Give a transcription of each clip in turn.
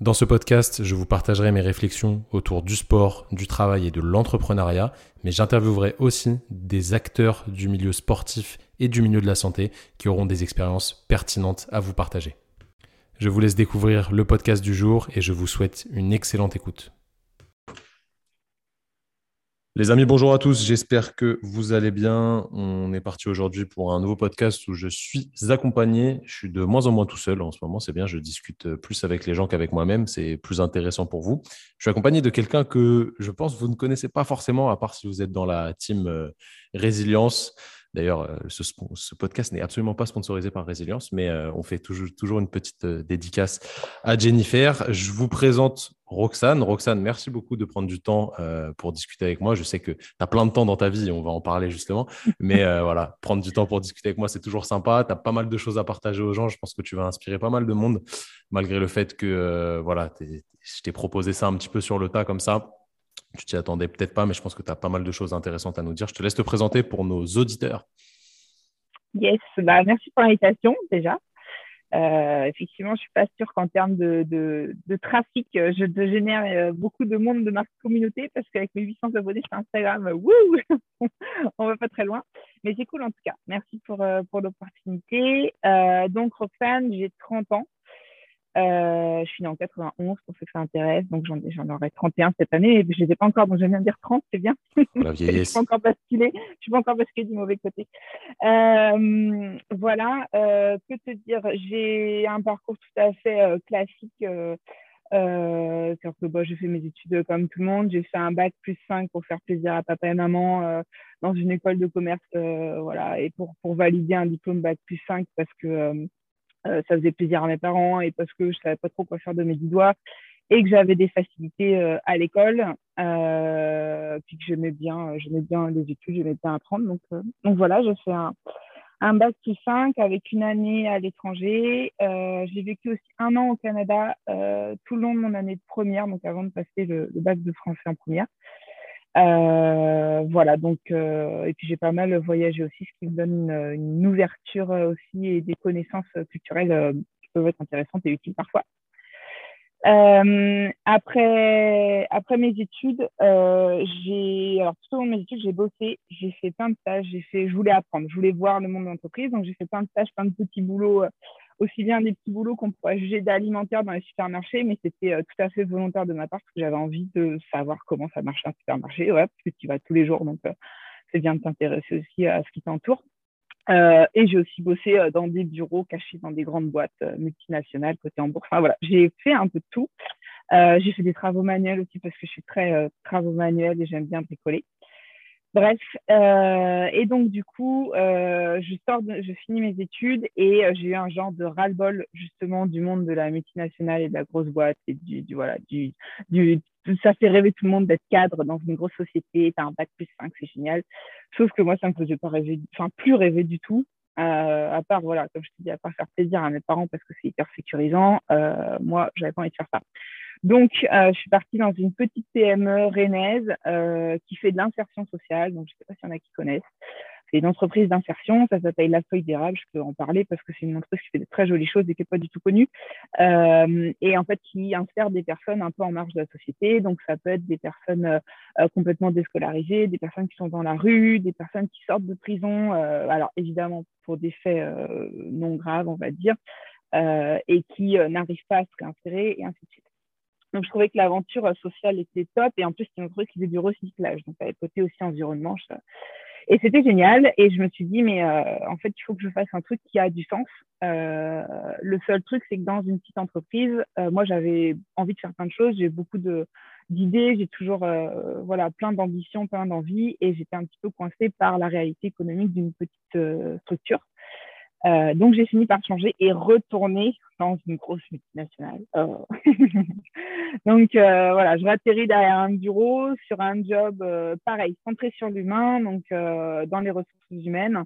Dans ce podcast, je vous partagerai mes réflexions autour du sport, du travail et de l'entrepreneuriat, mais j'interviewerai aussi des acteurs du milieu sportif et du milieu de la santé qui auront des expériences pertinentes à vous partager. Je vous laisse découvrir le podcast du jour et je vous souhaite une excellente écoute. Les amis, bonjour à tous. J'espère que vous allez bien. On est parti aujourd'hui pour un nouveau podcast où je suis accompagné. Je suis de moins en moins tout seul en ce moment. C'est bien, je discute plus avec les gens qu'avec moi-même. C'est plus intéressant pour vous. Je suis accompagné de quelqu'un que je pense vous ne connaissez pas forcément, à part si vous êtes dans la team euh, Résilience. D'ailleurs, euh, ce, podcast n'est absolument pas sponsorisé par Résilience, mais euh, on fait toujours, une petite euh, dédicace à Jennifer. Je vous présente Roxane. Roxane, merci beaucoup de prendre du temps pour discuter avec moi. Je sais que tu as plein de temps dans ta vie, on va en parler justement. Mais voilà, prendre du temps pour discuter avec moi, c'est toujours sympa. Tu as pas mal de choses à partager aux gens. Je pense que tu vas inspirer pas mal de monde, malgré le fait que voilà, je t'ai proposé ça un petit peu sur le tas comme ça tu t'y attendais peut-être pas, mais je pense que tu as pas mal de choses intéressantes à nous dire. Je te laisse te présenter pour nos auditeurs. Yes, bah, merci pour l'invitation déjà. Euh, effectivement, je ne suis pas sûre qu'en termes de, trafic, euh, je génère euh, beaucoup de monde de ma communauté parce qu'avec mes 800 abonnés sur Instagram, wouh, on va pas très loin. Mais c'est cool en tout cas. Merci pour l'opportunité. donc, Roxane, j'ai 30 ans. Euh, je suis née en 91 pour ceux que ça intéresse, donc j'en, j'en aurai 31 cette année. Je ne les ai pas encore, donc je viens de dire 30, c'est bien. La je ne suis pas encore basculée, je suis pas encore basculée du mauvais côté. Euh, voilà, euh, que te dire, j'ai un parcours tout à fait euh, classique. Euh, euh, que bah, j'ai fait mes études comme tout le monde. J'ai fait un bac plus 5 pour faire plaisir à papa et maman dans une école de commerce, voilà, et pour, pour valider un diplôme bac plus 5 parce que euh, ça faisait plaisir à mes parents et parce que je savais pas trop quoi faire de mes dix doigts et que j'avais des facilités euh, à l'école, euh, puis que j'aimais bien, j'aimais bien les études, j'aimais bien apprendre. Donc, donc voilà, j'ai fait un, un bac plus 5 avec une année à l'étranger. j'ai vécu aussi un an au Canada tout le long de mon année de première, donc avant de passer le bac de français en première. Euh, voilà, donc, euh, et puis j'ai pas mal voyagé aussi, ce qui me donne une, ouverture aussi et des connaissances culturelles euh, qui peuvent être intéressantes et utiles parfois. après, après mes études, j'ai, alors tout au long de mes études, j'ai bossé, j'ai fait plein de stages, j'ai fait, je voulais apprendre, je voulais voir le monde de l'entreprise, donc j'ai fait plein de stages, plein de petits boulots aussi bien des petits boulots qu'on pourrait juger d'alimentaire dans les supermarchés, mais c'était euh, tout à fait volontaire de ma part parce que j'avais envie de savoir comment ça marche un supermarché, ouais, parce que tu vas tous les jours, donc euh, c'est bien de t'intéresser aussi à ce qui t'entoure. Euh, et j'ai aussi bossé dans des bureaux cachés dans des grandes boîtes multinationales côté en bourse. Enfin voilà, j'ai fait un peu de tout. j'ai fait des travaux manuels aussi parce que je suis très travaux manuels et j'aime bien bricoler. Bref, euh, et donc du coup, euh, je sors, je finis mes études et euh, j'ai eu un genre de ras-le-bol justement du monde de la multinationale et de la grosse boîte et du, voilà, du, du, ça fait rêver tout le monde d'être cadre dans une grosse société, t'as un bac plus 5, c'est génial. Sauf que moi, ça me faisait pas rêver, enfin plus rêver du tout. À part voilà, comme je te dis, à part faire plaisir à mes parents parce que c'est hyper sécurisant. Moi, j'avais pas envie de faire ça. Donc, euh, je suis partie dans une petite PME rennaise euh, qui fait de l'insertion sociale. Donc, je ne sais pas s'il y en a qui connaissent. C'est une entreprise d'insertion. Ça s'appelle La Feuille d'érable. Je peux en parler parce que c'est une entreprise qui fait de très jolies choses et qui n'est pas du tout connue. Euh, et en fait, qui insère des personnes un peu en marge de la société. Donc, ça peut être des personnes euh, complètement déscolarisées, des personnes qui sont dans la rue, des personnes qui sortent de prison. Euh, alors, évidemment, pour des faits euh, non graves, on va dire. et qui n'arrivent pas à se réinsérer et ainsi de suite. Donc, je trouvais que l'aventure sociale était top. Et en plus, c'était une entreprise qui faisait du recyclage. Donc, avait côté aussi environnement. Et c'était génial. Et je me suis dit, mais euh, en fait, il faut que je fasse un truc qui a du sens. Euh, le seul truc, c'est que dans une petite entreprise, euh, moi, j'avais envie de faire plein de choses. J'ai beaucoup d'idées, j'ai toujours voilà plein d'ambitions, plein d'envies, et j'étais un petit peu coincée par la réalité économique d'une petite structure. Euh, donc, j'ai fini par changer et retourner dans une grosse multinationale. Oh. donc, euh, voilà, je atterri derrière un bureau sur un job euh, pareil, centré sur l'humain, donc dans les ressources humaines.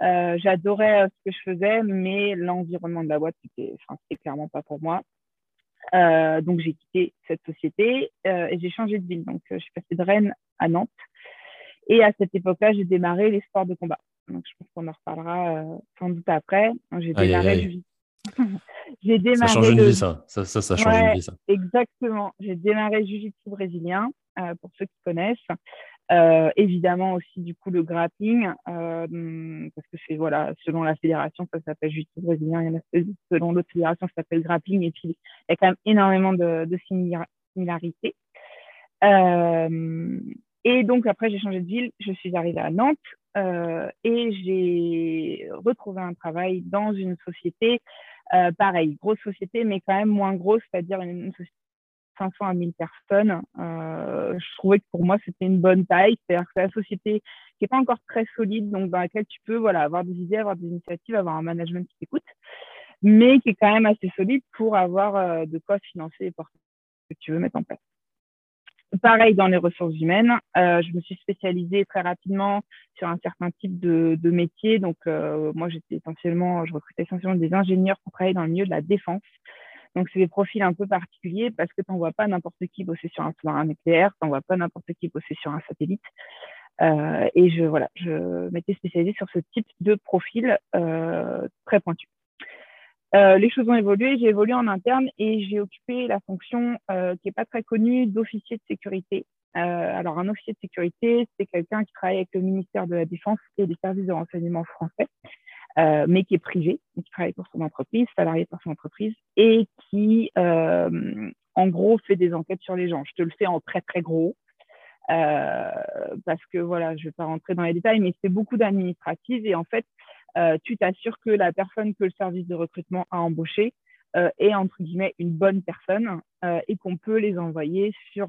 J'adorais ce que je faisais, mais l'environnement de la boîte, c'était clairement pas pour moi. donc, j'ai quitté cette société et j'ai changé de ville. Donc, je suis passée de Rennes à Nantes. Et à cette époque-là, j'ai démarré les sports de combat. Donc, je pense qu'on en reparlera euh, sans doute après. J'ai démarré j'ai démarré. Ça change une vie, ça. Ça, ça, change une vie, ça. Exactement. J'ai démarré Jiu-Jitsu brésilien, euh, pour ceux qui connaissent. Euh, évidemment aussi, du coup, le grappling, parce que c'est, voilà, selon la fédération, ça s'appelle Jiu-Jitsu brésilien. Selon l'autre fédération, ça s'appelle grappling. Et puis, il y a quand même énormément de, de similarités. Et donc, après, j'ai changé de ville. Je suis arrivée à Nantes. Euh, et j'ai retrouvé un travail dans une société, euh, pareil, grosse société, mais quand même moins grosse, c'est-à-dire une, société de 500 à 1000 personnes. Euh, je trouvais que pour moi, c'était une bonne taille. C'est-à-dire que c'est la société qui n'est pas encore très solide, donc dans laquelle tu peux voilà, avoir des idées, avoir des initiatives, avoir un management qui t'écoute, mais qui est quand même assez solide pour avoir de quoi financer et porter ce que tu veux mettre en place. Pareil dans les ressources humaines, euh, je me suis spécialisée très rapidement sur un certain type de, métier. Donc, euh, moi, j'étais essentiellement, je recrutais essentiellement des ingénieurs pour travailler dans le milieu de la défense. Donc, c'est des profils un peu particuliers parce que tu n'envoies pas n'importe qui bosser sur un sous-marin nucléaire, tu n'envoies pas n'importe qui bosser sur un satellite. Euh, et je, voilà, je m'étais spécialisée sur ce type de profil très pointu. Euh, les choses ont évolué, j'ai évolué en interne et j'ai occupé la fonction euh, qui n'est pas très connue d'officier de sécurité. Euh, alors, un officier de sécurité, c'est quelqu'un qui travaille avec le ministère de la Défense et les services de renseignement français, mais qui est privé, qui travaille pour son entreprise, salarié pour son entreprise, et qui, en gros, fait des enquêtes sur les gens. Je te le fais en très, très gros. parce que voilà, je ne vais pas rentrer dans les détails, mais c'est beaucoup d'administratifs et en fait, euh, tu t'assures que la personne que le service de recrutement a embauchée euh, est entre guillemets une bonne personne euh, et qu'on peut les envoyer sur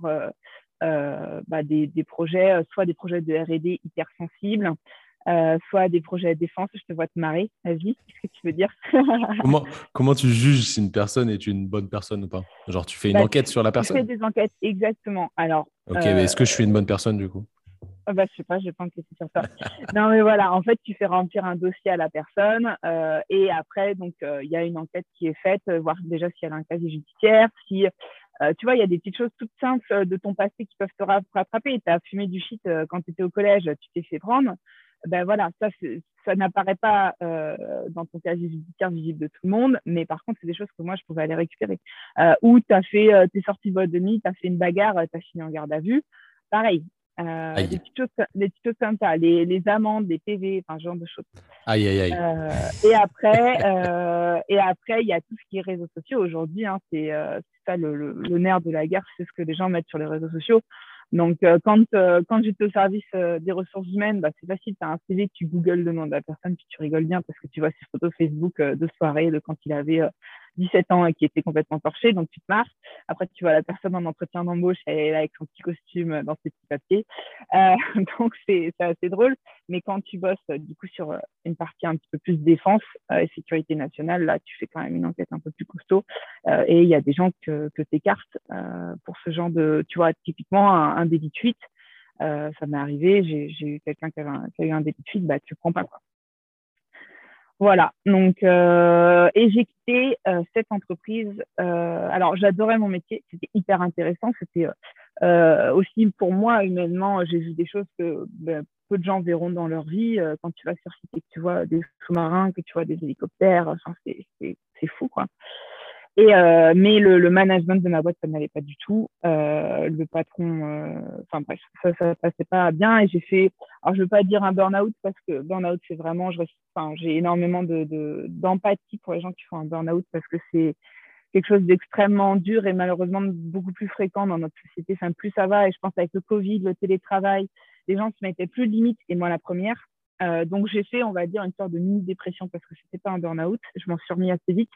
bah, des, des, projets, soit des projets de R&D hyper sensibles, soit des projets de défense. Je te vois te marrer. Vas-y, qu'est-ce que tu veux dire? Comment, comment tu juges si une personne est une bonne personne ou pas? Genre, tu fais une bah, enquête sur la personne Je fais des enquêtes, exactement. Alors, ok, mais est-ce que je suis une bonne personne du coup? Ah bah, je sais pas, je vais pas enquêter sur ça. non, mais voilà, en fait, tu fais remplir un dossier à la personne euh, et après, donc, euh, il y a une enquête qui est faite, euh, voir déjà si elle a un casier judiciaire, si, tu vois, il y a des petites choses toutes simples de ton passé qui peuvent te rattraper. Tu as fumé du shit quand tu étais au collège, tu t'es fait prendre. Ben voilà, ça, ça n'apparaît pas dans ton casier judiciaire visible de tout le monde, mais par contre, c'est des choses que moi, je pouvais aller récupérer. ou tu as fait, tu es sorti de boîte de nuit, tu as fait une bagarre, tu as fini en garde à vue. Pareil, euh, choses comme ça, les, les amendes, les PV, enfin, ce genre de choses. Aïe, aïe, aïe. Euh, et après, euh, et après, il y a tout ce qui est réseaux sociaux. Aujourd'hui, hein, c'est ça le, le, le, nerf de la guerre, c'est ce que les gens mettent sur les réseaux sociaux. Donc, quand, quand j'étais au service des ressources humaines, bah, c'est facile, tu as un CV, tu googles le nom de la personne, puis tu rigoles bien parce que tu vois ses photos Facebook de soirée, de quand il avait 17 ans et qui était complètement torché, donc tu te marres. Après, tu vois la personne en entretien d'embauche, elle est là avec son petit costume dans ses petits papiers. Euh, donc, c'est assez drôle. Mais quand tu bosses, du coup, sur une partie un petit peu plus défense euh, et sécurité nationale, là, tu fais quand même une enquête un peu plus costaud. Euh, et il y a des gens que, que tu écartes pour ce genre de, tu vois, typiquement un, un délit de fuite. ça m'est arrivé, j'ai eu quelqu'un qui, qui, a eu un délit de fuite, bah, tu prends pas quoi. Voilà, donc, euh, et j'ai quitté euh, cette entreprise. Euh, alors, j'adorais mon métier, c'était hyper intéressant. C'était aussi pour moi, humainement, j'ai vu des choses que ben, peu de gens verront dans leur vie. quand tu vas sur site que tu vois des sous-marins, que tu vois des hélicoptères, enfin, c'est fou, quoi. Et, euh, mais le, le, management de ma boîte, ça n'allait pas du tout. Euh, le patron, euh, enfin bref, ça, ça passait pas bien. Et j'ai fait, alors je veux pas dire un burn-out parce que burn-out, c'est vraiment, je, enfin, j'ai énormément de d'empathie pour les gens qui font un burn-out parce que c'est quelque chose d'extrêmement dur et malheureusement beaucoup plus fréquent dans notre société. Enfin, plus ça va. Et je pense avec le Covid, le télétravail, les gens se mettaient plus de limites et moi la première. Euh, donc j'ai fait, on va dire, une sorte de mini dépression parce que c'était pas un burn-out. Je m'en suis remis assez vite.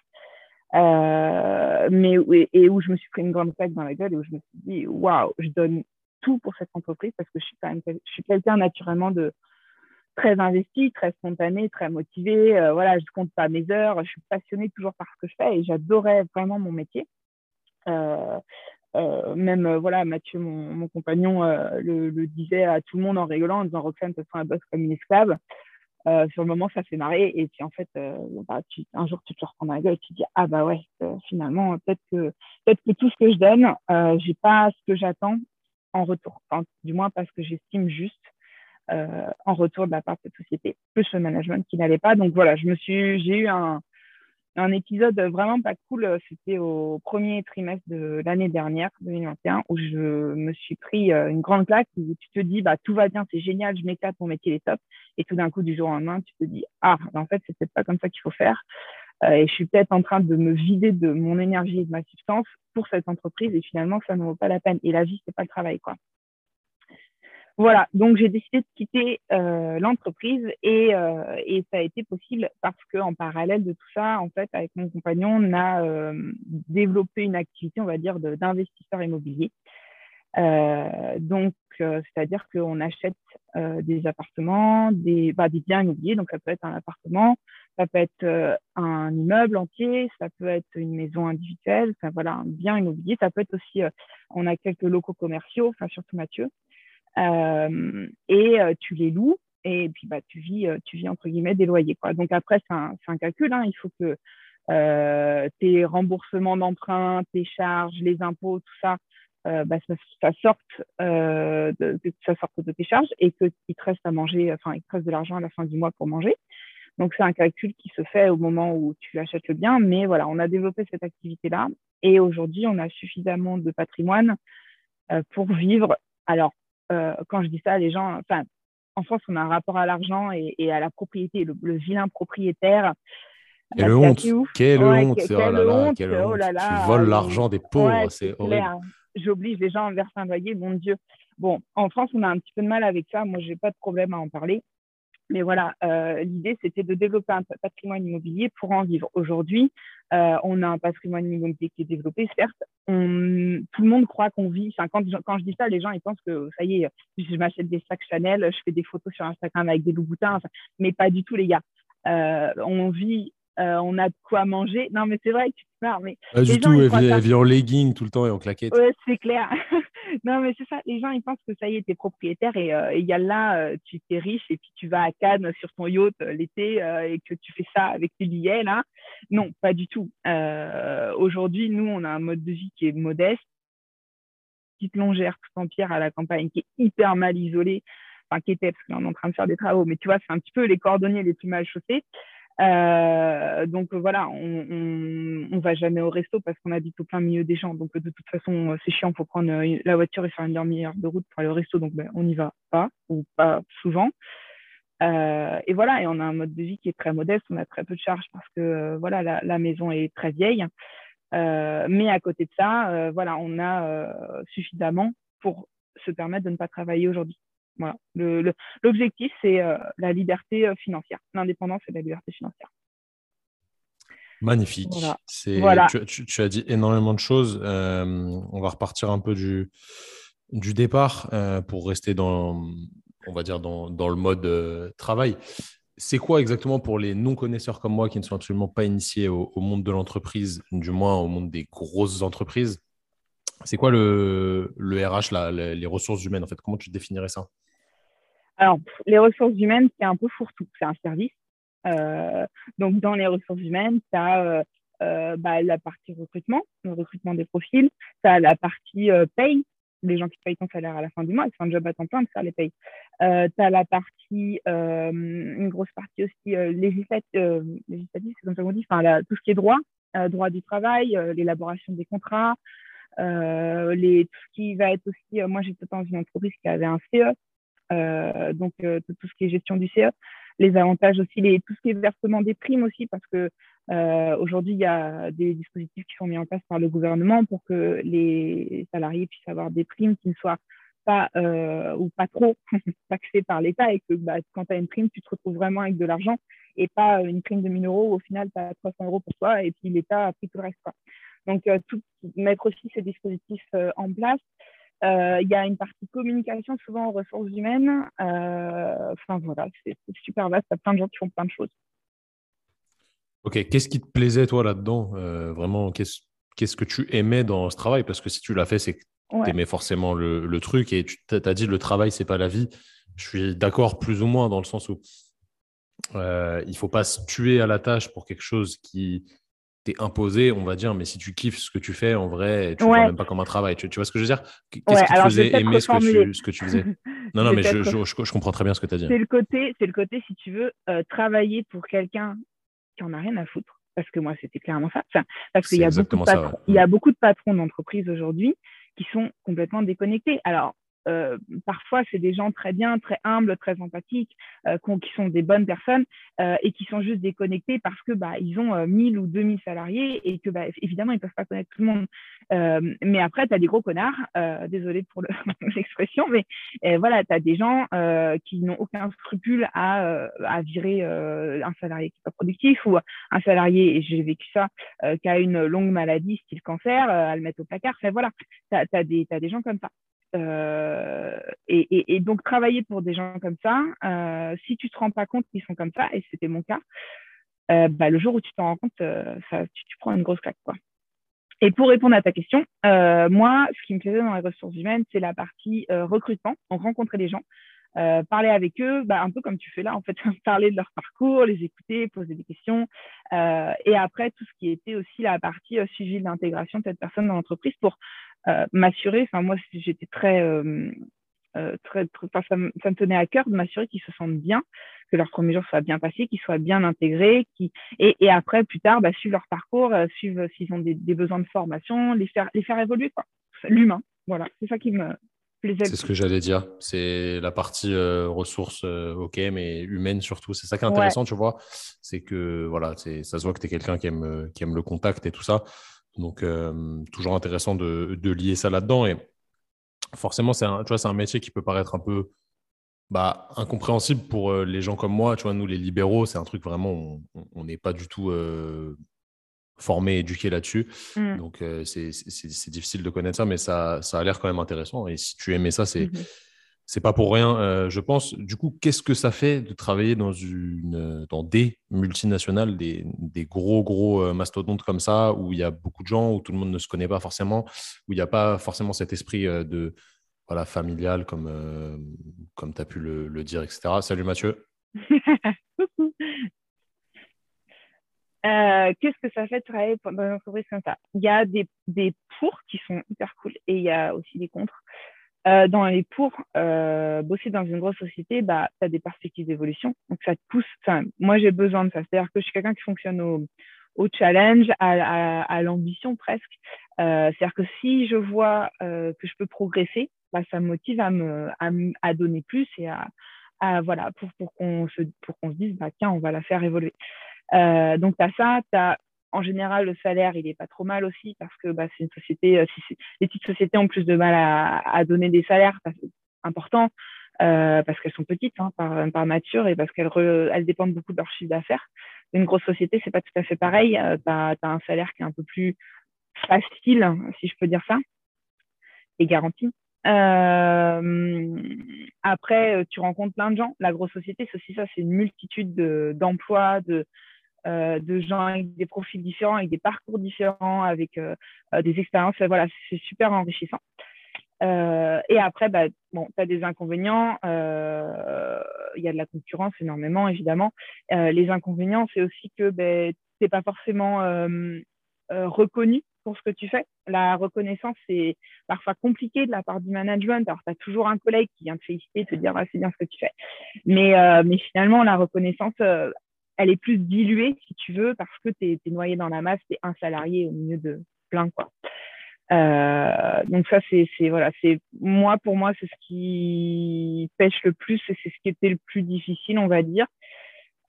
Euh, mais et où je me suis pris une grande claque dans la gueule et où je me suis dit waouh je donne tout pour cette entreprise parce que je suis quand je suis quelqu'un naturellement très investie, très spontanée, très motivée. Euh, voilà, je compte pas mes heures. Je suis passionnée toujours par ce que je fais et j'adorais vraiment mon métier. Euh, euh, même voilà, Mathieu, mon, compagnon, le, disait à tout le monde en rigolant, en disant Roxane, tu seras un boss comme une esclave. Sur le moment, ça fait marrer. Et puis en fait, bah, un jour, tu te reprends dans la gueule et tu te dis Ah bah ouais, finalement, peut-être que, peut que tout ce que je donne, j'ai pas ce que j'attends en retour. Du moins parce que j'estime juste. Euh, en retour de la part de cette société, plus le management qui n'allait pas. Donc voilà, j'ai eu un, un épisode vraiment pas cool. C'était au premier trimestre de l'année dernière, 2021, où je me suis pris euh, une grande claque où tu te dis, bah, tout va bien, c'est génial, je m'éclate, mon métier est top. Et tout d'un coup, du jour au lendemain, tu te dis, ah, en fait, c'est peut-être pas comme ça qu'il faut faire. Euh, et je suis peut-être en train de me vider de mon énergie et de ma substance pour cette entreprise. Et finalement, ça ne vaut pas la peine. Et la vie, c'est pas le travail, quoi. Voilà, donc j'ai décidé de quitter euh, l'entreprise et, euh, et, ça a été possible parce qu'en parallèle de tout ça, en fait, avec mon compagnon, on a euh, développé une activité, on va dire, d'investisseur immobilier. Euh, donc, euh, c'est-à-dire qu'on achète des appartements, des, bah, des biens immobiliers, donc ça peut être un appartement, ça peut être un immeuble entier, ça peut être une maison individuelle, enfin voilà, un bien immobilier, ça peut être aussi, on a quelques locaux commerciaux, enfin surtout Mathieu, euh, et euh, tu les loues et puis bah, tu, vis, euh, tu vis entre guillemets des loyers. Quoi. Donc après, c'est un, un, calcul. Hein. Il faut que tes remboursements d'emprunt, tes charges, les impôts, tout ça, bah, ça, ça, sorte, de, ça sorte de tes charges et qu'il te reste à manger, enfin, il te reste de l'argent à la fin du mois pour manger. Donc, c'est un calcul qui se fait au moment où tu achètes le bien. Mais voilà, on a développé cette activité-là et aujourd'hui, on a suffisamment de patrimoine pour vivre. Alors, euh, quand je dis ça, les gens, enfin, en France, on a un rapport à l'argent et, à la propriété, le, vilain propriétaire. Quelle bah, honte, quelle honte, oh là là, quelle oh honte. tu voles l'argent des pauvres, c'est horrible. J'oblige les gens à verser un loyer, mon Dieu. Bon, en France, on a un petit peu de mal avec ça. Moi, je n'ai pas de problème à en parler. Mais voilà, euh, l'idée, c'était de développer un patrimoine immobilier pour en vivre. Aujourd'hui, euh, on a un patrimoine immobilier qui est développé, certes. On, tout le monde croit qu'on vit. Enfin, quand, quand, je dis ça, les gens ils pensent que ça y est, je m'achète des sacs Chanel, je fais des photos sur Instagram avec des Louboutins, mais pas du tout, les gars. Euh, on vit euh, on a de quoi manger. Non, mais c'est vrai que tu te marres. Mais pas du tout, elle vit, en legging tout le temps et en claquette. Ouais, c'est clair. Non, mais c'est ça. Les gens, ils pensent que ça y est, t'es propriétaire et il y a là, euh, tu es riche et puis tu vas à Cannes sur ton yacht euh, l'été et que tu fais ça avec tes billets, là. Non, pas du tout. Aujourd'hui, nous, on a un mode de vie qui est modeste. Petite longère tout en pierre à la campagne qui est hyper mal isolée. Enfin, qui était, parce qu'on est en train de faire des travaux. Mais tu vois, c'est un petit peu les cordonniers les plus mal chaussés. Euh, donc voilà, on, on, on, va jamais au resto parce qu'on habite au plein milieu des gens. Donc de toute façon, c'est chiant, faut prendre euh, la voiture et faire une demi-heure de route pour aller au resto. Donc ben, on n'y va pas ou pas souvent. Euh, et voilà, et on a un mode de vie qui est très modeste. On a très peu de charges parce que euh, voilà, la, la, maison est très vieille. Euh, mais à côté de ça, voilà, on a suffisamment pour se permettre de ne pas travailler aujourd'hui. Voilà. L'objectif, c'est euh, la liberté euh, financière, l'indépendance et la liberté financière. Magnifique. Voilà. Tu, as dit énormément de choses. Euh, on va repartir un peu du, du départ pour rester dans, on va dire, dans, dans le mode travail. C'est quoi exactement pour les non-connaisseurs comme moi qui ne sont absolument pas initiés au, monde de l'entreprise, du moins au monde des grosses entreprises? C'est quoi le, le RH, les ressources humaines en fait? Comment tu définirais ça? Alors, les ressources humaines, c'est un peu fourre-tout. C'est un service. Euh, donc, dans les ressources humaines, tu as euh, euh, bah, la partie recrutement, le recrutement des profils. Tu as la partie paye, les gens qui payent ton salaire à la fin du mois, c'est un job à temps plein de faire les payes. Euh, tu as la partie, une grosse partie aussi législative, législative c'est comme ça qu'on dit, enfin, tout ce qui est droit, droit du travail, l'élaboration des contrats, les, tout ce qui va être aussi, moi j'étais dans une entreprise qui avait un CE, euh, donc euh, tout ce qui est gestion du CE, les avantages aussi, les, tout ce qui est versement des primes aussi, parce que euh, aujourd'hui il y a des dispositifs qui sont mis en place par le gouvernement pour que les salariés puissent avoir des primes qui ne soient pas ou pas trop taxées par l'État et que bah, quand tu as une prime, tu te retrouves vraiment avec de l'argent et pas une prime de 1000 euros. Au final, tu as 300 euros pour toi et puis l'État a pris tout le reste. Donc, mettre aussi ces dispositifs en place. Il y a une partie communication souvent aux ressources humaines. Enfin voilà, c'est super vaste. Il y a plein de gens qui font plein de choses. Ok, qu'est-ce qui te plaisait toi là-dedans Vraiment, qu'est-ce que tu aimais dans ce travail? Parce que si tu l'as fait, c'est que tu aimais forcément le, truc et tu t'as dit le travail, c'est pas la vie. Je suis d'accord plus ou moins dans le sens où euh, il faut pas se tuer à la tâche pour quelque chose qui imposé, on va dire, mais si tu kiffes ce que tu fais, en vrai, tu ne vois même pas comme un travail. Tu, vois ce que je veux dire? Qu'est-ce qui te faisait aimer ce que, tu, faisais? Non, non, mais je, comprends très bien ce que tu as dit. C'est le, côté, le côté, si tu veux, euh, travailler pour quelqu'un qui en a rien à foutre parce que moi, c'était clairement ça. parce qu'il y, a beaucoup de il y a beaucoup de patrons d'entreprise aujourd'hui qui sont complètement déconnectés. Alors, euh, parfois, c'est des gens très bien, très humbles, très empathiques, euh, qui sont des bonnes personnes euh, et qui sont juste déconnectés parce que bah, ils ont 1000 ou 2000 salariés et que bah, évidemment, ils peuvent pas connaître tout le monde. mais après, tu as des gros connards, désolé pour l'expression, mais voilà, tu as des gens qui n'ont aucun scrupule à, virer un salarié qui n'est pas productif ou un salarié, et j'ai vécu ça, qui a une longue maladie, style cancer, à le mettre au placard. Enfin, voilà, tu as, des gens comme ça. Euh, et, donc, travailler pour des gens comme ça, euh, si tu te rends pas compte qu'ils sont comme ça, et c'était mon cas, euh, bah, le jour où tu t'en rends compte, tu, prends une grosse claque. Quoi. Et pour répondre à ta question, moi, ce qui me plaisait dans les ressources humaines, c'est la partie recrutement, donc rencontrer les gens. parler avec eux, bah, un peu comme tu fais là, en fait, parler de leur parcours, les écouter, poser des questions. et après, tout ce qui était aussi la partie suivi de l'intégration de cette personne dans l'entreprise pour m'assurer, enfin moi j'étais très, euh, euh, très, ça, me, tenait à cœur de m'assurer qu'ils se sentent bien, que leur premier jour soit bien passé, qu'ils soient bien intégrés, qui et, et, après plus tard bah, suivre leur parcours, suivre s'ils ont des, des, besoins de formation, les faire les faire évoluer quoi. L'humain, voilà, c'est ça qui me plaisait. C'est ce que j'allais dire. C'est la partie ressources, ok, mais humaine surtout. C'est ça qui est intéressant, tu vois. C'est que voilà, ça se voit que tu es quelqu'un qui aime, qui aime le contact et tout ça. Donc, euh, toujours intéressant de, lier ça là-dedans. Et forcément, c'est un, tu vois, c'est un métier qui peut paraître un peu bah, incompréhensible pour euh, les gens comme moi. Tu vois, nous, les libéraux, c'est un truc vraiment, on n'est pas du tout euh, formé, éduqué là-dessus. Mm. Donc, c'est, difficile de connaître ça, mais ça, ça a l'air quand même intéressant. Et si tu aimais ça, c'est. Mm-hmm c'est pas pour rien, euh, je pense. Du coup, qu'est-ce que ça fait de travailler dans, une, dans des multinationales, des, des gros, gros euh, mastodontes comme ça, où il y a beaucoup de gens, où tout le monde ne se connaît pas forcément, où il n'y a pas forcément cet esprit euh, de voilà, familial, comme, comme tu as pu le, dire, etc. Salut Mathieu. qu'est-ce que ça fait de travailler dans une entreprise comme ça? Il y a des, des pour qui sont hyper cool et il y a aussi des contre. Euh, dans les pour euh, bosser dans une grosse société, bah, tu as des perspectives d'évolution. Donc, ça te pousse. Moi, j'ai besoin de ça. C'est-à-dire que je suis quelqu'un qui fonctionne au, au challenge, à, à, l'ambition presque. Euh, c'est-à-dire que si je vois que je peux progresser, bah, ça me motive à, me, à, donner plus et à, voilà, pour, pour qu'on se, pour se dise, bah, tiens, on va la faire évoluer. donc, tu as ça, tu en général, le salaire, il est pas trop mal aussi parce que bah, c'est une société, euh, les petites sociétés ont plus de mal à, donner des salaires importants euh, parce qu'elles sont petites hein, par, par, nature et parce qu'elles elles dépendent beaucoup de leur chiffre d'affaires. Une grosse société, c'est pas tout à fait pareil. Euh, tu as, un salaire qui est un peu plus facile, si je peux dire ça, et garanti. après, tu rencontres plein de gens. La grosse société, c'est aussi ça, c'est une multitude d'emplois, de, euh, de gens avec des profils différents, avec des parcours différents, avec euh, euh, des expériences. Voilà, c'est super enrichissant. et après, bah, bon, tu as des inconvénients. Il y a de la concurrence énormément, évidemment. les inconvénients, c'est aussi que ben, tu n'es pas forcément reconnu pour ce que tu fais. La reconnaissance, c'est parfois compliqué de la part du management. Alors, tu as toujours un collègue qui vient te féliciter, te dire ah, c'est bien ce que tu fais. Mais finalement, la reconnaissance, elle est plus diluée, si tu veux, parce que tu es, noyé dans la masse, tu es un salarié au milieu de plein. Quoi. Euh, donc ça, c'est voilà, c'est moi pour moi, c'est ce qui pêche le plus et c'est ce qui était le plus difficile, on va dire.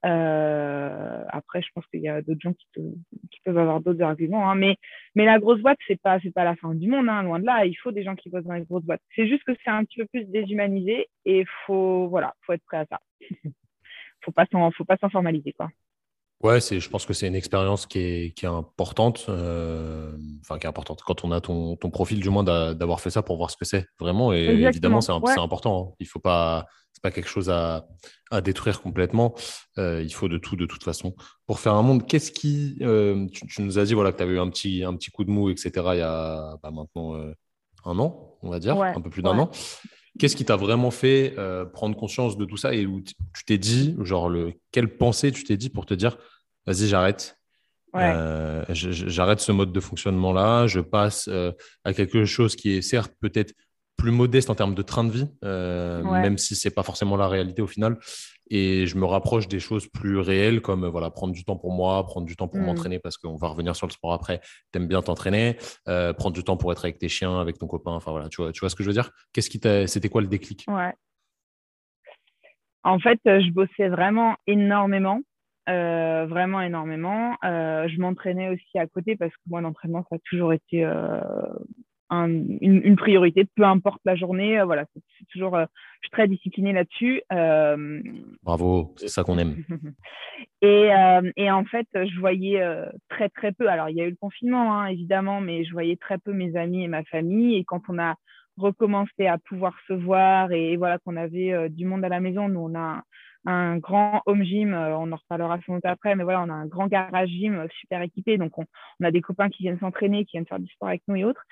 Euh, après, je pense qu'il y a d'autres gens qui, peuvent avoir d'autres arguments, hein, mais, mais la grosse boîte, c'est pas c'est pas la fin du monde, hein, loin de là. Il faut des gens qui bossent dans les grosses boîtes. C'est juste que c'est un petit peu plus déshumanisé et faut voilà, faut être prêt à ça. faut pas s'en faut pas s'en formaliser quoi. Ouais, c'est, je pense que c'est une expérience qui est, qui est importante, euh, enfin qui est importante quand on a ton, ton profil du moins d'avoir fait ça pour voir ce que c'est vraiment. Et évidemment, c'est important. Hein. Il faut pas, c'est pas quelque chose à, à détruire complètement. Euh, il faut de tout de toute façon pour faire un monde. Qu'est-ce qui, euh, tu, nous as dit voilà que tu avais eu un petit, un petit coup de mou, etc. Il y a bah, maintenant un an, on va dire, un peu plus d'un an. Qu'est-ce qui t'a vraiment fait euh, prendre conscience de tout ça et où tu t'es dit, genre, le, quelle pensée tu t'es dit pour te dire, vas-y, j'arrête. Euh, j'arrête ce mode de fonctionnement-là, je passe euh, à quelque chose qui est certes peut-être plus modeste en termes de train de vie, même si c'est pas forcément la réalité au final, et je me rapproche des choses plus réelles comme voilà prendre du temps pour moi, prendre du temps pour mm. m'entraîner parce qu'on va revenir sur le sport après. T'aimes bien t'entraîner, euh, prendre du temps pour être avec tes chiens, avec ton copain. Enfin voilà, tu vois, tu vois ce que je veux dire? Qu'est-ce qui C'était quoi le déclic? Ouais. En fait, euh, je bossais vraiment énormément. Euh, vraiment énormément. je m'entraînais aussi à côté parce que moi, l'entraînement, ça a toujours été une, priorité, peu importe la journée. Euh, voilà, c'est toujours, euh, je suis très disciplinée là-dessus. Euh, Bravo, c'est ça qu'on aime. et, et, en fait, je voyais très très peu. Alors, il y a eu le confinement, hein, évidemment, mais je voyais très peu mes amis et ma famille. Et quand on a recommencé à pouvoir se voir et, voilà qu'on avait du monde à la maison, nous on a un grand home gym, on en reparlera sans doute après, mais voilà, on a un grand garage gym super équipé, donc on, on a des copains qui viennent s'entraîner, qui viennent faire du sport avec nous et autres.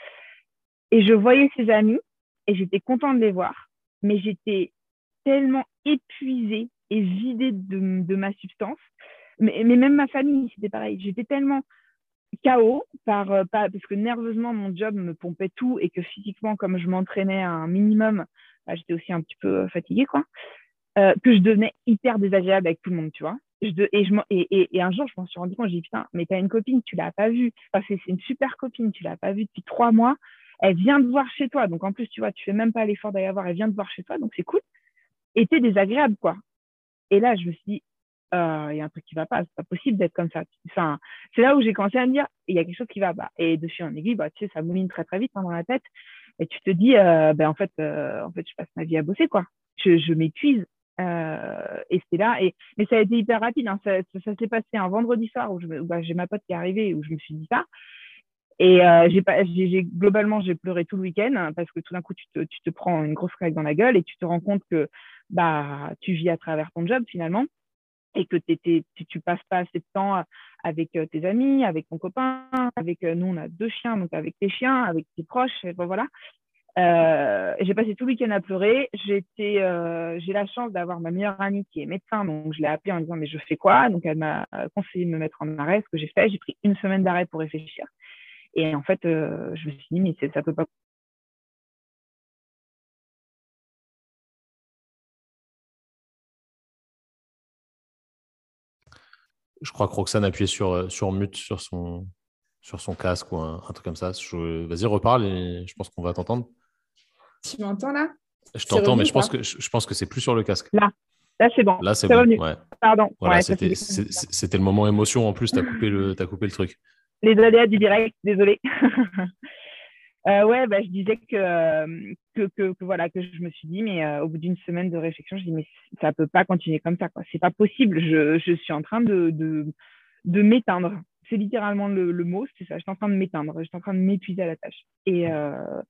Et je voyais ses amis et j'étais contente de les voir, mais j'étais tellement épuisée et vidée de, ma substance. Mais, même ma famille, c'était pareil. J'étais tellement par, euh, parce que nerveusement, mon job me pompait tout et que physiquement, comme je m'entraînais un minimum, bah, j'étais aussi un petit peu fatiguée, quoi, euh, que je devenais hyper désagréable avec tout le monde, tu vois. et, je, et, et, un jour, je m'en suis rendu compte, j'ai dit, putain, mais t'as une copine, tu l'as pas vue. c'est une super copine, tu l'as pas vue depuis trois mois elle vient de voir chez toi. Donc, en plus, tu vois, tu fais même pas l'effort d'aller voir, elle vient de voir chez toi. Donc, c'est cool. Et t'es désagréable, quoi. Et là, je me suis dit, euh, il y a un truc qui va pas, c'est pas possible d'être comme ça. C'est là où j'ai commencé à me dire, il y a quelque chose qui va pas. Et de fil en aiguille, bah, tu sais, ça mouline très, très vite hein, dans la tête. Et tu te dis, euh, ben, en fait, euh, en fait, je passe ma vie à bosser, quoi. Je, m'épuise. Et c'était là. Et, mais ça a été hyper rapide. Hein. Ça, ça, s'est passé un vendredi soir où, bah, j'ai ma pote qui est arrivée où je me suis dit ça. Et euh, j'ai globalement, j'ai pleuré tout le week-end parce que tout d'un coup, tu te, tu te prends une grosse claque dans la gueule et tu te rends compte que bah, tu vis à travers ton job finalement et que tu, passes pas assez de temps avec euh, tes amis, avec ton copain, avec euh, nous, on a deux chiens, donc avec tes chiens, avec tes proches, voilà. J'ai passé tout le week-end à pleurer. J'ai la chance d'avoir ma meilleure amie qui est médecin, donc je l'ai appelée en disant mais je fais quoi? Donc elle m'a conseillé de me mettre en arrêt, ce que j'ai fait. J'ai pris une semaine d'arrêt pour réfléchir. Et en fait, euh, je me suis dit, mais ça peut pas. Je crois que Roxane appuyé sur, euh, sur mute sur son, sur son casque ou un, truc comme ça. Vas-y, reparle et je pense qu'on va t'entendre. Tu m'entends là? Je t'entends, mais je pense, que, je, pense que c'est plus sur le casque. Là, là c'est bon. Là, c'est bon. Pardon. c'était le moment émotion en plus, tu as, coupé le, as coupé le truc les aléas du direct, désolé. euh, ouais, bah, je disais que, que, que, voilà, que je me suis dit, mais euh, au bout d'une semaine de réflexion, je dis, mais ça peut pas continuer comme ça, quoi. C'est pas possible. Je, je suis en train de, de, m'éteindre. C'est littéralement le, mot, c'est ça. Je suis en train de m'éteindre. Je suis en train de m'épuiser à la tâche. Et, euh,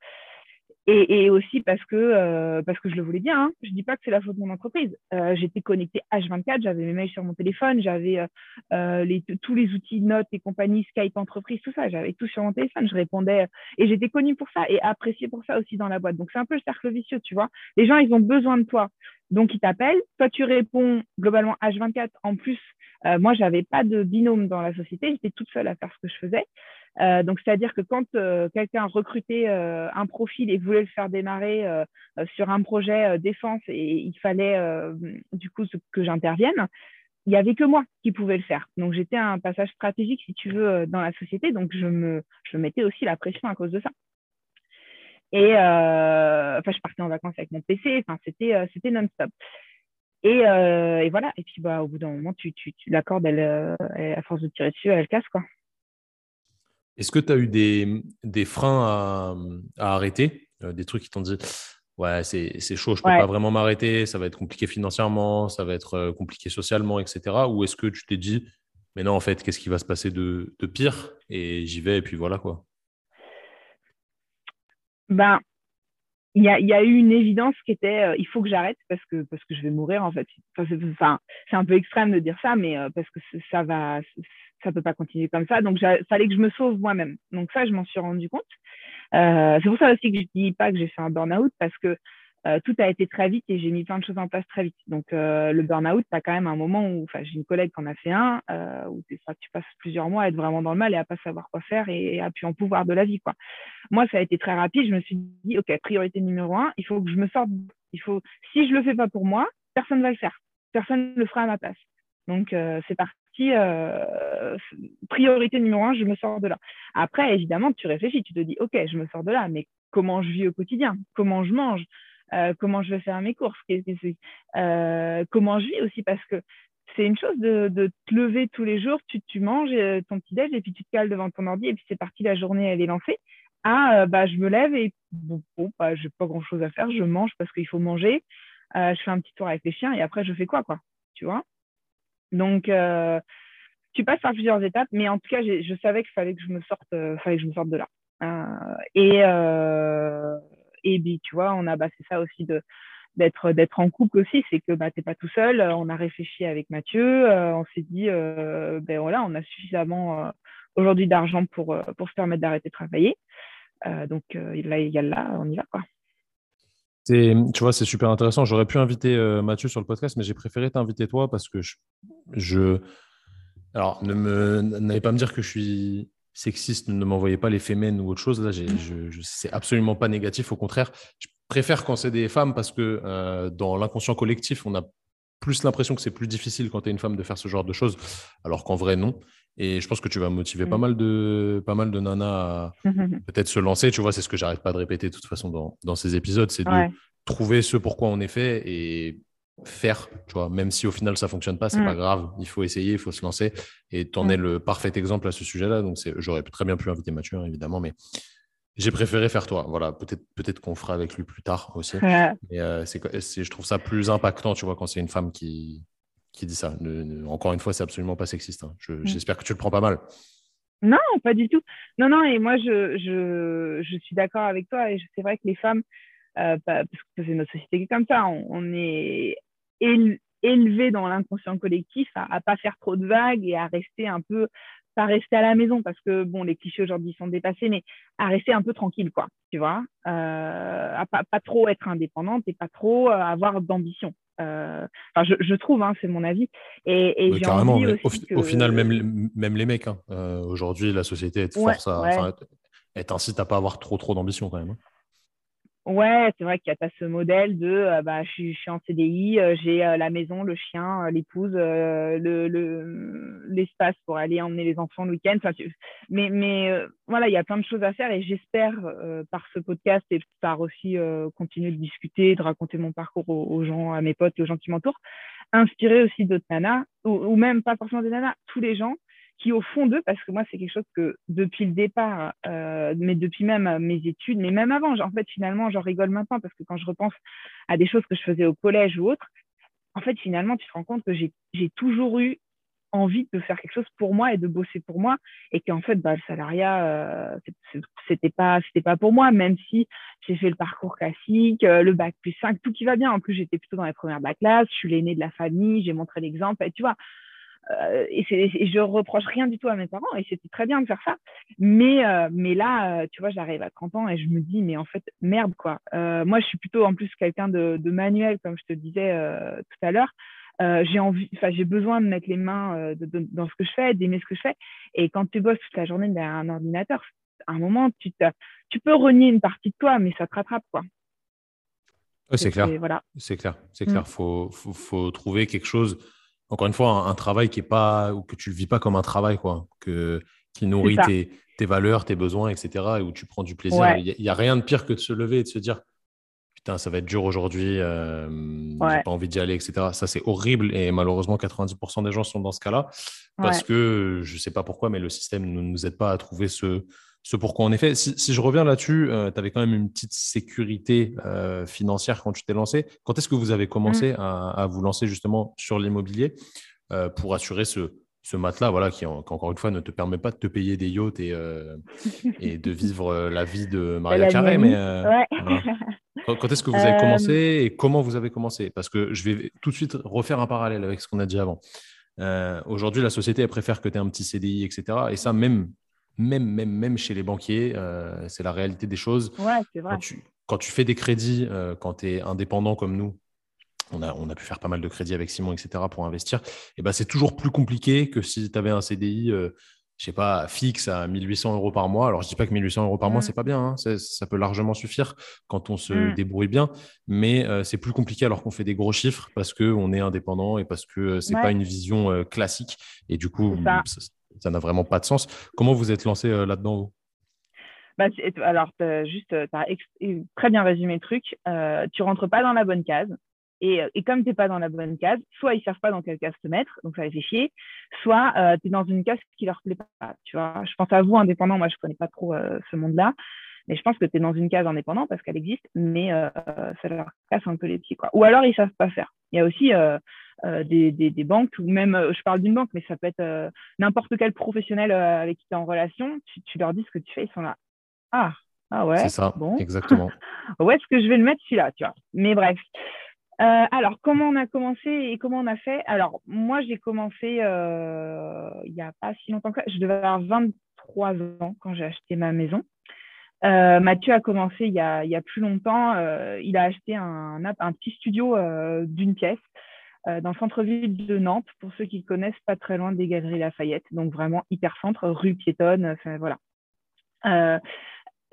et, aussi parce que, euh, parce que je le voulais bien. Hein. Je dis pas que c'est la faute de mon entreprise. Euh, j'étais connectée H24, j'avais mes mails sur mon téléphone, j'avais euh, les, tous les outils notes et compagnie, Skype entreprise, tout ça. J'avais tout sur mon téléphone. Je répondais et j'étais connue pour ça et appréciée pour ça aussi dans la boîte. Donc c'est un peu le cercle vicieux, tu vois. Les gens, ils ont besoin de toi. Donc ils t'appellent. Toi, tu réponds globalement H24. En plus, moi, j'avais pas de binôme dans la société. J'étais toute seule à faire ce que je faisais. Euh, donc, c'est-à-dire que quand euh, quelqu'un recrutait euh, un profil et voulait le faire démarrer sur un projet défense et il fallait du coup que j'intervienne, il n'y avait que moi qui pouvais le faire. Donc, j'étais un passage stratégique, si tu veux, dans la société. Donc, je me, je mettais aussi la pression à cause de ça. Et enfin, je partais en vacances avec mon PC. Enfin, c'était, c'était non-stop. Et, et, voilà. Et puis, bah, au bout d'un moment, tu, tu, tu la corde, elle, à force de tirer dessus, elle casse, quoi. Est-ce que tu as eu des, des freins à, à arrêter? Euh, Des trucs qui t'ont dit Ouais, c'est chaud, je ne peux pas vraiment m'arrêter, ça va être compliqué financièrement, ça va être euh, compliqué socialement, etc. Ou est-ce que tu t'es dit mais non, en fait, qu'est-ce qui va se passer de, de pire? Et j'y vais, et puis voilà quoi. Ben, il y a, y a, eu une évidence qui était euh, il faut que j'arrête parce que, parce que je vais mourir en fait. Enfin, c'est un peu extrême de dire ça, mais euh, parce que ça va, ça peut pas continuer comme ça. Donc, fallait que je me sauve moi-même. Donc, ça, je m'en suis rendu compte. Euh, c'est pour ça aussi que je dis pas que j'ai fait un burn-out parce que euh, tout a été très vite et j'ai mis plein de choses en place très vite. Donc, euh, le burn-out, tu as quand même un moment où, enfin, j'ai une collègue qui en a fait un, où ça, tu passes plusieurs mois à être vraiment dans le mal et à pas savoir quoi faire et, à plus en pouvoir de la vie, quoi. Moi, ça a été très rapide. Je me suis dit, OK, priorité numéro un, il faut que je me sorte. Il faut, si je le fais pas pour moi, personne va le faire. Personne le fera à ma place. Donc, c'est parti. Priorité numéro un, je me sors de là. Après, évidemment, tu réfléchis, tu te dis, OK, je me sors de là, mais comment je vis au quotidien? Comment je mange? Euh, comment je vais faire mes courses, euh, comment je vis aussi, parce que c'est une chose de, te lever tous les jours, tu, manges euh, ton petit déj et puis tu te cales devant ton ordi et puis c'est parti, la journée elle est lancée. Ah, bah, je me lève et bon, bon bah, j'ai pas grand chose à faire, je mange parce qu'il faut manger, je fais un petit tour avec les chiens et après je fais quoi, quoi, tu vois? Donc, tu passes par plusieurs étapes, mais en tout cas, je savais qu'il fallait que je me sorte, fallait que je me sorte de là. et et puis, tu vois, on a, bah, c'est ça aussi de, d'être, d'être en couple aussi, c'est que bah, tu n'es pas tout seul. On a réfléchi avec Mathieu, euh, on s'est dit, euh, ben voilà, on a suffisamment euh, aujourd'hui d'argent pour, pour se permettre d'arrêter de travailler. donc là, il y a là, on y va. Quoi. Tu vois, c'est super intéressant. J'aurais pu inviter Mathieu sur le podcast, mais j'ai préféré t'inviter toi parce que je. je... Alors, ne me, n'allez pas me dire que je suis sexiste, ne m'envoyez pas les fémènes ou autre chose. Là, je c'est absolument pas négatif. Au contraire, je préfère quand c'est des femmes parce que euh, dans l'inconscient collectif, on a plus l'impression que c'est plus difficile quand tu es une femme de faire ce genre de choses, alors qu'en vrai, non. Et je pense que tu vas motiver pas mm. mal de, pas mal de nanas à peut-être se lancer. Tu vois, c'est ce que j'arrête pas de répéter de toute façon dans, dans ces épisodes, c'est de trouver ce pourquoi on est fait et faire, tu vois, même si au final ça fonctionne pas, c'est pas mm. grave, il faut essayer, il faut se lancer. Et tu en es mm. le parfait exemple à ce sujet-là. Donc j'aurais très bien pu inviter Mathieu, hein, évidemment, mais j'ai préféré faire toi. Voilà, peut-être peut-être qu'on fera avec lui plus tard aussi. Mais euh, c'est, je trouve ça plus impactant, tu vois, quand c'est une femme qui, qui dit ça. encore une fois, c'est absolument pas sexiste. Hein. Mm. J'espère que tu le prends pas mal. Non, pas du tout. Non, non, et moi, je, je, je suis d'accord avec toi. Et c'est vrai que les femmes, euh, parce que c'est notre société qui est comme ça, on est élevé dans l'inconscient collectif à, à pas faire trop de vagues et à rester un peu pas rester à la maison parce que bon les clichés aujourd'hui sont dépassés mais à rester un peu tranquille quoi tu vois euh, à pas, pas, trop être indépendante et pas trop euh, avoir d'ambition enfin je, je, trouve hein, c'est mon avis et, et carrément au, final même même les mecs hein, euh, aujourd'hui la société est force à ouais. elle t'incite à pas avoir trop trop d'ambition quand même hein. Ouais, c'est vrai qu'il y a ce modèle de euh, bah, je, suis, je, suis en CDI, euh, j'ai euh, la maison, le chien, l'épouse, le, l'espace le, pour aller emmener les enfants le week-end. Enfin, mais mais voilà, il y a plein de choses à faire et j'espère par ce podcast et par aussi continuer de discuter, de raconter mon parcours aux, gens, à mes potes et aux gens qui m'entourent, inspirer aussi d'autres nanas, ou, ou, même pas forcément des nanas, tous les gens qui au fond d'eux, parce que moi c'est quelque chose que depuis le départ, euh, mais depuis même mes études, mais même avant, en fait finalement j'en rigole maintenant parce que quand je repense à des choses que je faisais au collège ou autre, en fait finalement tu te rends compte que j'ai toujours eu envie de faire quelque chose pour moi et de bosser pour moi et qu'en fait bah, le salariat euh, c'était pas c'était pas pour moi même si j'ai fait le parcours classique euh, le bac plus 5 tout qui va bien. En plus j'étais plutôt dans les premières de la classe je suis l'aînée de la famille j'ai montré l'exemple et tu vois euh, et, et, je reproche rien du tout à mes parents et c'était très bien de faire ça. Mais, euh, mais là, euh, tu vois, j'arrive à 30 ans et je me dis, mais en fait, merde, quoi. moi, je suis plutôt en plus quelqu'un de, de, manuel, comme je te disais tout à l'heure. j'ai envie, enfin, j'ai besoin de mettre les mains de, dans ce que je fais, d'aimer ce que je fais. Et quand tu bosses toute la journée derrière un ordinateur, à un moment, tu, tu peux renier une partie de toi, mais ça te rattrape, quoi. c'est clair. Voilà. C'est clair. C'est clair. Mm. Faut, faut, faut, trouver quelque chose encore une fois, un, travail qui est pas, ou que tu le vis pas comme un travail, quoi, que, qui nourrit tes, tes, valeurs, tes besoins, etc., et où tu prends du plaisir. Il n'y a, rien de pire que de se lever et de se dire, putain, ça va être dur aujourd'hui, euh, j'ai pas envie d'y aller, etc. Ça, c'est horrible, et malheureusement, 90% des gens sont dans ce cas-là, parce que, je sais pas pourquoi, mais le système ne nous aide pas à trouver ce, ce pourquoi en effet. Si, si je reviens là-dessus, euh, tu avais quand même une petite sécurité euh, financière quand tu t'es lancé. Quand est-ce que vous avez commencé mmh. à, à, vous lancer justement sur l'immobilier euh, pour assurer ce, ce matelas, voilà, qui, encore une fois ne te permet pas de te payer des yachts et, et de vivre la vie de Maria Carré. Mais euh, quand, est-ce que vous avez commencé et comment vous avez commencé? Parce que je vais tout de suite refaire un parallèle avec ce qu'on a dit avant. Aujourd'hui, la société elle préfère que tu aies un petit CDI, etc. Et ça, même, même, même, même chez les banquiers, c'est la réalité des choses. Ouais, c'est vrai. Quand tu, quand tu fais des crédits, quand tu es indépendant comme nous, on a, pu faire pas mal de crédits avec Simon, etc. pour investir, et ben, c'est toujours plus compliqué que si tu avais un CDI, euh, je sais pas, fixe à 1800 euros par mois. Alors, je dis pas que 1800 euros par mois, mois, mmh. c'est pas bien, hein. ça peut largement suffire quand on se mmh. débrouille bien, mais euh, c'est plus compliqué alors qu'on fait des gros chiffres parce qu'on est indépendant et parce que euh, c'est n'est pas une vision classique. Et du coup, ça n'a vraiment pas de sens. Comment vous êtes lancé là-dedans, vous? Bah, alors, juste, tu as très bien résumé le truc. tu rentres pas dans la bonne case. Et, euh, comme tu n'es pas dans la bonne case, soit ils ne savent pas dans quelle case te mettre, donc ça les fait chier, soit euh, tu es dans une case qui leur plaît pas. Tu vois je pense à vous, indépendants, moi je ne connais pas trop euh, ce monde-là, mais je pense que tu es dans une case indépendant parce qu'elle existe, mais ça leur casse un peu les pieds. Quoi. Ou alors ils ne savent pas faire. Il y a aussi des, des, des, banques, ou même, je parle d'une banque, mais ça peut être n'importe quel professionnel avec qui tu es en relation, tu, tu, leur dis ce que tu fais, ils sont là. Ah, ah ouais. C'est ça, bon. exactement. Où est-ce que je vais le mettre celui-là, tu vois? Mais bref. Euh, alors, comment on a commencé et comment on a fait? Alors, moi, j'ai commencé euh, il n'y a pas si longtemps que ça. Je devais avoir 23 ans quand j'ai acheté ma maison. Euh, Mathieu a commencé il y a, il y a plus longtemps. il a acheté un, un petit studio d'une pièce dans le centre-ville de Nantes, pour ceux qui connaissent, pas très loin des Galeries Lafayette, donc vraiment hyper centre, rue piétonne, voilà.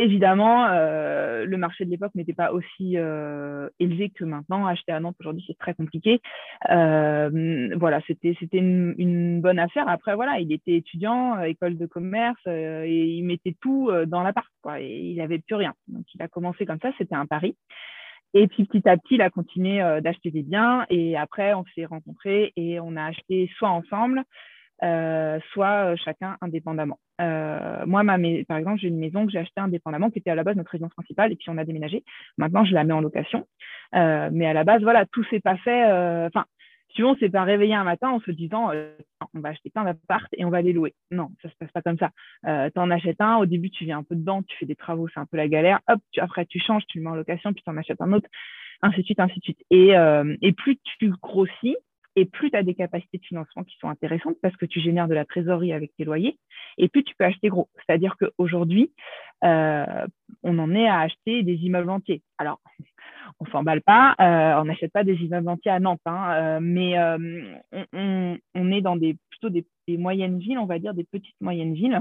Évidemment, euh, le marché de l'époque n'était pas aussi euh, élevé que maintenant. Acheter à Nantes aujourd'hui, c'est très compliqué. Euh, voilà, c'était c'était une, une, bonne affaire. Après, voilà, il était étudiant, école de commerce, et il mettait tout dans l'appart, quoi. Et il n'avait plus rien. Donc, il a commencé comme ça. C'était un pari. Et puis petit à petit, il a continué d'acheter des biens. Et après, on s'est rencontrés et on a acheté soit ensemble, euh, soit euh, chacun indépendamment. Euh, moi, ma, par exemple, j'ai une maison que j'ai achetée indépendamment, qui était à la base notre résidence principale, et puis on a déménagé. Maintenant, je la mets en location. mais à la base, voilà, tout s'est pas fait. Enfin, si on s'est pas réveillé un matin en se disant on va acheter plein d'appartes et on va les louer. Non, ça se passe pas comme ça. tu en achètes un, au début tu viens un peu dedans, tu fais des travaux, c'est un peu la galère. Hop, après tu changes, tu le mets en location, puis tu en achètes un autre, ainsi de suite, ainsi de suite. Et, et plus tu grossis, et plus tu as des capacités de financement qui sont intéressantes parce que tu génères de la trésorerie avec tes loyers, et plus tu peux acheter gros. C'est-à-dire qu'aujourd'hui, euh, on en est à acheter des immeubles entiers. Alors, on s'emballe pas, euh, on n'achète pas des immeubles entiers à Nantes, hein, euh, mais on, est dans des, plutôt des, moyennes villes, on va dire des petites moyennes villes.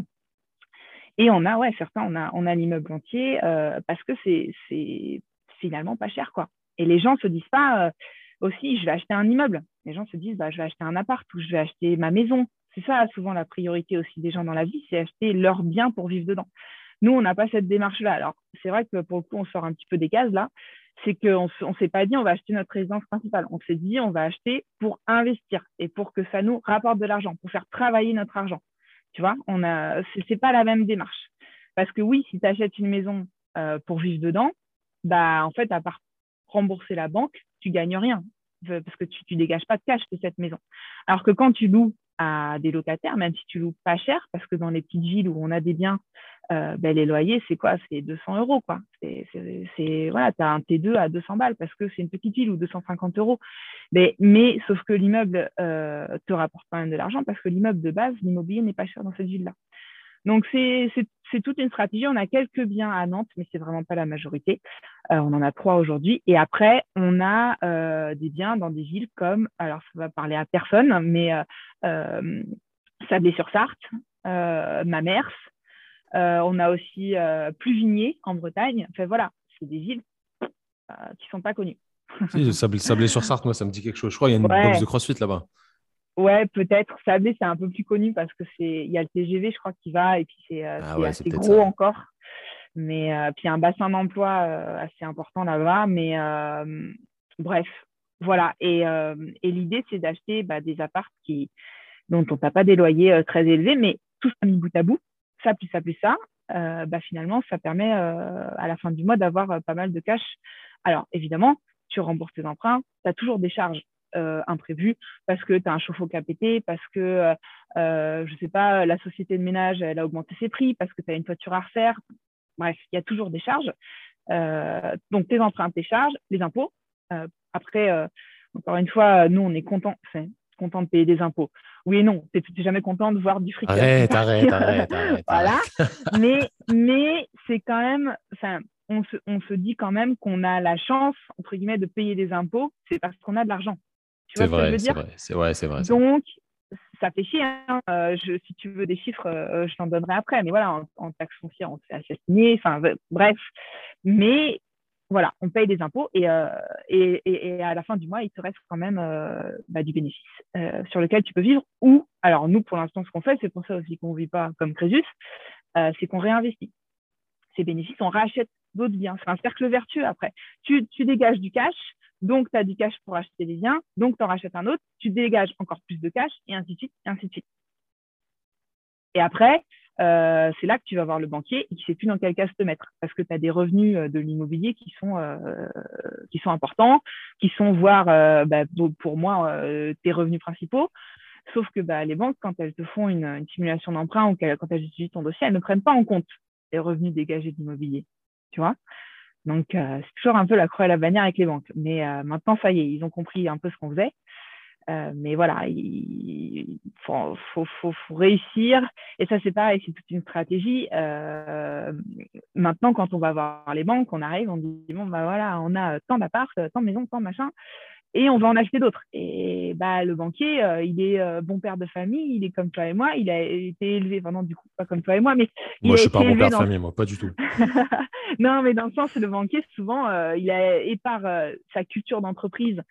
Et on a, ouais, certains, on a, on a l'immeuble entier parce que c'est finalement pas cher, quoi. Et les gens se disent pas, aussi, je vais acheter un immeuble. Les gens se disent, bah, je vais acheter un appart ou je vais acheter ma maison. C'est ça souvent la priorité aussi des gens dans la vie, c'est acheter leur bien pour vivre dedans. Nous, on n'a pas cette démarche-là. Alors, c'est vrai que pour le coup, on sort un petit peu des cases là. C'est qu'on ne s'est pas dit, on va acheter notre résidence principale. On s'est dit, on va acheter pour investir et pour que ça nous rapporte de l'argent, pour faire travailler notre argent. Tu vois, on a, c'est pas la même démarche. Parce que oui, si tu achètes une maison euh, pour vivre dedans, bah, en fait, à part rembourser la banque, tu gagnes rien parce que tu ne dégages pas de cash de cette maison. Alors que quand tu loues à des locataires, même si tu loues pas cher, parce que dans les petites villes où on a des biens, euh, ben, les loyers, c'est quoi? C'est 200 euros, quoi. C'est, voilà, tu as un T2 à 200 balles parce que c'est une petite ville ou 250 euros. Mais, mais sauf que l'immeuble euh, te rapporte quand même de l'argent parce que l'immeuble de base, l'immobilier n'est pas cher dans cette ville-là. Donc, c'est toute une stratégie. On a quelques biens à Nantes, mais c'est vraiment pas la majorité. Euh, on en a trois aujourd'hui. Et après, on a euh, des biens dans des villes comme, alors ça va parler à personne, mais euh, Sablé-sur-Sarthe, Mamers. on a aussi Pluvigné en Bretagne. Enfin voilà, c'est des villes qui sont pas connues. Sablé-sur-Sarthe, moi, ça me dit quelque chose. Je crois qu'il y a une box de CrossFit là-bas. Ouais, peut-être. Sablé, c'est un peu plus connu parce que c'est, il y a le TGV, je crois, qui va et puis c'est euh, ah assez gros encore. Mais euh, puis il y a un bassin d'emploi euh, assez important là-bas. Mais bref, voilà. Et, et l'idée, c'est d'acheter bah, des apparts qui, dont on n'a pas des loyers très élevés, mais tout ça mis bout à bout, ça plus ça plus ça, bah, finalement, ça permet à la fin du mois d'avoir pas mal de cash. Alors évidemment, tu rembourses tes emprunts, tu as toujours des charges imprévues, parce que tu as un chauffe-eau qui a pété, parce que, je ne sais pas, la société de ménage, elle a augmenté ses prix, parce que tu as une voiture à refaire. Bref, il y a toujours des charges. donc, tes emprunts, tes charges, les impôts. après, encore une fois, nous, on est content, content de payer des impôts. Oui et non, tu n'es jamais content de voir du fric. Arrête, arrête, arrête, arrête, Voilà. mais mais c'est quand même, enfin, on se, on se dit quand même qu'on a la chance, entre guillemets, de payer des impôts, c'est parce qu'on a de l'argent. C'est vrai, c'est vrai. C'est vrai. Donc, ça fait chier. Hein. Euh, je, si tu veux des chiffres, euh, je t'en donnerai après. Mais voilà, en, en taxe foncière, on s'est assassiné. Enfin, bref. Mais voilà, on paye des impôts euh, et, et, à la fin du mois, il te reste quand même bah, du bénéfice sur lequel tu peux vivre. Ou, alors nous, pour l'instant, ce qu'on fait, c'est pour ça aussi qu'on ne vit pas comme Crésus, c'est qu'on réinvestit ces bénéfices, on rachète d'autres biens. C'est un cercle vertueux après. Tu, tu dégages du cash, donc tu as du cash pour acheter des biens, donc tu en rachètes un autre, tu dégages encore plus de cash, et ainsi de suite, et ainsi de suite. Et après, euh, c'est là que tu vas voir le banquier et qui ne sait plus dans quel cas te mettre parce que tu as des revenus euh, de l'immobilier qui sont euh, qui sont importants, qui sont voire bah, pour moi tes revenus principaux. Sauf que bah, les banques, quand elles te font une, simulation d'emprunt ou quand elles utilisent ton dossier, elles ne prennent pas en compte les revenus dégagés d'immobilier. Tu vois Donc, c'est toujours un peu la croix et la bannière avec les banques. Mais maintenant, ça y est, ils ont compris un peu ce qu'on faisait. Euh, mais voilà, il faut, réussir. Et ça, c'est pareil, c'est toute une stratégie. Euh, maintenant, quand on va voir les banques, on arrive, on dit bon, bah voilà, on a tant d'appart, tant de maisons, tant de machin, et on va en acheter d'autres. Et bah, le banquier, euh, il est bon père de famille, il est comme toi et moi, il a été élevé, enfin non, du coup, pas comme toi et moi, mais. Moi, je suis pas bon père de famille, moi, pas du tout. non, mais dans le sens, le banquier, souvent, il a, et par sa culture d'entreprise,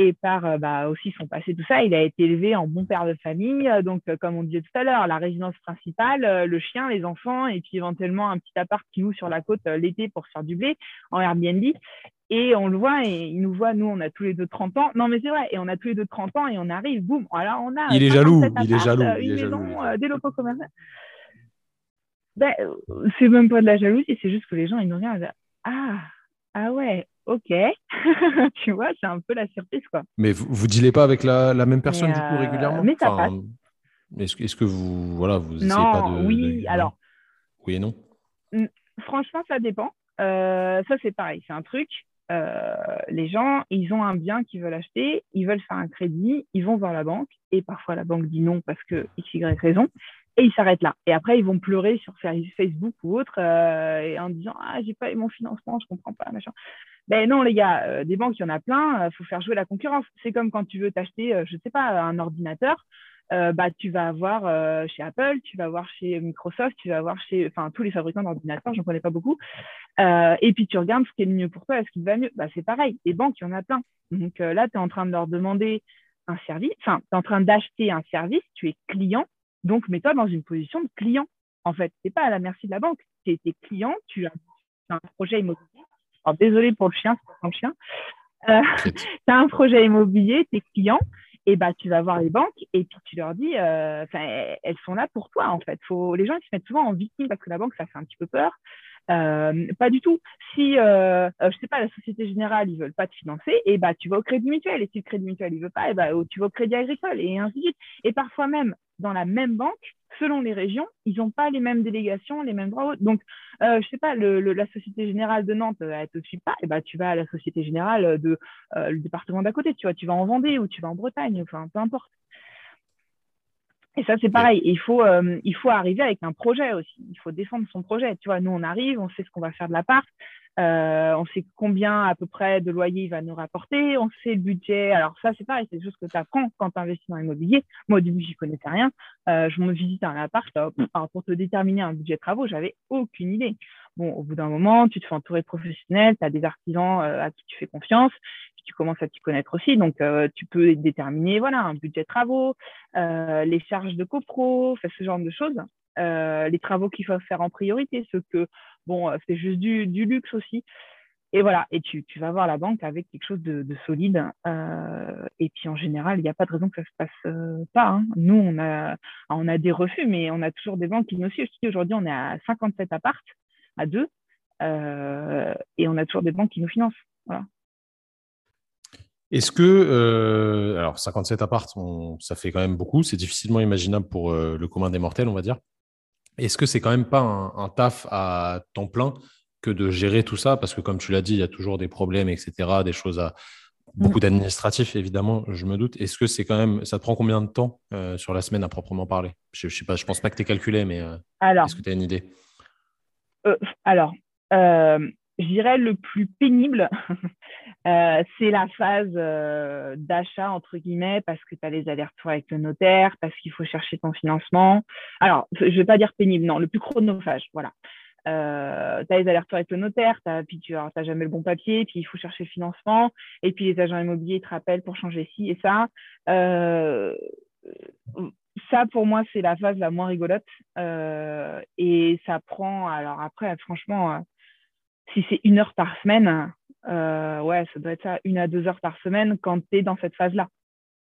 et par euh, bah, aussi son passé, tout ça, il a été élevé en bon père de famille. Euh, donc, euh, comme on disait tout à l'heure, la résidence principale, le chien, les enfants, et puis éventuellement un petit appart qui loue sur la côte l'été pour faire du blé en Airbnb. Et on le voit, et il nous voit, nous, on a tous les deux 30 ans. Non, mais c'est vrai, et on a tous les deux 30 ans, et on arrive, boum, alors on a. Il est jaloux, il est jaloux. Une maison, des locaux commerciaux. Ben, c'est même pas de la jalousie, c'est juste que les gens, ils nous regardent. Ah, ah ouais, ok, tu vois, c'est un peu la surprise, quoi. Mais vous, vous dealez pas avec la, la même personne, du coup, euh, régulièrement Mais ça passe. Est-ce, est-ce que vous, voilà, vous essayez pas de... oui, alors... Oui et non Franchement, ça dépend. Euh, ça, c'est pareil, c'est un truc. Euh, les gens, ils ont un bien qu'ils veulent acheter, ils veulent faire un crédit, ils vont voir la banque, et parfois la banque dit non parce que X, Y raison, et ils s'arrêtent là. Et après, ils vont pleurer sur Facebook ou autre euh, en disant Ah, j'ai pas eu mon financement, je comprends pas, machin. Ben non, les gars, euh, des banques, il y en a plein, il faut faire jouer la concurrence. C'est comme quand tu veux t'acheter, je ne sais pas, un ordinateur. Bah, tu vas avoir chez Apple, tu vas avoir chez Microsoft, tu vas avoir chez enfin, tous les fabricants d'ordinateurs, je n'en connais pas beaucoup. et puis tu regardes ce qui est le mieux pour toi, est-ce qu'il va mieux bah, C'est pareil, les banques, il y en a plein. Donc là, tu es en train de leur demander un service, enfin, tu es en train d'acheter un service, tu es client, donc, mets-toi dans une position de client. En fait, tu n'es pas à la merci de la banque. Tu es, client, tu as un projet immobilier. Alors, désolé pour le chien, c'est pas un chien. Euh, tu as un projet immobilier, tu es client, et bah, tu vas voir les banques et puis tu leur dis, euh, elles sont là pour toi en fait. Faut, les gens ils se mettent souvent en victime parce que la banque, ça fait un petit peu peur. Euh, pas du tout. Si, euh, euh, je sais pas, la Société Générale, ils veulent pas te financer, et bah, tu vas au Crédit Mutuel. Et si le Crédit Mutuel, il veut pas, et bah, tu vas au Crédit Agricole, et ainsi de suite. Et parfois même, dans la même banque, selon les régions, ils n'ont pas les mêmes délégations, les mêmes droits. Donc, euh, je sais pas, le, la Société Générale de Nantes, elle te suit pas, et bah, tu vas à la Société Générale de le département d'à côté, tu vois, tu vas en Vendée ou tu vas en Bretagne, enfin, peu importe. Et ça, c'est pareil. il faut, euh, il faut arriver avec un projet aussi. Il faut défendre son projet. Tu vois, nous, on arrive, on sait ce qu'on va faire de l'appart. Euh, on sait combien à peu près de loyer il va nous rapporter, on sait le budget. Alors ça, c'est pareil, c'est des choses que tu apprends quand tu investis dans l'immobilier. Moi, au début, j'y connaissais rien. Euh, je me visite un appart. alors, pour te déterminer un budget de travaux, j'avais aucune idée. Bon, au bout d'un moment, tu te fais entourer de professionnels, tu as des artisans à qui tu fais confiance tu commences à t'y connaître aussi. Donc, euh, tu peux déterminer voilà, un budget de travaux, euh, les charges de copro, ce genre de choses. Euh, les travaux qu'il faut faire en priorité, ce que, bon, c'est juste du, luxe aussi. Et voilà, et tu, vas voir la banque avec quelque chose de, solide. et puis en général, il n'y a pas de raison que ça ne se passe pas. Hein. Nous, on a, des refus, mais on a toujours des banques qui nous suivent. Aujourd'hui, on est à 57 appartes, à deux, et on a toujours des banques qui nous financent. Est-ce que, euh, alors 57 apparts, ça fait quand même beaucoup, c'est difficilement imaginable pour euh, le commun des mortels, on va dire. Est-ce que c'est quand même pas un, taf à temps plein que de gérer tout ça? Parce que comme tu l'as dit, il y a toujours des problèmes, etc., des choses à... Beaucoup mm. d'administratifs, évidemment, je me doute. Est-ce que c'est quand même... Ça te prend combien de temps euh, sur la semaine à proprement parler? Je ne sais pas, je pense pas que tu es calculé, mais est-ce que tu as une idée? Alors, je dirais le plus pénible, euh, c'est la phase euh, d'achat, entre guillemets, parce que tu as les allers-retours avec le notaire, parce qu'il faut chercher ton financement. Alors, je ne vais pas dire pénible, non, le plus chronophage, voilà. Euh, tu as les allers-retours avec le notaire, puis tu n'as jamais le bon papier, puis il faut chercher le financement, et puis les agents immobiliers te rappellent pour changer ci et ça. ça, pour moi, c'est la phase la moins rigolote. et ça prend, alors après, franchement, si c'est une heure par semaine, euh, ouais, ça doit être ça, une à deux heures par semaine quand tu es dans cette phase-là.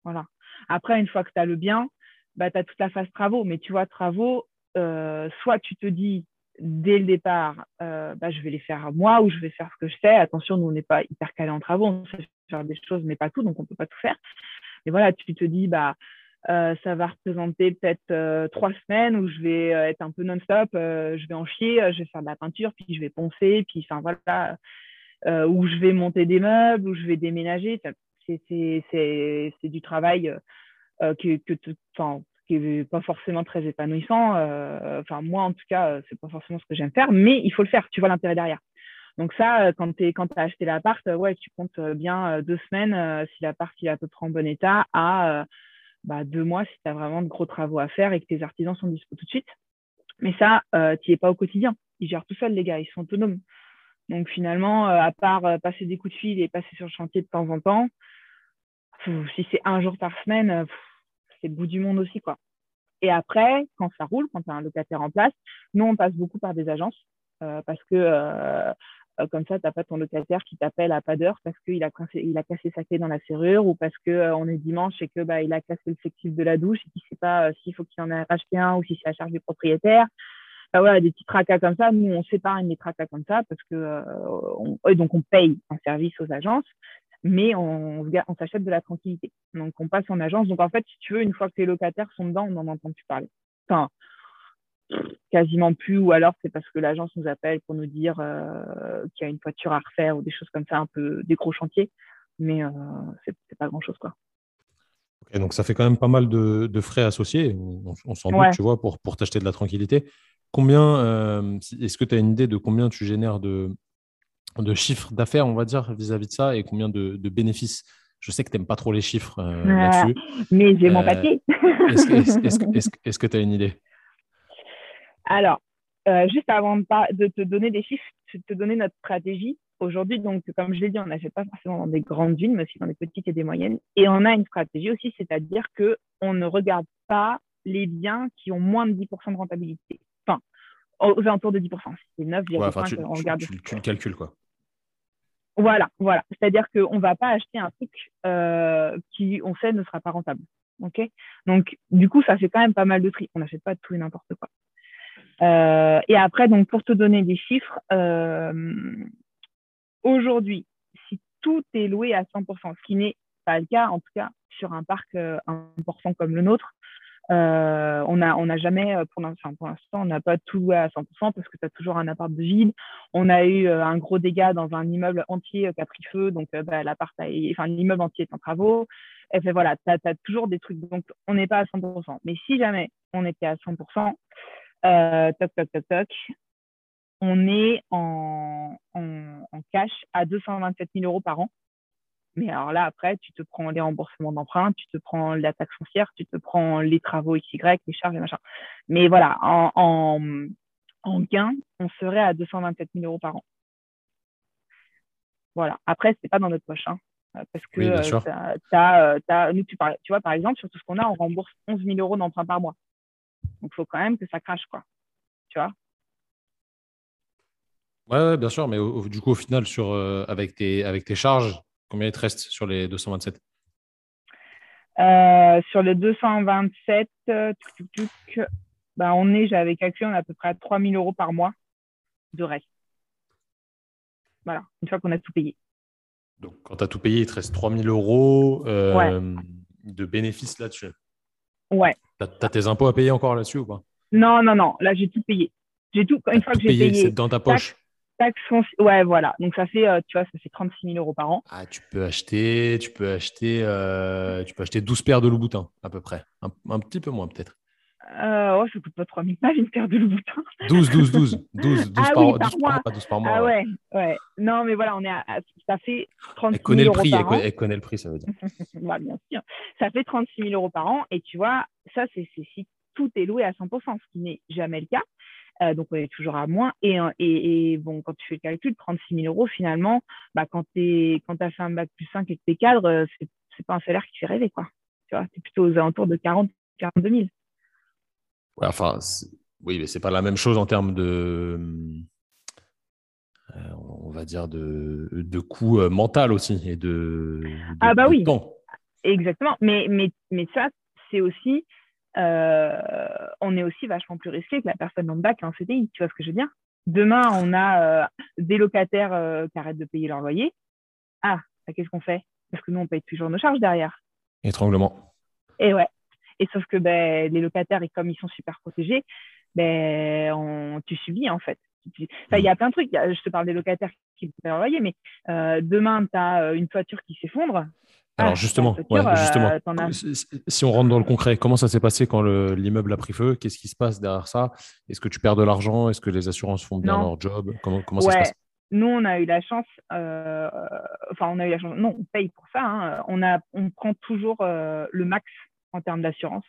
Voilà. Après, une fois que tu as le bien, bah, tu as toute la phase travaux. Mais tu vois, travaux, euh, soit tu te dis dès le départ, euh, bah, je vais les faire moi ou je vais faire ce que je sais. Attention, nous, on n'est pas hyper calé en travaux, on sait faire des choses, mais pas tout, donc on ne peut pas tout faire. Mais voilà, tu te dis, bah, euh, ça va représenter peut-être euh, trois semaines où je vais euh, être un peu non-stop, je vais en chier, je vais faire de la peinture, puis je vais poncer, puis enfin voilà, où je vais monter des meubles, où je vais déménager. C'est du travail que, que qui n'est pas forcément très épanouissant. Enfin, moi, en tout cas, c'est pas forcément ce que j'aime faire, mais il faut le faire. Tu vois l'intérêt derrière. Donc ça, quand tu as acheté l'appart, ouais, tu comptes bien deux semaines si l'appart est à peu près en bon état à bah, deux mois si tu as vraiment de gros travaux à faire et que tes artisans sont dispo tout de suite. Mais ça, euh, tu n'y es pas au quotidien. Ils gèrent tout seuls, les gars, ils sont autonomes. Donc finalement, euh, à part euh, passer des coups de fil et passer sur le chantier de temps en temps, si c'est un jour par semaine, c'est le bout du monde aussi. quoi. Et après, quand ça roule, quand tu as un locataire en place, nous, on passe beaucoup par des agences parce que comme ça, tu n'as pas ton locataire qui t'appelle à pas d'heure parce qu'il a, il a cassé sa clé dans la serrure ou parce qu'on euh, est dimanche et que bah, a cassé le flexible de la douche et qu'il ne sait pas euh, s'il faut qu'il en ait racheté un ou si c'est à charge du propriétaire. Voilà, des petits tracas comme ça. Nous, on sépare les tracas comme ça parce que on, donc on paye un service aux agences, mais on, s'achète de la tranquillité. Donc on passe en agence. Donc en fait, si tu veux, une fois que les locataires sont dedans, on en entend plus parler. Enfin, quasiment plus, ou alors c'est parce que l'agence nous appelle pour nous dire euh, qu'il y a une voiture à refaire ou des choses comme ça, un peu des gros chantiers, mais euh, c'est pas grand chose quoi. donc ça fait quand même pas mal de, frais associés, on, s'en doute, tu vois, pour, pour t'acheter de la tranquillité. Combien, euh, est-ce que tu as une idée de combien tu génères de, de chiffres d'affaires, on va dire, vis-à-vis de ça, et combien de, bénéfices? Je sais que tu n'aimes pas trop les chiffres là-dessus. Mais j'ai mon papier. Est-ce que tu as une idée? Alors, euh, juste avant de, te donner des chiffres, de te donner notre stratégie. Aujourd'hui, donc, comme je l'ai dit, on n'achète pas forcément dans des grandes villes, mais aussi dans des petites et des moyennes. Et on a une stratégie aussi, c'est-à-dire qu'on ne regarde pas les biens qui ont moins de 10% de rentabilité. Enfin, aux alentours de 10%. C'est 9, tu, on regarde. Tu, le calcules, quoi. Voilà, voilà. C'est-à-dire qu'on ne va pas acheter un truc euh, qui, on sait, ne sera pas rentable. OK? Donc, du coup, ça fait quand même pas mal de tri. On n'achète pas tout et n'importe quoi. Euh, et après, donc, pour te donner des chiffres, euh, aujourd'hui, si tout est loué à 100%, ce qui n'est pas le cas, en tout cas, sur un parc euh, important comme le nôtre, euh, on n'a on jamais, pour l'instant, on n'a pas tout loué à 100% parce que tu as toujours un appart de vide. On a eu un gros dégât dans un immeuble entier qui a pris feu, donc bah, l'appart, enfin l'immeuble entier est en travaux. Et fait, voilà, tu as, toujours des trucs, donc on n'est pas à 100%. Mais si jamais on était à 100%, euh, toc, toc, toc, toc. On est en, en, cash à 227 000 euros par an. Mais alors là, après, tu te prends les remboursements d'emprunt, tu te prends la taxe foncière, tu te prends les travaux XY, les charges et machin. Mais voilà, en, en, en gain, on serait à 227 000 euros par an. Voilà. Après, c'est pas dans notre poche. Hein, parce que euh, nous, tu, tu vois, par exemple, sur tout ce qu'on a, on rembourse 11 000 euros d'emprunt par mois. Donc, il faut quand même que ça crache, quoi. Tu vois? Ouais, bien sûr, mais du coup, au final, sur, euh, avec, tes, avec tes charges, combien il te reste sur les 227 euh, Sur les 227, bah, on est, j'avais calculé, on est à peu près à 3000 euros par mois de reste. Voilà, une fois qu'on a tout payé. Donc, quand tu as tout payé, il te reste 3000 euros euh, de bénéfices là-dessus. Ouais. Tu as, tes impôts à payer encore là-dessus ou pas? Non, non, non. Là, j'ai tout payé. J'ai tout. Une fois que j'ai payé. C'est dans ta poche. ouais, voilà. Donc ça fait, euh, tu vois, ça fait 36 000 euros par an. Ah, tu peux acheter, tu peux acheter, euh, tu peux acheter 12 paires de Louboutin à peu près, un petit peu moins peut-être. Euh, oh, ça coûte pas 3000 pages une paire de Louboutin. 12, 12, 12. 12, 12 ah, par, oui, 12 par, mois. Par, 12 par mois. Ah ouais. ouais, Non, mais voilà, on est à, ça fait 36 elle connaît 000 le prix, euros par elle, an. elle connaît le prix, ça veut dire. bah, bien sûr. Ça fait 36 000 euros par an. Et tu vois, ça, c'est si tout est loué à 100%, ce qui n'est jamais le cas. Euh, donc, on est toujours à moins. Et, et, et, bon, quand tu fais le calcul, 36 000 euros, finalement, bah, quand tu as fait un bac plus 5 et que tu es cadre, euh, c'est pas un salaire qui fait rêver. Quoi. Tu vois, es plutôt aux alentours de 40 42 000 enfin, oui, mais c'est pas la même chose en termes de, euh, on va dire de, de coût euh, mental aussi et de, ah bah oui, temps. exactement. Mais mais mais ça, c'est aussi, euh, on est aussi vachement plus risqué que la personne lambda qui est en CDI. Tu vois ce que je veux dire? Demain, on a des locataires qui arrêtent de payer leur loyer. Ah, bah, qu'est-ce qu'on fait? Parce que nous, on paye toujours nos charges derrière. Étranglement. Et ouais. Et sauf que ben, les locataires, et comme ils sont super protégés, ben, on, tu subis en fait. il y a plein de trucs. Je te parle des locataires qui peuvent envoyer, mais euh, demain, tu as euh, une toiture qui s'effondre. Alors ah, justement, justement euh, si on rentre dans le concret, comment ça s'est passé quand l'immeuble a pris feu? Qu'est-ce qui se passe derrière ça? Est-ce que tu perds de l'argent? Est-ce que les assurances font bien leur job? Comment, comment ça se passe? Nous, on a eu la chance, enfin, on a eu la chance, non, on paye pour ça. Hein. On, a, on prend toujours le max en termes d'assurance.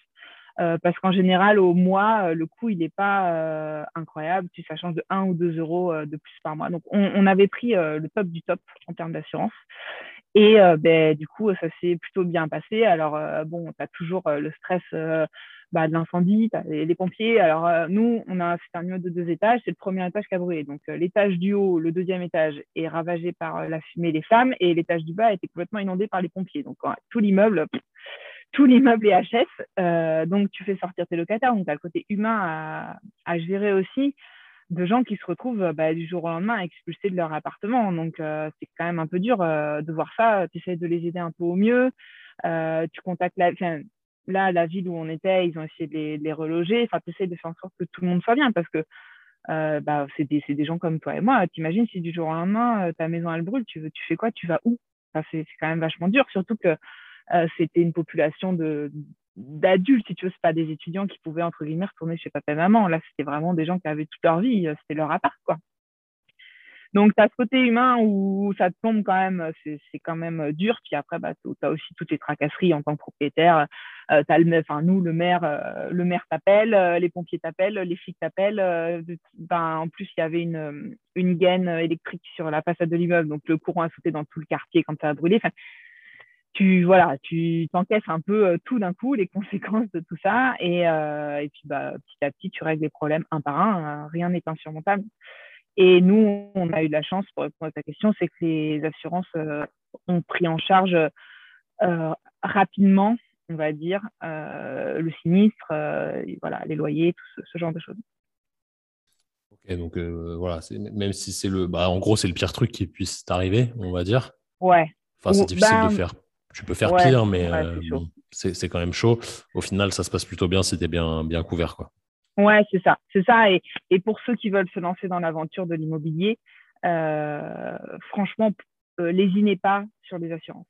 Euh, parce qu'en général, au mois, euh, le coût, il n'est pas euh, incroyable. Ça change de 1 ou 2 euros de plus par mois. Donc, on, avait pris le top du top en termes d'assurance. Et ben, du coup, ça s'est plutôt bien passé. Alors, bon, tu as toujours le stress bah, de l'incendie, les, les, pompiers. Alors, nous, on a c'est un immeuble de deux étages. C'est le premier étage qui a brûlé. Donc, l'étage du haut, le deuxième étage, est ravagé par la fumée des flammes. Et l'étage du bas a été complètement inondé par les pompiers. Donc, tout l'immeuble tout l'immeuble est HS, euh, donc tu fais sortir tes locataires. Donc, tu as le côté humain à, à, gérer aussi de gens qui se retrouvent bah, du jour au lendemain expulsés de leur appartement. Donc, euh, c'est quand même un peu dur euh, de voir ça. Tu essaies de les aider un peu au mieux. Euh, tu contactes la, là, la ville où on était, ils ont essayé de les, reloger. Enfin, tu essaies de faire en sorte que tout le monde soit bien parce que euh, bah, c'est des, des, gens comme toi et moi. T'imagines si du jour au lendemain, ta maison elle brûle, tu, tu fais quoi? Tu vas où? Enfin, C'est quand même vachement dur, surtout que euh, c'était une population de d'adultes, si tu veux, c'est pas des étudiants qui pouvaient, entre guillemets, retourner chez papa et maman. Là, c'était vraiment des gens qui avaient toute leur vie, euh, c'était leur appart, quoi. Donc, tu as ce côté humain où ça tombe quand même, c'est quand même dur. Puis après, bah, tu as aussi toutes les tracasseries en tant que propriétaire. Euh, as le, enfin, nous, le maire, euh, le maire t'appelle, les pompiers t'appellent, les flics t'appellent. ben, en plus, il y avait une, gaine électrique sur la façade de l'immeuble, donc le courant a sauté dans tout le quartier quand ça a brûlé. Tu voilà, tu t'encaisses un peu euh, tout d'un coup les conséquences de tout ça et, euh, et puis bah, petit à petit tu règles les problèmes un par un, hein, rien n'est insurmontable. Et nous, on a eu de la chance pour répondre à ta question, c'est que les assurances euh, ont pris en charge rapidement, on va dire, le sinistre, voilà, les loyers, tout ce, genre de choses. Ok, donc voilà, même si c'est le, bah, en gros, c'est le pire truc qui puisse t'arriver, on va dire. Ouais. Enfin, c'est difficile de ben, faire tu peux faire pire, mais euh, c'est quand même chaud. Au final, ça se passe plutôt bien si tu es bien, bien couvert. Quoi. Ouais, c'est ça. C'est ça. Et, et, pour ceux qui veulent se lancer dans l'aventure de l'immobilier, euh, franchement, euh, lésinez pas sur les assurances.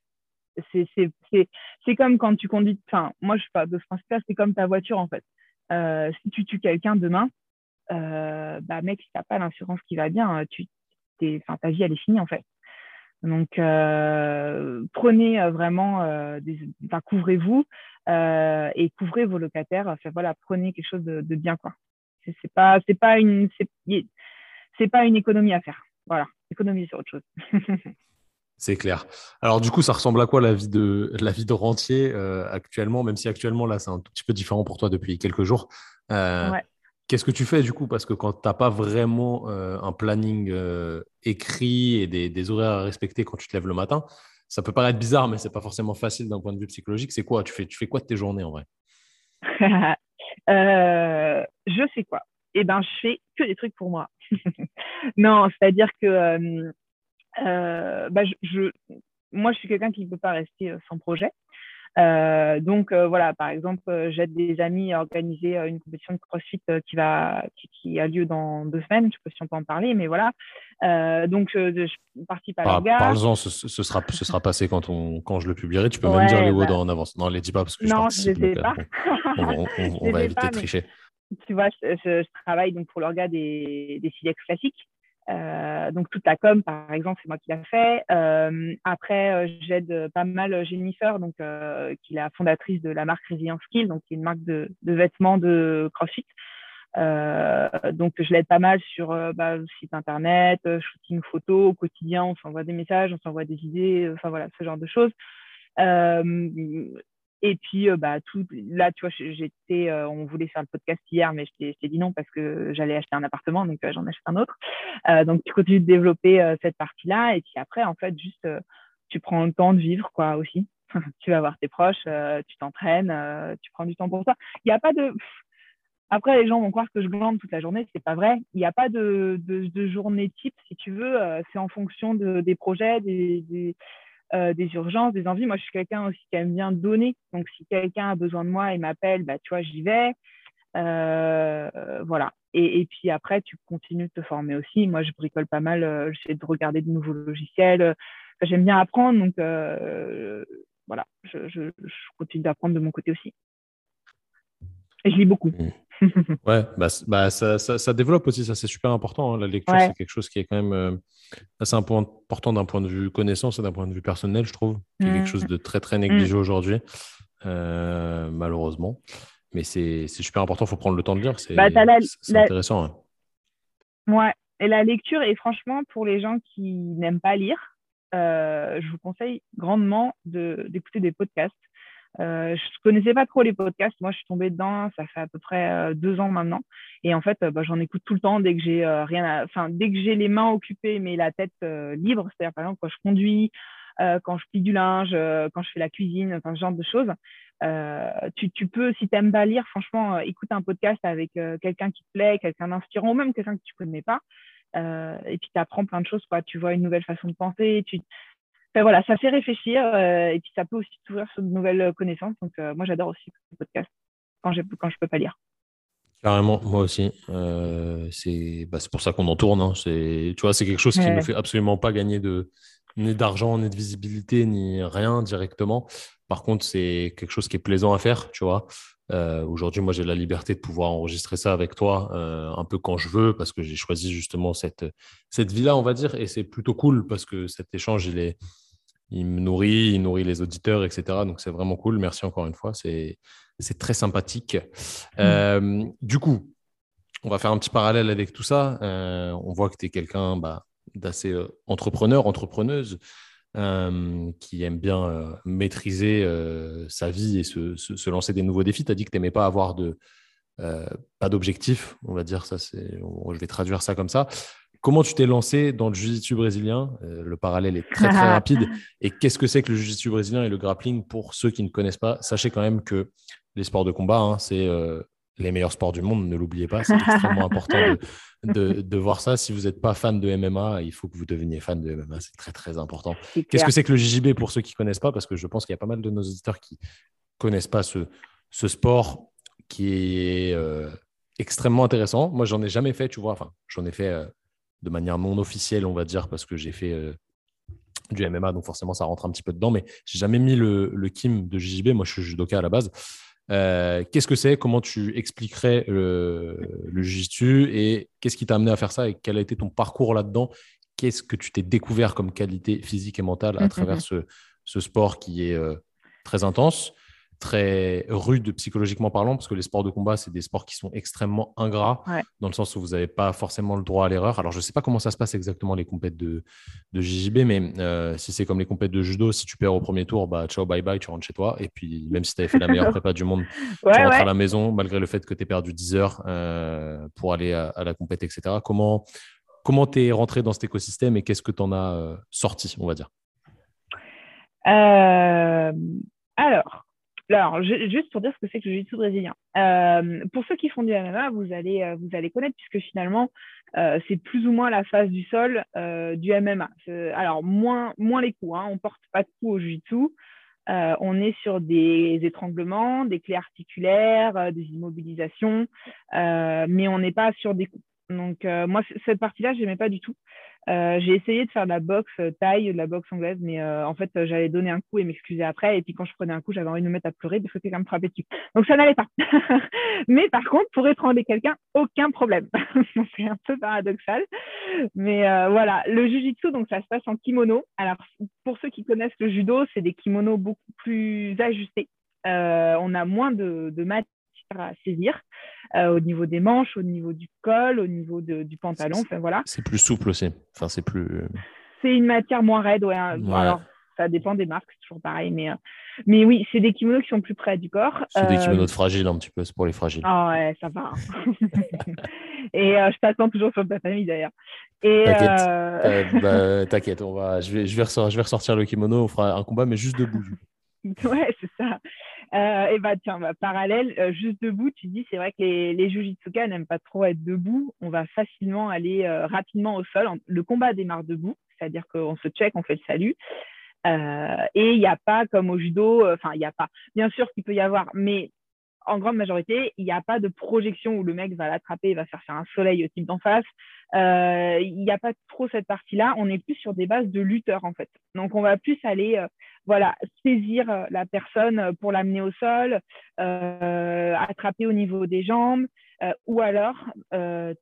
C'est comme quand tu conduis. Enfin, moi, je suis pas de ce principe-là, c'est comme ta voiture en fait. Si tu tues quelqu'un demain, bah mec, si t'as pas l'assurance qui va bien, tu, ta vie elle est finie en fait. Donc, euh, prenez euh, vraiment, euh, des, enfin, couvrez-vous et couvrez vos locataires. Enfin, voilà, prenez quelque chose de, de bien, quoi. C'est pas, c'est pas une, c'est pas une économie à faire. Voilà, économie sur autre chose. C'est clair. Alors du coup, ça ressemble à quoi la vie de la vie de rentier euh, actuellement, même si actuellement là c'est un tout petit peu différent pour toi depuis quelques jours. Euh, ouais. Qu'est-ce que tu fais du coup? Parce que quand tu n'as pas vraiment euh, un planning euh, écrit et des, horaires à respecter quand tu te lèves le matin, ça peut paraître bizarre, mais ce n'est pas forcément facile d'un point de vue psychologique. C'est quoi? Tu fais, tu fais quoi de tes journées en vrai? Euh, Je fais quoi? Eh bien, je fais que des trucs pour moi. non, c'est-à-dire que bah, je, moi, je suis quelqu'un qui ne peut pas rester sans projet. Donc. Euh, donc euh, voilà, par exemple, euh, j'aide des amis à organiser une compétition de CrossFit qui va qui, a lieu dans deux semaines. Je ne sais pas si on peut en parler, mais voilà. donc je, participe à Par, Parle-en, ce, sera ce sera passé quand on quand je le publierai. Tu peux même dire les mots bah en avance. Non, les dis pas parce que je non, participe. Je sais pas. on, va éviter de tricher. Tu vois, je, travaille donc pour l'orga des, des classiques. Euh, donc toute la com, par exemple, c'est moi qui l'ai fait. Euh, après, euh, j'aide pas mal Jennifer, donc qui est la fondatrice de la marque Resilience Skill, donc qui est une marque de, vêtements de CrossFit. donc je l'aide pas mal sur bah, le site internet, shooting photo au quotidien, on s'envoie des messages, on s'envoie des idées, enfin voilà, ce genre de choses. Et puis, euh, bah, tout, là, tu vois, j'étais, euh, on voulait faire le podcast hier, mais je t'ai dit non parce que j'allais acheter un appartement, donc euh, j'en achète un autre. donc, tu continues de développer cette partie-là. Et puis après, en fait, juste, tu prends le temps de vivre, quoi, aussi. tu vas voir tes proches, tu t'entraînes, tu prends du temps pour toi. Il n'y a pas de. Après, les gens vont croire que je glande toute la journée. C'est pas vrai. Il n'y a pas de, de, journée type, si tu veux. c'est en fonction de, des projets, des euh, des urgences, des envies. Moi, je suis quelqu'un aussi qui aime bien donner. Donc, si quelqu'un a besoin de moi et m'appelle, bah, tu vois, j'y vais. Euh, voilà. Et, puis après, tu continues de te former aussi. Moi, je bricole pas mal. Euh, j'essaie de regarder de nouveaux logiciels. J'aime bien apprendre. Donc, voilà, je, continue d'apprendre de mon côté aussi. Et je lis beaucoup. Mmh. ouais, bah, bah ça, développe aussi, ça c'est super important. Hein. La lecture, c'est quelque chose qui est quand même euh, assez important d'un point de vue connaissance et d'un point de vue personnel, je trouve. C'est quelque mmh. chose de très très négligé mmh. aujourd'hui, euh, malheureusement. Mais c'est super important, il faut prendre le temps de lire. C'est bah, intéressant. Hein. Ouais, et la lecture, et franchement, pour les gens qui n'aiment pas lire, euh, je vous conseille grandement d'écouter des podcasts. Euh, je connaissais pas trop les podcasts. Moi, je suis tombée dedans, ça fait à peu près euh, deux ans maintenant. Et en fait, euh, bah, j'en écoute tout le temps dès que j'ai euh, rien, enfin dès que j'ai les mains occupées mais la tête libre. C'est-à-dire par exemple quand je conduis, quand je plie du linge, quand je fais la cuisine, enfin ce genre de choses. Tu, tu, peux, si tu aimes pas lire, franchement, écoute un podcast avec quelqu'un qui te plaît, quelqu'un d'inspirant ou même quelqu'un que tu connais pas. et puis tu apprends plein de choses, quoi. Tu vois une nouvelle façon de penser, voilà, ça fait réfléchir euh, et puis ça peut aussi t'ouvrir sur de nouvelles connaissances. Donc, euh, moi, j'adore aussi le podcast quand, quand je ne peux pas lire. Carrément, moi aussi. Euh, bah, c'est pour ça qu'on en tourne. Hein. Tu vois, c'est quelque chose qui ne me fait absolument pas gagner de, ni d'argent, ni de visibilité, ni rien directement. Par contre, c'est quelque chose qui est plaisant à faire, tu vois. Aujourd'hui, moi, j'ai la liberté de pouvoir enregistrer ça avec toi un peu quand je veux, parce que j'ai choisi justement cette, cette vie-là, on va dire, et c'est plutôt cool parce que cet échange, il est, il me nourrit, il nourrit les auditeurs, etc. Donc c'est vraiment cool. Merci encore une fois. C'est très sympathique. Mmh. Euh, du coup, on va faire un petit parallèle avec tout ça. Euh, on voit que tu es quelqu'un bah, d'assez euh, entrepreneur, entrepreneuse, qui aime bien maîtriser sa vie et se, lancer des nouveaux défis. Tu as dit que tu n'aimais pas avoir de, pas d'objectif, on va dire ça. Je vais traduire ça comme ça. Comment tu t'es lancé dans le jiu-jitsu brésilien? Euh, Le parallèle est très très rapide. Et qu'est-ce que c'est que le jiu-jitsu brésilien et le grappling pour ceux qui ne connaissent pas? Sachez quand même que les sports de combat, hein, c'est euh, les meilleurs sports du monde, ne l'oubliez pas. C'est extrêmement important de, voir ça. Si vous n'êtes pas fan de MMA, il faut que vous deveniez fan de MMA. C'est très très important. Qu'est-ce que c'est que le JJB pour ceux qui ne connaissent pas? Parce que je pense qu'il y a pas mal de nos auditeurs qui ne connaissent pas ce, sport qui est euh, extrêmement intéressant. Moi, j'en ai jamais fait, tu vois. Enfin, j'en ai fait de manière non officielle, on va dire, parce que j'ai fait euh, du MMA, donc forcément ça rentre un petit peu dedans, mais j'ai jamais mis le, le, Kim de JJB. Moi, je suis judoka à la base. Euh, qu'est-ce que c'est? Comment tu expliquerais le, le et qu'est-ce qui t'a amené à faire ça? Et quel a été ton parcours là-dedans? Qu'est-ce que tu t'es découvert comme qualité physique et mentale à mmh, mmh, travers mmh. ce, ce, sport qui est euh, très intense? Très rude psychologiquement parlant, parce que les sports de combat, c'est des sports qui sont extrêmement ingrats, dans le sens où vous n'avez pas forcément le droit à l'erreur. Alors, je ne sais pas comment ça se passe exactement les compètes de, de JJB, mais euh, si c'est comme les compètes de judo, si tu perds au premier tour, bah, ciao, bye bye, tu rentres chez toi. Et puis, même si tu avais fait la meilleure prépa du monde, tu rentres à la maison, malgré le fait que tu aies perdu 10 heures euh, pour aller à, la compète, etc. Comment comment tu es rentré dans cet écosystème et qu'est-ce que tu en as euh, sorti, on va dire? Alors, alors, juste pour dire ce que c'est que le jiu-jitsu brésilien. Euh, pour ceux qui font du MMA, vous allez, euh, vous allez connaître, puisque finalement, euh, c'est plus ou moins la phase du sol du MMA. Alors, moins, moins les coups, hein. on ne porte pas de coups au jiu-jitsu. on est sur des étranglements, des clés articulaires, des immobilisations, mais on n'est pas sur des coups. Donc, moi, cette partie-là, je n'aimais pas du tout. Euh, j'ai essayé de faire de la boxe euh, taille, de la boxe anglaise, mais euh, en fait, j'allais donner un coup et m'excuser après. Et puis, quand je prenais un coup, j'avais envie de me mettre à pleurer parce que quelqu'un me frappait dessus. Donc, ça n'allait pas. mais par contre, pour étrangler quelqu'un, aucun problème. c'est un peu paradoxal. Mais voilà, le jujitsu, donc ça se passe en kimono. Alors, pour ceux qui connaissent le judo, c'est des kimonos beaucoup plus ajustés. on a moins de, de à saisir. Euh, au niveau des manches, au niveau du col, au niveau du pantalon. Enfin, voilà. C'est plus souple aussi. Enfin, c'est plus. Euh, c'est une matière moins raide. Ouais. Alors, ça dépend des marques, c'est toujours pareil. Mais, euh, mais oui, c'est des kimonos qui sont plus près du corps. C'est des kimonos fragiles un petit peu, c'est pour les fragiles. Ah ouais, ça va. Et je t'attends toujours sur ta famille d'ailleurs. T'inquiète, bah, t'inquiète, je vais, je vais, ressortir, je vais ressortir le kimono, on fera un combat, mais juste debout. ouais, c'est ça. Euh, et bah tiens, bah, parallèle, euh, juste debout, tu dis, c'est vrai que les, les jujitsuka n'aiment pas trop être debout. On va facilement aller euh, rapidement au sol. Le combat démarre debout, c'est-à-dire qu'on se check, on fait le salut. et il n'y a pas comme au judo, enfin, il n'y a pas. Bien sûr qu'il peut y avoir, mais en grande majorité, il n'y a pas de projection où le mec va l'attraper et va faire faire un soleil au type d'en face. Euh, il n'y a pas trop cette partie-là. On est plus sur des bases de lutteurs, en fait. Donc, on va plus aller euh, voilà, saisir euh, la personne pour l'amener au sol, attraper au niveau des jambes, ou alors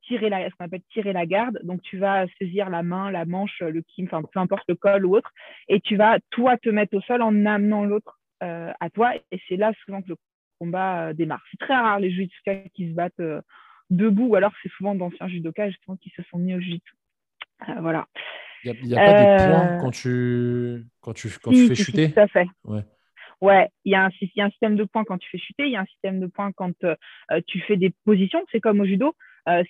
tirer la, ce qu'on appelle tirer la garde. Donc, tu vas saisir la main, la manche, le kim, enfin, peu importe le col ou autre, et tu vas, toi, te mettre au sol en amenant l'autre à toi. Et c'est là souvent que le combat démarre. C'est très rare les judokas qui se battent debout, ou alors c'est souvent d'anciens judokas justement qui se sont mis au jiu euh, voilà. Il n'y a, pas des points euh, quand tu, quand tu, quand tu fais chuter? Tout à fait. Ouais. Ouais, il y, a un, y a un système de points quand tu fais chuter, il y a un système de points quand euh, tu fais des positions, c'est comme au judo.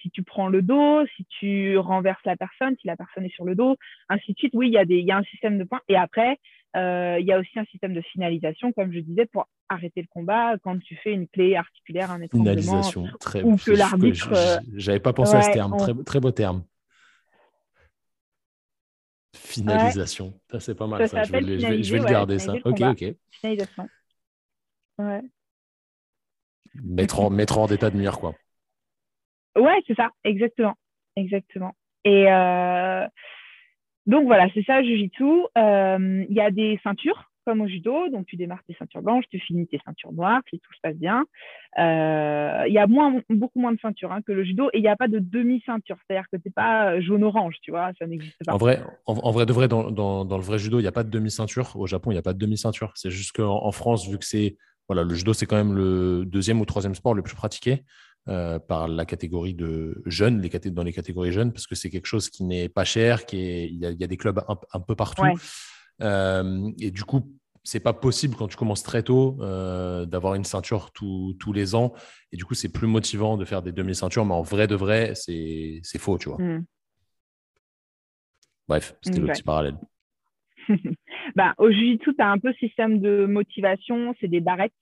si tu prends le dos, si tu renverses la personne, si la personne est sur le dos, ainsi de suite. Oui, il y, a des, il y a un système de points. Et après, il y a aussi un système de finalisation, comme je disais, pour arrêter le combat quand tu fais une clé articulaire, un étranglement. Finalisation, très Ou que l'arbitre. J'avais pas pensé à ce terme, très, très beau terme. Finalisation. Ça, c'est pas mal. Ça. Je, vais, le garder, ça. Ok, ok. Finalisation. Ouais. Mettre en, mettre hors d'état de nuire, quoi. Ouais, c'est ça, exactement. Exactement. Et euh... donc voilà, c'est ça, Jiu-Jitsu. Euh, il y a des ceintures comme au judo, donc tu démarres tes ceintures blanches, tu finis tes ceintures noires, si tout se passe bien. Euh, il y a beaucoup moins de ceintures hein, que le judo et il n'y a pas de demi-ceinture, c'est-à-dire que tu n'es pas euh, jaune-orange, tu vois, ça n'existe pas. En vrai, en, vrai de vrai, dans, le vrai judo, il n'y a pas de demi-ceinture. Au Japon, il n'y a pas de demi-ceinture. C'est juste qu'en en France, vu que c'est voilà, le judo, c'est quand même le deuxième ou troisième sport le plus pratiqué. Euh, par la catégorie de jeunes, les dans les catégories jeunes, parce que c'est quelque chose qui n'est pas cher, qui est, il, y a, des clubs un, peu partout. et du coup, c'est pas possible quand tu commences très tôt euh, d'avoir une ceinture tous les ans. Et du coup, c'est plus motivant de faire des demi-ceintures, mais en vrai de vrai, c'est faux, tu vois. Mm. Bref, c'était le petit parallèle. bah, au Jiu-Jitsu, tu as un peu système de motivation, c'est des barrettes.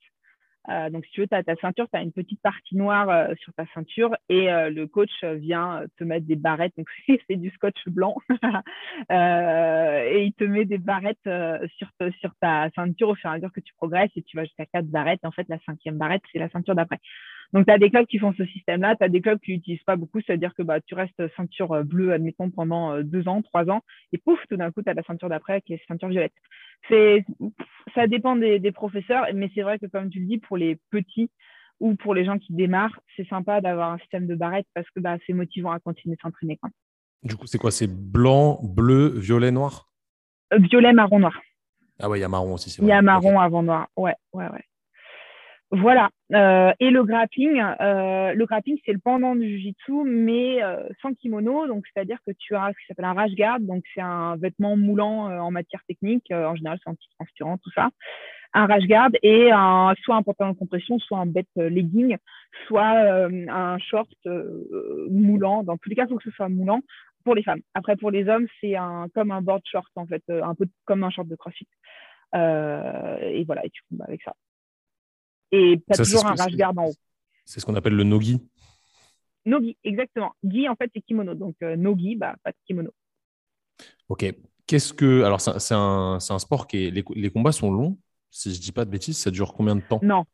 Euh, donc, si tu veux, tu as ta ceinture, tu as une petite partie noire euh, sur ta ceinture et euh, le coach vient te mettre des barrettes. Donc, c'est du scotch blanc et il te met des barrettes sur, sur ta ceinture au fur et à mesure que tu progresses et tu vas jusqu'à quatre barrettes. En fait, la cinquième barrette, c'est la ceinture d'après. Donc, tu as des clubs qui font ce système-là, tu as des clubs qui n'utilisent pas beaucoup, c'est-à-dire que bah, tu restes ceinture euh, bleue, admettons, pendant euh, deux ans, trois ans, et pouf, tout d'un coup, tu as la ceinture d'après qui est ceinture violette. Ça dépend des, professeurs, mais c'est vrai que, comme tu le dis, pour les petits ou pour les gens qui démarrent, c'est sympa d'avoir un système de barrettes parce que bah, c'est motivant à continuer de s'entraîner. Du coup, c'est quoi? C'est blanc, bleu, violet, noir? Euh, Violet, marron, noir. Ah ouais, il y a marron aussi. Il y a marron avant noir. Ouais, ouais, ouais. Voilà. Euh, et le grappling, euh, le grappling, c'est le pendant du jiu-jitsu, mais euh, sans kimono. Donc, c'est-à-dire que tu as ce qui s'appelle un rash guard. Donc, c'est un vêtement moulant en matière technique. en général, c'est anti-transpirant, tout ça. Un rash guard et un, soit un pantalon de compression, soit un bête legging, soit un short moulant. Dans tous les cas, il faut que ce soit moulant pour les femmes. Après, pour les hommes, c'est un, comme un board short, en fait, un peu comme un short de crossfit. et voilà, et tu combats avec ça. Et tu as toujours un rash guard en haut. C'est ce qu'on appelle le nogi Nogi, exactement. Gi, en fait, c'est kimono. Donc, nogi, bah, pas de kimono. Ok. Qu'est-ce que. Alors, c'est un, un, sport qui est. Les, les, combats sont longs. Si je dis pas de bêtises, ça dure combien de temps? Non.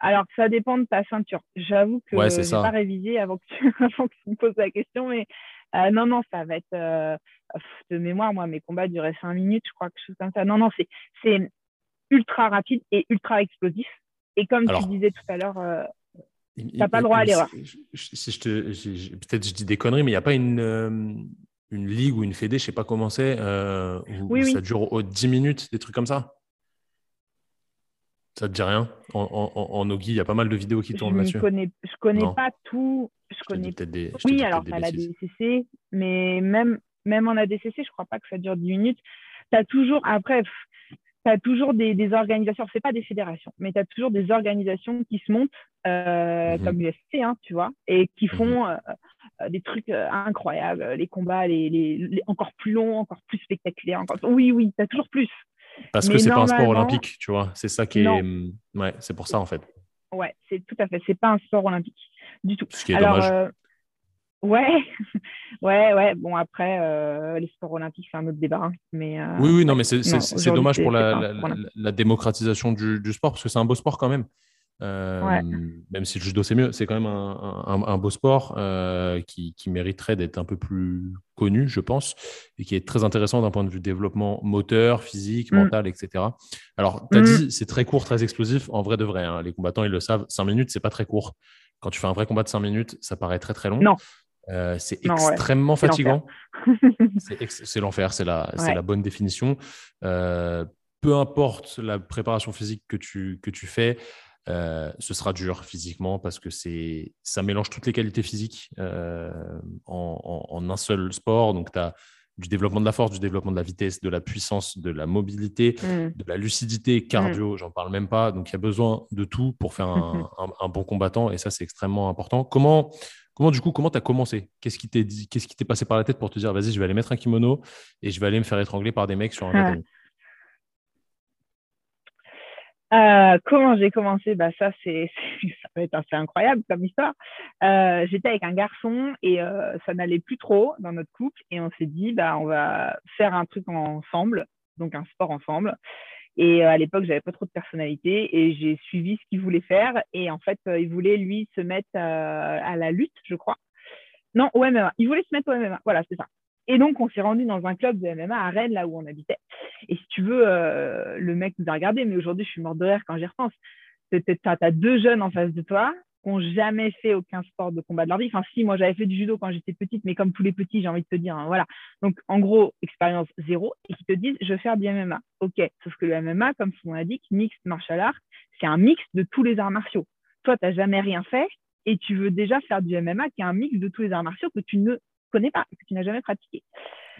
Alors, ça dépend de ta ceinture. J'avoue que je n'ai pas révisé avant que, tu, avant que tu me poses la question, mais euh, non, non, ça va être euh, de mémoire. Moi, mes combats duraient 5 minutes, je crois, quelque chose comme ça. Non, non, c'est ultra rapide et ultra explosif. Et comme tu disais tout à l'heure, euh, tu n'as pas le droit à l'erreur. Si je te, peut-être je dis des conneries, mais il n'y a pas une, une ligue ou une fédé, je ne sais pas comment c'est, où, ça dure 10 minutes, des trucs comme ça? Ça te dit rien? En, en, Ogi, il y a pas mal de vidéos qui tournent là-dessus. Je ne connais pas tout. Je connais peut-être des. Oui, alors tu as la DCC, mais même, même en ADCC, je ne crois pas que ça dure 10 minutes. Tu as toujours, après, tu as toujours des, des organisations, ce pas des fédérations, mais tu as toujours des organisations qui se montent, euh, mhm. comme l'UFC, hein, tu vois, et qui mhm. font euh, euh, des trucs incroyables, les combats les, les, encore plus longs, encore plus spectaculaires. Encore... Oui, oui, tu as toujours plus. Parce que c'est pas un sport olympique, tu vois. C'est ça qui est. Hum, ouais, c'est pour ça en fait. Ouais, c'est tout à fait. C'est pas un sport olympique du tout. Ce qui est dommage. Ouais, ouais, ouais. Bon, après, euh, les sports olympiques, c'est un autre débat. Hein, mais, euh, oui, oui, non, mais c'est dommage pour la, la, démocratisation du, du, sport parce que c'est un beau sport quand même. Euh, même si le judo c'est mieux, c'est quand même un, beau sport euh, qui, mériterait d'être un peu plus connu, je pense, et qui est très intéressant d'un point de vue développement moteur, physique, mm. mental, etc. Alors, tu as mm. dit, c'est très court, très explosif. En vrai de vrai, hein. les combattants, ils le savent, 5 minutes, c'est pas très court. Quand tu fais un vrai combat de 5 minutes, ça paraît très très long. Non. Euh, c'est extrêmement fatigant. c'est l'enfer, c'est la, la, bonne définition. peu importe la préparation physique que tu, que tu fais, euh, ce sera dur physiquement parce que c'est ça mélange toutes les qualités physiques euh, en, un seul sport. Donc, tu as du développement de la force, du développement de la vitesse, de la puissance, de la mobilité, mm. de la lucidité, cardio, mm. j'en parle même pas. Donc, il y a besoin de tout pour faire un, un, bon combattant et ça, c'est extrêmement important. Comment, comment du coup, comment tu as commencé? Qu'est-ce qui t'est qu'est-ce qui t'est passé par la tête pour te dire, vas-y, je vais aller mettre un kimono et je vais aller me faire étrangler par des mecs sur un euh, comment j'ai commencé? Bah, Ça, c'est, ça va être assez incroyable comme histoire. Euh, j'étais avec un garçon et euh, ça n'allait plus trop dans notre couple. Et on s'est dit, bah, on va faire un truc ensemble, donc un sport ensemble. Et à l'époque, j'avais pas trop de personnalité et j'ai suivi ce qu'il voulait faire. Et en fait, il voulait, lui, se mettre à la lutte, je crois. Non, au MMA. Il voulait se mettre au MMA. Voilà, c'est ça. Et donc, on s'est rendu dans un club de MMA à Rennes, là où on habitait. Et si tu veux, euh, le mec nous a regardé, mais aujourd'hui, je suis mort de rire quand j'y repense. Tu as, deux jeunes en face de toi qui n'ont jamais fait aucun sport de combat de leur vie. Enfin, si, moi, j'avais fait du judo quand j'étais petite, mais comme tous les petits, j'ai envie de te dire, hein, voilà. Donc, en gros, expérience zéro, et qui te disent, je veux faire du MMA. OK. Sauf que le MMA, comme son dit, mixed martial art, c'est un mix de tous les arts martiaux. Toi, tu n'as jamais rien fait, et tu veux déjà faire du MMA, qui est un mix de tous les arts martiaux que tu ne connais pas, que tu n'as jamais pratiqué.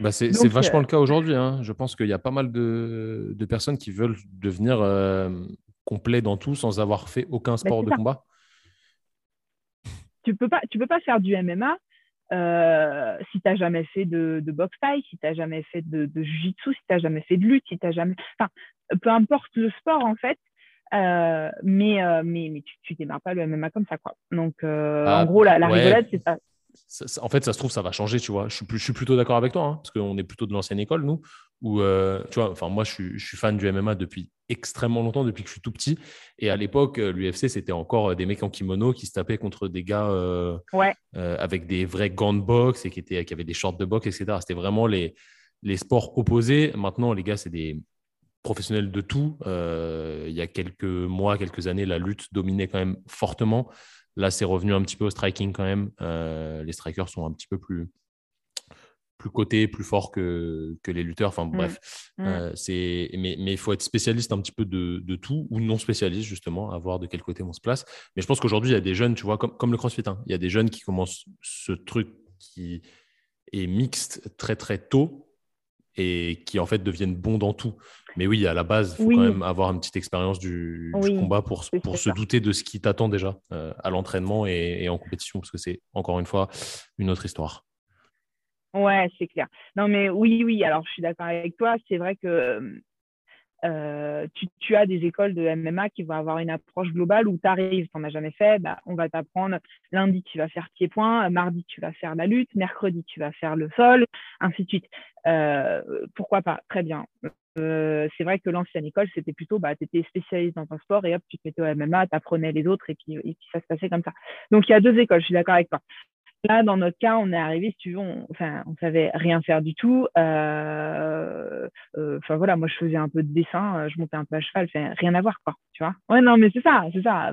Bah c'est vachement le euh, cas aujourd'hui. Hein. Je pense qu'il y a pas mal de, de personnes qui veulent devenir euh, complet dans tout sans avoir fait aucun bah, sport de combat. Tu peux pas, tu peux pas faire du MMA euh, si tu n'as jamais fait de, de boxe taille, si tu n'as jamais fait de, de jiu-jitsu, si tu n'as jamais fait de lutte, si tu jamais. Enfin, peu importe le sport en fait. mais, mais, mais tu ne démarres pas le MMA comme ça. Quoi. Donc, ah, en gros, la, la rigolade, c'est ça en fait, ça se trouve, ça va changer, tu vois. Je suis, je suis plutôt d'accord avec toi, hein, parce qu'on est plutôt de l'ancienne école, nous. Où, euh, tu vois, enfin, moi, je suis, je suis, fan du MMA depuis extrêmement longtemps, depuis que je suis tout petit. Et à l'époque, euh, l'UFC, c'était encore euh, des mecs en kimono qui se tapaient contre des gars avec des vrais gants de boxe et qui, étaient, qui avaient des shorts de boxe, etc. C'était vraiment les, les sports opposés. Maintenant, les gars, c'est des professionnels de tout. il y a quelques mois, quelques années, la lutte dominait quand même fortement. Là, c'est revenu un petit peu au striking quand même. Euh, les strikers sont un petit peu plus, plus cotés, plus forts que, que les lutteurs. Enfin, mm. bref. Mm. Euh, c'est, mais il faut être spécialiste un petit peu de, de, tout ou non spécialiste, justement, à voir de quel côté on se place. Mais je pense qu'aujourd'hui, il y a des jeunes, tu vois, comme, comme le crossfit, hein. il y a des jeunes qui commencent ce truc qui est mixte très, très tôt et qui en fait deviennent bons dans tout. Mais oui, à la base, il faut quand même avoir une petite expérience du, combat pour, pour se douter de ce qui t'attend déjà euh, à l'entraînement et, en compétition, parce que c'est encore une fois une autre histoire. Ouais, c'est clair. Non, mais oui, oui, alors je suis d'accord avec toi. C'est vrai que euh, tu, as des écoles de MMA qui vont avoir une approche globale où tu arrives, tu n'en as jamais fait, bah, on va t'apprendre lundi, tu vas faire pied-point, mardi, tu vas faire la lutte, mercredi, tu vas faire le sol, ainsi de suite. Euh, pourquoi pas? Très bien. Euh, c'est vrai que l'ancienne école, c'était plutôt, bah, tu étais spécialiste dans un sport et hop, tu te mettais au MMA, tu apprenais les autres et puis, ça se passait comme ça. Donc, il y a deux écoles, je suis d'accord avec toi. Là, dans notre cas, on est arrivé, si tu veux, on, enfin, on savait rien faire du tout. Euh, euh, enfin voilà, moi je faisais un peu de dessin, euh, je montais un peu à cheval, rien à voir quoi, tu vois. Ouais, non, mais c'est ça, c'est ça.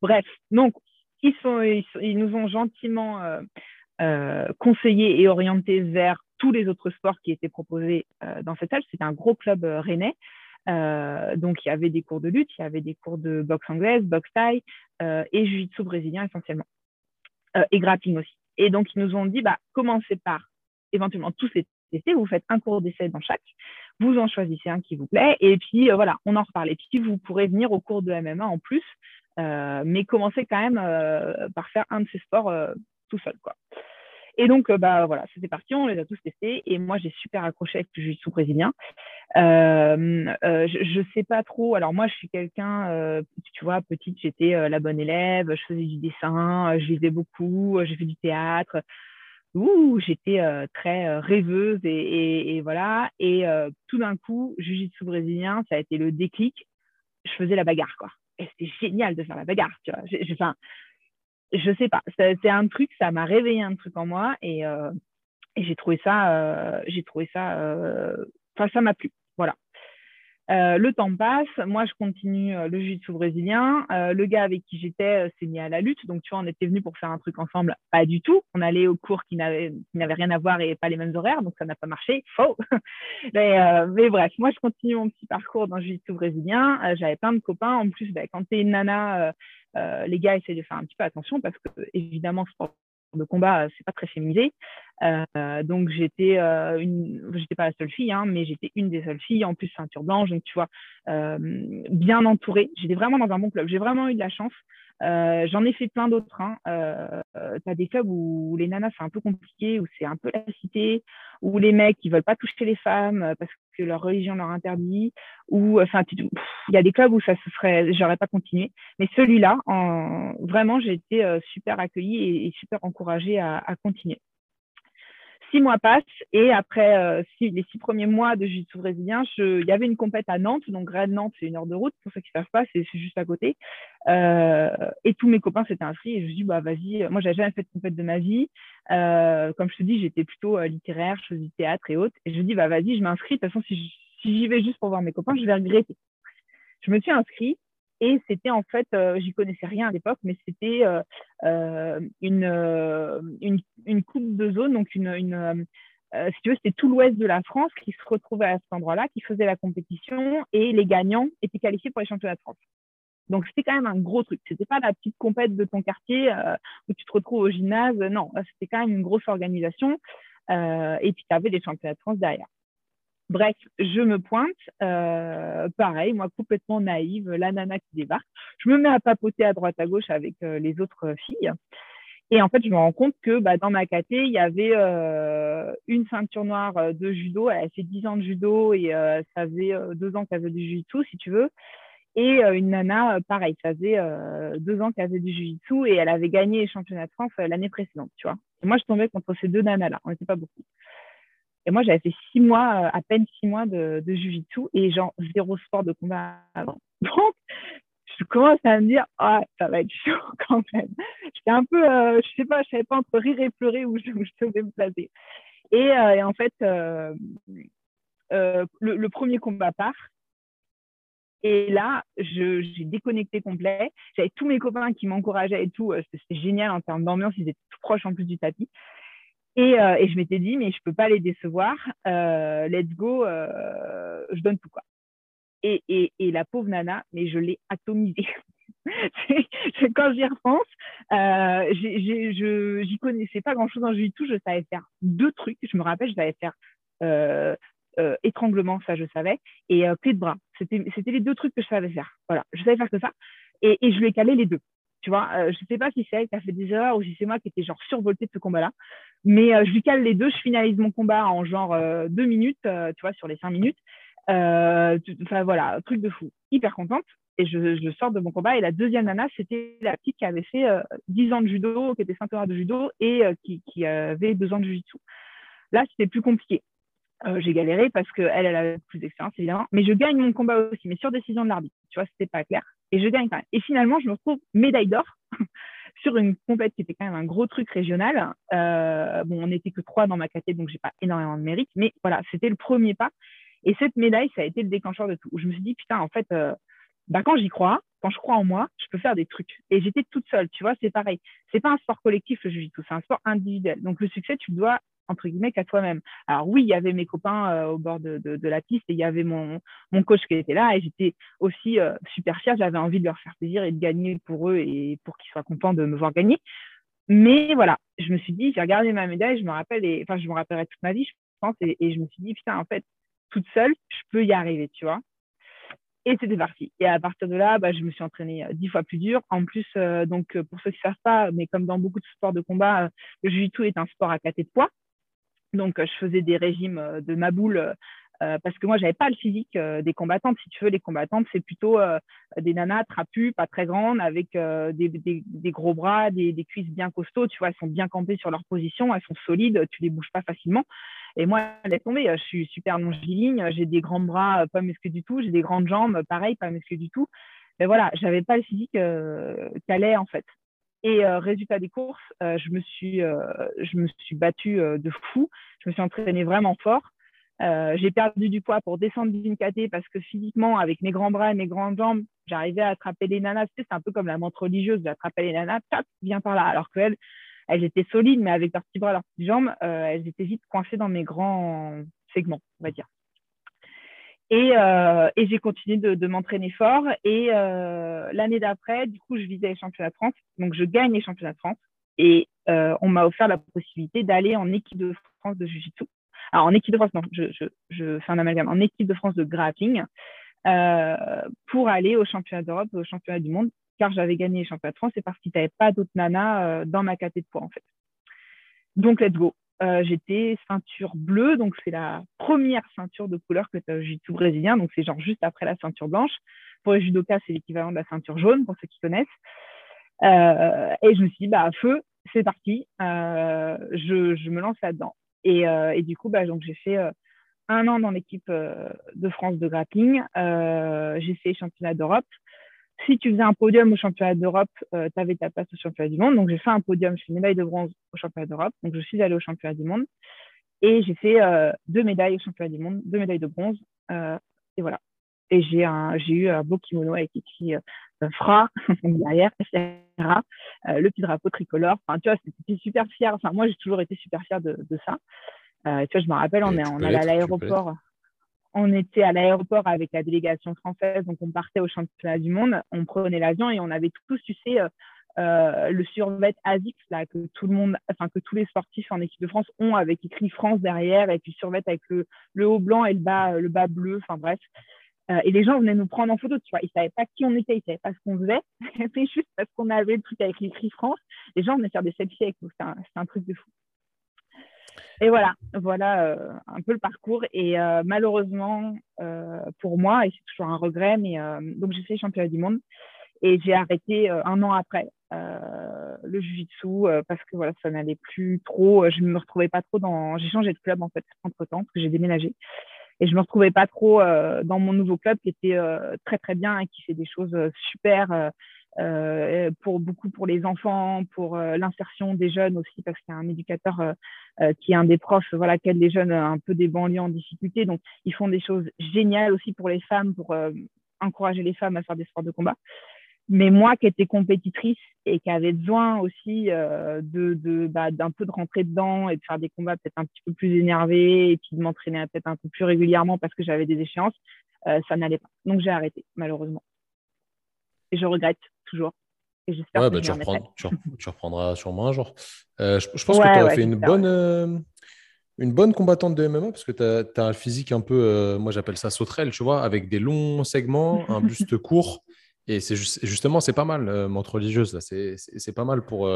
Bref, donc ils nous ont gentiment conseillés et orientés vers tous les autres sports qui étaient proposés dans cette salle. C'était un gros club rennais. donc, il y avait des cours de lutte, il y avait des cours de boxe anglaise, boxe thaï et jiu-jitsu brésilien essentiellement. et grappling aussi. Et donc, ils nous ont dit, bah, commencez par éventuellement tous les tester. Vous faites un cours d'essai dans chaque. Vous en choisissez un qui vous plaît. Et puis, euh, voilà, on en reparle. Et puis, vous pourrez venir au cours de MMA en plus. Euh, mais commencez quand même euh, par faire un de ces sports tout seul, quoi. Et donc, bah voilà, c'était parti, on les a tous testés. Et moi, j'ai super accroché avec le jiu-jitsu brésilien. je ne sais pas trop. Alors, moi, je suis quelqu'un, tu vois, petite, j'étais la bonne élève, je faisais du dessin, je lisais beaucoup, j'ai fait du théâtre. Ouh, j'étais très rêveuse et, et, voilà. Et tout d'un coup, jiu-jitsu brésilien, ça a été le déclic. Je faisais la bagarre, quoi. Et c'était génial de faire la bagarre, tu vois. Enfin, je sais pas, c'est un truc, ça m'a réveillé un truc en moi et, euh, j'ai trouvé ça, euh, j'ai trouvé ça, euh, enfin ça m'a plu, voilà. le temps passe, moi je continue le jiu-jitsu brésilien. le gars avec qui j'étais s'est mis à la lutte, donc tu vois, on était venus pour faire un truc ensemble, pas du tout. On allait aux cours qui n'avaient rien à voir et pas les mêmes horaires, donc ça n'a pas marché. Faux. mais, bref, moi je continue mon petit parcours dans le jiu-jitsu brésilien. J'avais plein de copains. En plus, ben, quand tu es une nana euh, les gars essaient de faire un petit peu attention parce que, évidemment, sport de combat, c'est pas très féminisé. Euh, donc j'étais euh, une, j'étais pas la seule fille, hein, mais j'étais une des seules filles, en plus ceinture blanche, donc tu vois, bien entourée. J'étais vraiment dans un bon club. J'ai vraiment eu de la chance. Euh, j'en ai fait plein d'autres. Hein. Euh, des clubs où les nanas, c'est un peu compliqué, où c'est un peu la cité, où les mecs, ils veulent pas toucher les femmes euh, parce que leur religion leur interdit. Ou, enfin, il y a des clubs où ça se serait, j'aurais pas continué. Mais celui-là, vraiment, j'ai été super accueillie et, super encouragée à continuer six mois passent et après euh, les six premiers mois de jiu-jitsu brésilien, il y avait une compète à Nantes, donc Rennes Nantes, c'est une heure de route. Pour ceux qui ne savent pas, c'est juste à côté. Euh, et tous mes copains s'étaient inscrits et je me suis dit bah vas-y. Moi, j'avais jamais fait de compète de ma vie. Euh, comme je te dis, j'étais plutôt littéraire, je faisais du théâtre et autres. Et je me dis bah vas-y, je m'inscris. De toute façon, si j'y vais juste pour voir mes copains, je vais regretter. Je me suis inscrite et c'était en fait, euh, j'y connaissais rien à l'époque, mais c'était euh, euh, une, une, coupe de zone, donc une, une si tu veux, c'était tout l'ouest de la France qui se retrouvait à cet endroit-là, qui faisait la compétition, et les gagnants étaient qualifiés pour les championnats de France. Donc c'était quand même un gros truc. C'était pas la petite compète de ton quartier où tu te retrouves au gymnase. Non, c'était quand même une grosse organisation. et puis tu avais des championnats de France derrière. Bref, je me pointe, euh, pareil, moi complètement naïve, la nana qui débarque. Je me mets à papoter à droite à gauche avec euh, les autres filles. Et en fait, je me rends compte que bah, dans ma caté, il y avait euh, une ceinture noire de judo. Elle a fait 10 ans de judo et ça faisait deux ans qu'elle faisait du jiu-jitsu, si tu veux. Et une nana, pareil, ça faisait deux ans qu'elle faisait du jiu-jitsu et elle avait gagné les championnats de France l'année précédente, tu vois. Moi, je tombais contre ces deux nanas-là. On n'était pas beaucoup. Et moi, j'avais fait six mois, euh, à peine six mois de, jujitsu et genre zéro sport de combat avant. Donc, je commence à me dire, ah, ça va être chaud quand même. J'étais un peu, euh, je sais pas, je savais pas entre rire et pleurer où je, devais me placer. Et, euh, et en fait, le, le, premier combat part. Et là, j'ai déconnecté complet. J'avais tous mes copains qui m'encourageaient et tout. C'était génial en termes d'ambiance. Ils étaient tout proches en plus du tapis. Et, euh, et, je m'étais dit, mais je peux pas les décevoir. Euh, let's go, euh, je donne tout quoi. Et, la pauvre nana, mais je l'ai atomisée. Quand j'y repense, euh, j'y connaissais pas grand chose en jiu-jitsu. Je savais faire deux trucs. Je me rappelle, je savais faire étranglement, ça je savais, et clé de bras. C'était les deux trucs que je savais faire. Voilà, je savais faire que ça. Et, et je lui ai calé les deux. Tu vois, euh, je sais pas si c'est elle qui a fait des erreurs ou si c'est moi qui étais genre survoltée de ce combat-là. Mais euh, je lui cale les deux, je finalise mon combat en genre euh, deux minutes, tu vois, sur les cinq minutes. Enfin voilà, truc de fou. Hyper contente. Et je, je, sors de mon combat. Et la deuxième nana, c'était la petite qui avait fait 10 ans de judo, qui était ceinture de judo et qui, qui, avait deux ans de jiu-jitsu. Là, c'était plus compliqué. J'ai galéré parce qu'elle, elle avait plus d'expérience, évidemment. Mais je gagne mon combat aussi, mais sur décision de l'arbitre. Tu vois, c'était pas clair. Et je gagne quand. Et finalement, je me retrouve médaille d'or sur une compète qui était quand même un gros truc régional. Euh, bon, on n'était que trois dans ma catégorie, donc j'ai pas énormément de mérite. Mais voilà, c'était le premier pas. Et cette médaille, ça a été le déclencheur de tout. je me suis dit, putain, en fait, euh, bah, quand j'y crois, quand je crois en moi, je peux faire des trucs. Et j'étais toute seule, tu vois, c'est pareil. C'est pas un sport collectif, le jiu-jitsu, c'est un sport individuel. Donc le succès, tu le dois entre guillemets qu'à toi-même. Alors oui, il y avait mes copains euh, au bord de, de, la piste et il y avait mon, mon coach qui était là et j'étais aussi euh, super fière. J'avais envie de leur faire plaisir et de gagner pour eux et pour qu'ils soient contents de me voir gagner. Mais voilà, je me suis dit, j'ai regardé ma médaille, je me rappelle, et, enfin je me rappellerai toute ma vie, je pense, et, je me suis dit, putain, en fait, toute seule, je peux y arriver, tu vois. Et c'était parti. Et à partir de là, bah, je me suis entraînée euh, dix fois plus dur. En plus, donc pour ceux qui ne savent pas, mais comme dans beaucoup de sports de combat, le jiu-jitsu est un sport à caté de poids. Donc, je faisais des régimes euh, de ma boule euh, parce que moi, j'avais pas le physique euh, des combattantes. Si tu veux, les combattantes, c'est plutôt des nanas trapues, pas très grandes, avec des, des, gros bras, des, des, cuisses bien costauds. Tu vois, elles sont bien campées sur leur position, elles sont solides, tu les bouges pas facilement. Et moi, elle est tombée. Je suis super longiligne, j'ai des grands bras pas musclés du tout, j'ai des grandes jambes, pareil, pas musclées du tout. Mais voilà, j'avais pas le physique qu'elle est en fait. Et euh, résultat des courses, euh, je, me suis, euh, je me suis battue de fou. Je me suis entraînée vraiment fort. j'ai perdu du poids pour descendre d'une caté parce que physiquement, avec mes grands bras et mes grandes jambes, j'arrivais à attraper les nanas. c'est un peu comme la montre religieuse d'attraper les nanas, tap, viens par là. Alors qu'elles, elles étaient solides, mais avec leurs petits bras, leurs petites jambes, elles étaient vite coincées dans mes grands segments, on va dire. Euh, et, j'ai continué de, m'entraîner fort. Et euh, l'année d'après, du coup, je visais les championnats de France. Donc, je gagne les championnats de France. Et euh, on m'a offert la possibilité d'aller en équipe de France de Jiu-Jitsu. Alors, en équipe de France, non, je, je, fais un amalgame. En équipe de France de grappling pour aller au championnat d'Europe et au championnat du monde. Car j'avais gagné les championnats de France et parce qu'il n'y avait pas d'autres nanas dans ma catégorie de poids, en fait. Donc, let's go. Euh, j'étais ceinture bleue, donc c'est la première ceinture de couleur que tu as au jiu brésilien, donc c'est genre juste après la ceinture blanche. Pour les judokas, c'est l'équivalent de la ceinture jaune, pour ceux qui connaissent. Euh, et je me suis dit, bah, feu, c'est parti, euh, je, me lance là-dedans. Et, et, du coup, bah, j'ai fait un an dans l'équipe de France de grappling. j'ai fait championnat d'Europe si tu faisais un podium au championnat d'Europe, euh, tu avais ta place au championnat du monde. Donc, j'ai fait un podium, je fais une médaille de bronze au championnat d'Europe. Donc, je suis allée au championnat du monde. Et j'ai fait euh, deux médailles au championnat du monde, deux médailles de bronze. Euh, et voilà. Et j'ai eu un beau kimono avec écrit FRA derrière, FRA, le petit drapeau tricolore. Enfin, tu vois, c'était super fier. Enfin, moi, j'ai toujours été super fière de, ça. tu vois, je me rappelle, on, est, on allait à l'aéroport on était à l'aéroport avec la délégation française, donc on partait au championnat du monde, on prenait l'avion et on avait tous, tu sais, euh, euh, le survêt ASICS que tout le monde, enfin que tous les sportifs en équipe de France ont avec écrit France derrière et puis survêt avec le, haut blanc et le bas, le bas bleu, enfin bref. Euh, et les gens venaient nous prendre en photo, tu vois. Ils savaient pas qui on était, ils savaient pas ce qu'on faisait. C'est juste parce qu'on avait le truc avec l'écrit France. Les gens venaient faire des selfies avec nous. C'était un, truc de fou. Et voilà, voilà euh, un peu le parcours. Et euh, malheureusement, euh, pour moi, et c'est toujours un regret, mais donc j'ai fait championnat du monde et j'ai arrêté un an après le jiu-jitsu parce que voilà, ça n'allait plus trop. Je ne me retrouvais pas trop dans. J'ai changé de club en fait entre temps parce que j'ai déménagé et je me retrouvais pas trop dans mon nouveau club qui était très très bien et qui fait des choses super euh, pour beaucoup pour les enfants, pour euh, l'insertion des jeunes aussi, parce qu'il y a un éducateur euh, qui est un des profs, voilà, qui aide les jeunes un peu des banlieues en difficulté. Donc, ils font des choses géniales aussi pour les femmes, pour encourager les femmes à faire des sports de combat. Mais moi, qui étais compétitrice et qui avait besoin aussi de, bah, d'un peu de rentrer dedans et de faire des combats peut-être un petit peu plus énervés et puis de m'entraîner peut-être un peu plus régulièrement parce que j'avais des échéances, ça n'allait pas. Donc j'ai arrêté, malheureusement. Et je regrette toujours. Et j'espère ouais, bah, tu, tu, reprendras sûrement un jour. Euh, je, pense que tu as fait une bonne, euh, une bonne combattante de MMA parce que tu as, un physique un peu, euh, moi j'appelle ça sauterelle, tu vois, avec des longs segments, un buste court. Et c'est justement, c'est pas mal, montre religieuse. C'est pas mal pour,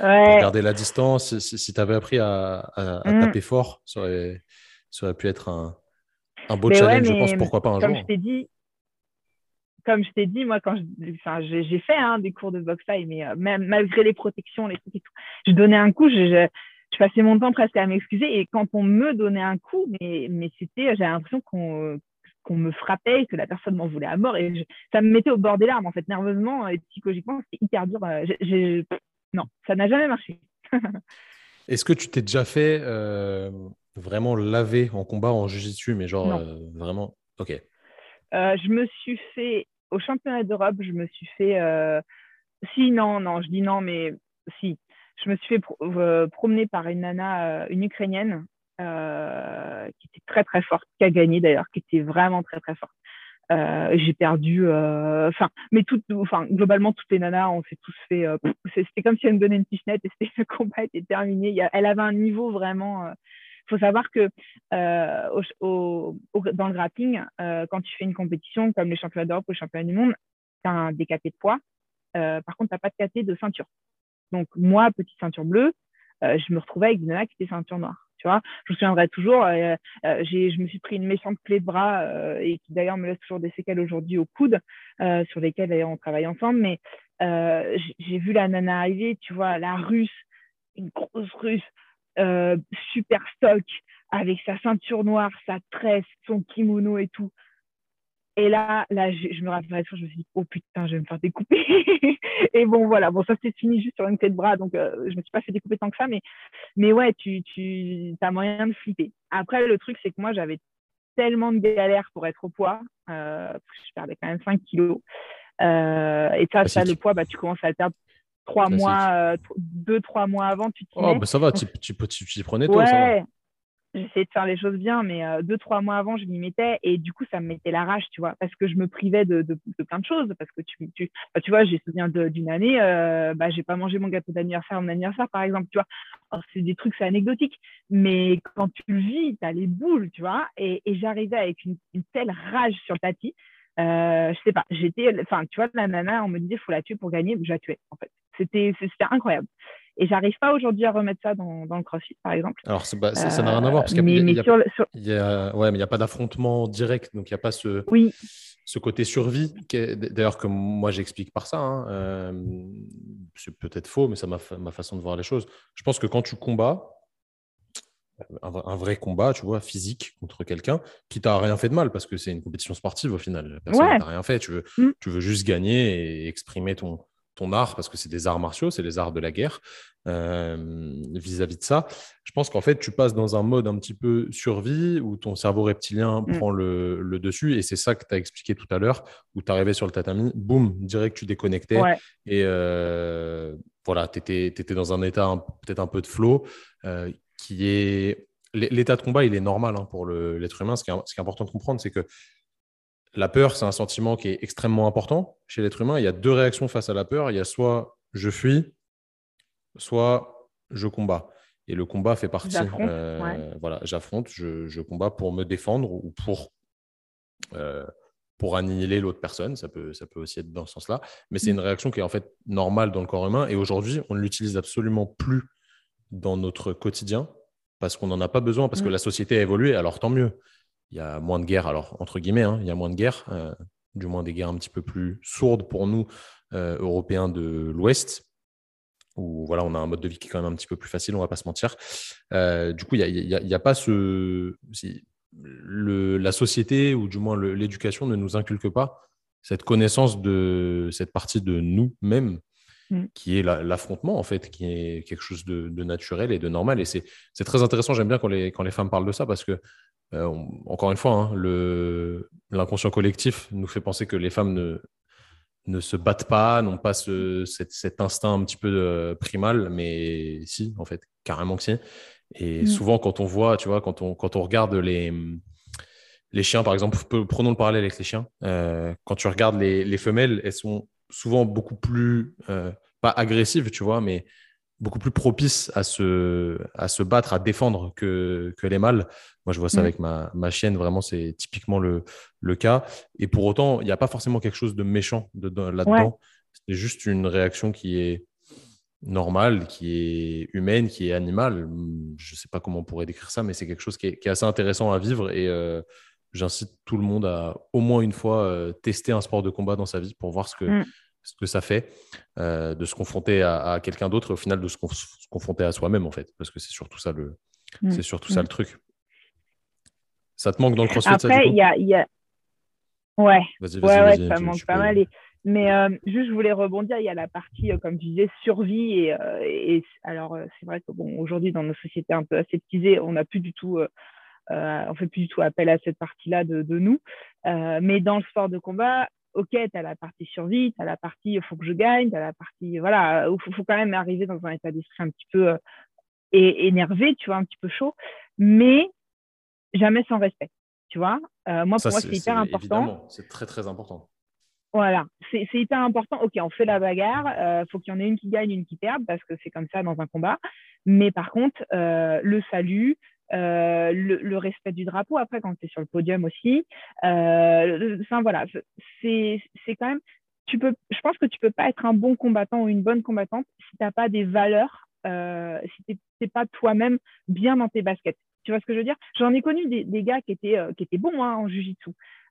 garder la distance. Si, tu avais appris à, mm. taper fort, ça aurait, ça aurait pu être un, Un beau challenge, je pense, pourquoi pas un comme jour. Je t'ai dit, comme je t'ai dit, moi, quand j'ai fait hein, des cours de boxe mais euh, même malgré les protections, les trucs et tout, je donnais un coup, je, je, passais mon temps presque à m'excuser. Et quand on me donnait un coup, mais, mais c'était, j'avais l'impression qu'on me frappait, que la personne m'en voulait à mort. Et ça me mettait au bord des larmes, en fait, nerveusement et psychologiquement, c'était hyper dur. Euh, non, ça n'a jamais marché. Est-ce que tu t'es déjà fait euh, vraiment laver en combat en jiu mais genre vraiment Ok. je me suis fait au championnat d'Europe, je me suis fait. Euh, si, non, non, je dis non, mais si. Je me suis fait euh, promener par une nana, euh, une Ukrainienne, qui était très, très forte, qui a gagné d'ailleurs, qui était vraiment très, très forte. j'ai perdu, enfin, mais tout, globalement, toutes les nanas, on s'est tous fait. c'était comme si elle me donnait une pichenette et le combat était terminé. elle avait un niveau vraiment il faut savoir que euh, dans le grappling, euh, quand tu fais une compétition comme les championnats d'Europe ou les championnats du monde, tu as un décaté de poids. Euh, par contre, tu n'as pas de caté de ceinture. Donc, moi, petite ceinture bleue, je me retrouvais avec une nana qui était ceinture noire. Tu vois, je me souviendrai toujours, je me suis pris une méchante clé de bras et qui d'ailleurs me laisse toujours des séquelles aujourd'hui au coude, sur lesquelles d'ailleurs on travaille ensemble. Mais j'ai vu la nana arriver, tu vois, la russe, une grosse russe, euh, super stock avec sa ceinture noire, sa tresse, son kimono et tout. Et là, là je, me rappelle, je me suis dit, oh putain, je vais me faire découper. et bon, voilà, bon, ça s'est fini juste sur une clé de bras, donc euh, je me suis pas fait découper tant que ça, mais, mais ouais, tu, tu as moyen de flipper. Après, le truc, c'est que moi, j'avais tellement de galères pour être au poids, euh, je perdais quand même 5 kilos. et ça, ça, le poids, bah, tu commences à le perdre trois mois, euh, deux, trois mois avant, tu t'y Oh, bah ça va, tu, tu, tu, prenais toi, ouais. J'essayais de faire les choses bien, mais euh, deux, trois mois avant, je m'y mettais et du coup, ça me mettait la rage, tu vois, parce que je me privais de, de, plein de choses. Parce que tu, tu, bah, tu vois, j'ai souviens d'une année, euh, bah, j'ai pas mangé mon gâteau d'anniversaire, mon anniversaire, par exemple, tu vois. C'est des trucs, c'est anecdotique, mais quand tu le vis, tu as les boules, tu vois, et, et j'arrivais avec une, une, telle rage sur le tapis. Euh, je sais pas, j'étais, enfin, tu vois, la nana, on me disait, faut la tuer pour gagner, je la tuais, en fait. C'était incroyable. Et j'arrive pas aujourd'hui à remettre ça dans, dans, le CrossFit, par exemple. Alors, ça n'a rien à voir parce qu'il n'y a, ouais, a, pas d'affrontement direct, donc il n'y a pas ce, oui. ce côté survie. D'ailleurs, comme moi j'explique par ça, hein, euh, c'est peut-être faux, mais c'est ma, ma façon de voir les choses. Je pense que quand tu combats, un, vrai combat, tu vois, physique contre quelqu'un qui t'a rien fait de mal parce que c'est une compétition sportive au final. Personne rien fait. Tu veux, mm. tu veux juste gagner et exprimer ton, ton art, parce que c'est des arts martiaux, c'est les arts de la guerre, euh, vis-à-vis de ça. Je pense qu'en fait, tu passes dans un mode un petit peu survie où ton cerveau reptilien mm. prend le, dessus. Et c'est ça que tu as expliqué tout à l'heure, où tu arrivais sur le tatami, boum, direct, tu déconnectais. Et euh, voilà, tu étais, dans un état peut-être un peu de flow euh, qui est. L'état de combat, il est normal hein, pour l'être humain. Ce qui, est, ce qui est important de comprendre, c'est que la peur, c'est un sentiment qui est extrêmement important chez l'être humain. Il y a deux réactions face à la peur. Il y a soit je fuis, soit je combats. Et le combat fait partie. Euh, voilà, j'affronte, je, combats pour me défendre ou pour, euh, pour annihiler l'autre personne. Ça peut, ça peut aussi être dans ce sens-là. Mais c'est mm. une réaction qui est en fait normale dans le corps humain. Et aujourd'hui, on ne l'utilise absolument plus dans notre quotidien parce qu'on n'en a pas besoin, parce que mm. la société a évolué. Alors tant mieux il y a moins de guerres, alors entre guillemets, hein, il y a moins de guerres, euh, du moins des guerres un petit peu plus sourdes pour nous, euh, Européens de l'Ouest, où voilà, on a un mode de vie qui est quand même un petit peu plus facile, on va pas se mentir. Euh, du coup, il n'y a, pas ce. Le, la société, ou du moins l'éducation, ne nous inculque pas cette connaissance de cette partie de nous-mêmes mm. qui est l'affrontement, en fait, qui est quelque chose de, naturel et de normal. Et c'est très intéressant, j'aime bien quand les, quand les femmes parlent de ça, parce que euh, encore une fois, hein, l'inconscient collectif nous fait penser que les femmes ne, ne se battent pas, n'ont pas ce, cet, instinct un petit peu euh, primal, mais si, en fait, carrément que si. Et mm. souvent, quand on voit, tu vois, quand on, quand on regarde les, les chiens, par exemple, prenons le parallèle avec les chiens, euh, quand tu regardes les, les, femelles, elles sont souvent beaucoup plus, pas agressives, tu vois, mais beaucoup plus propice à se, à se battre, à défendre que, que les mâles. Moi, je vois ça mm. avec ma, ma, chienne, vraiment, c'est typiquement le, le, cas. Et pour autant, il n'y a pas forcément quelque chose de méchant là-dedans. C'est juste une réaction qui est normale, qui est humaine, qui est animale. Je ne sais pas comment on pourrait décrire ça, mais c'est quelque chose qui est, qui est, assez intéressant à vivre. Et euh, j'incite tout le monde à au moins une fois tester un sport de combat dans sa vie pour voir ce que, mm. Ce que ça fait de se confronter à, quelqu'un d'autre et au final de se, confronter à soi-même en fait, parce que c'est surtout ça le, mm. c'est surtout ça le truc. Ça te manque dans le crossfit Après, il y a, y a... Ouais, ouais, ouais ça manque pas mal. Mais euh, juste, je voulais rebondir. Il y a la partie, euh, comme tu disais, survie. Et, euh, et alors, c'est vrai que bon, aujourd'hui, dans nos sociétés un peu aseptisées, on n'a plus du tout, on fait plus du tout appel à cette partie-là de, de, nous. mais dans le sport de combat, ok, tu as la partie survie, tu as la partie il faut que je gagne, tu as la partie, voilà, il faut, quand même arriver dans un état d'esprit un petit peu énervé, tu vois, un petit peu chaud, mais jamais sans respect. Tu vois, moi, pour moi, c'est hyper important. C'est très, très important. Voilà, c'est hyper important. Ok, on fait la bagarre, il euh, faut qu'il y en ait une qui gagne, une qui perde, parce que c'est comme ça dans un combat. Mais par contre, euh, le salut, euh, le, respect du drapeau, après, quand tu es sur le podium aussi, enfin voilà, c'est quand même. Tu peux, je pense que tu peux pas être un bon combattant ou une bonne combattante si tu n'as pas des valeurs, si tu n'es pas toi-même bien dans tes baskets. Tu vois ce que je veux dire? J'en ai connu des, gars qui étaient, qui étaient bons hein, en jujitsu.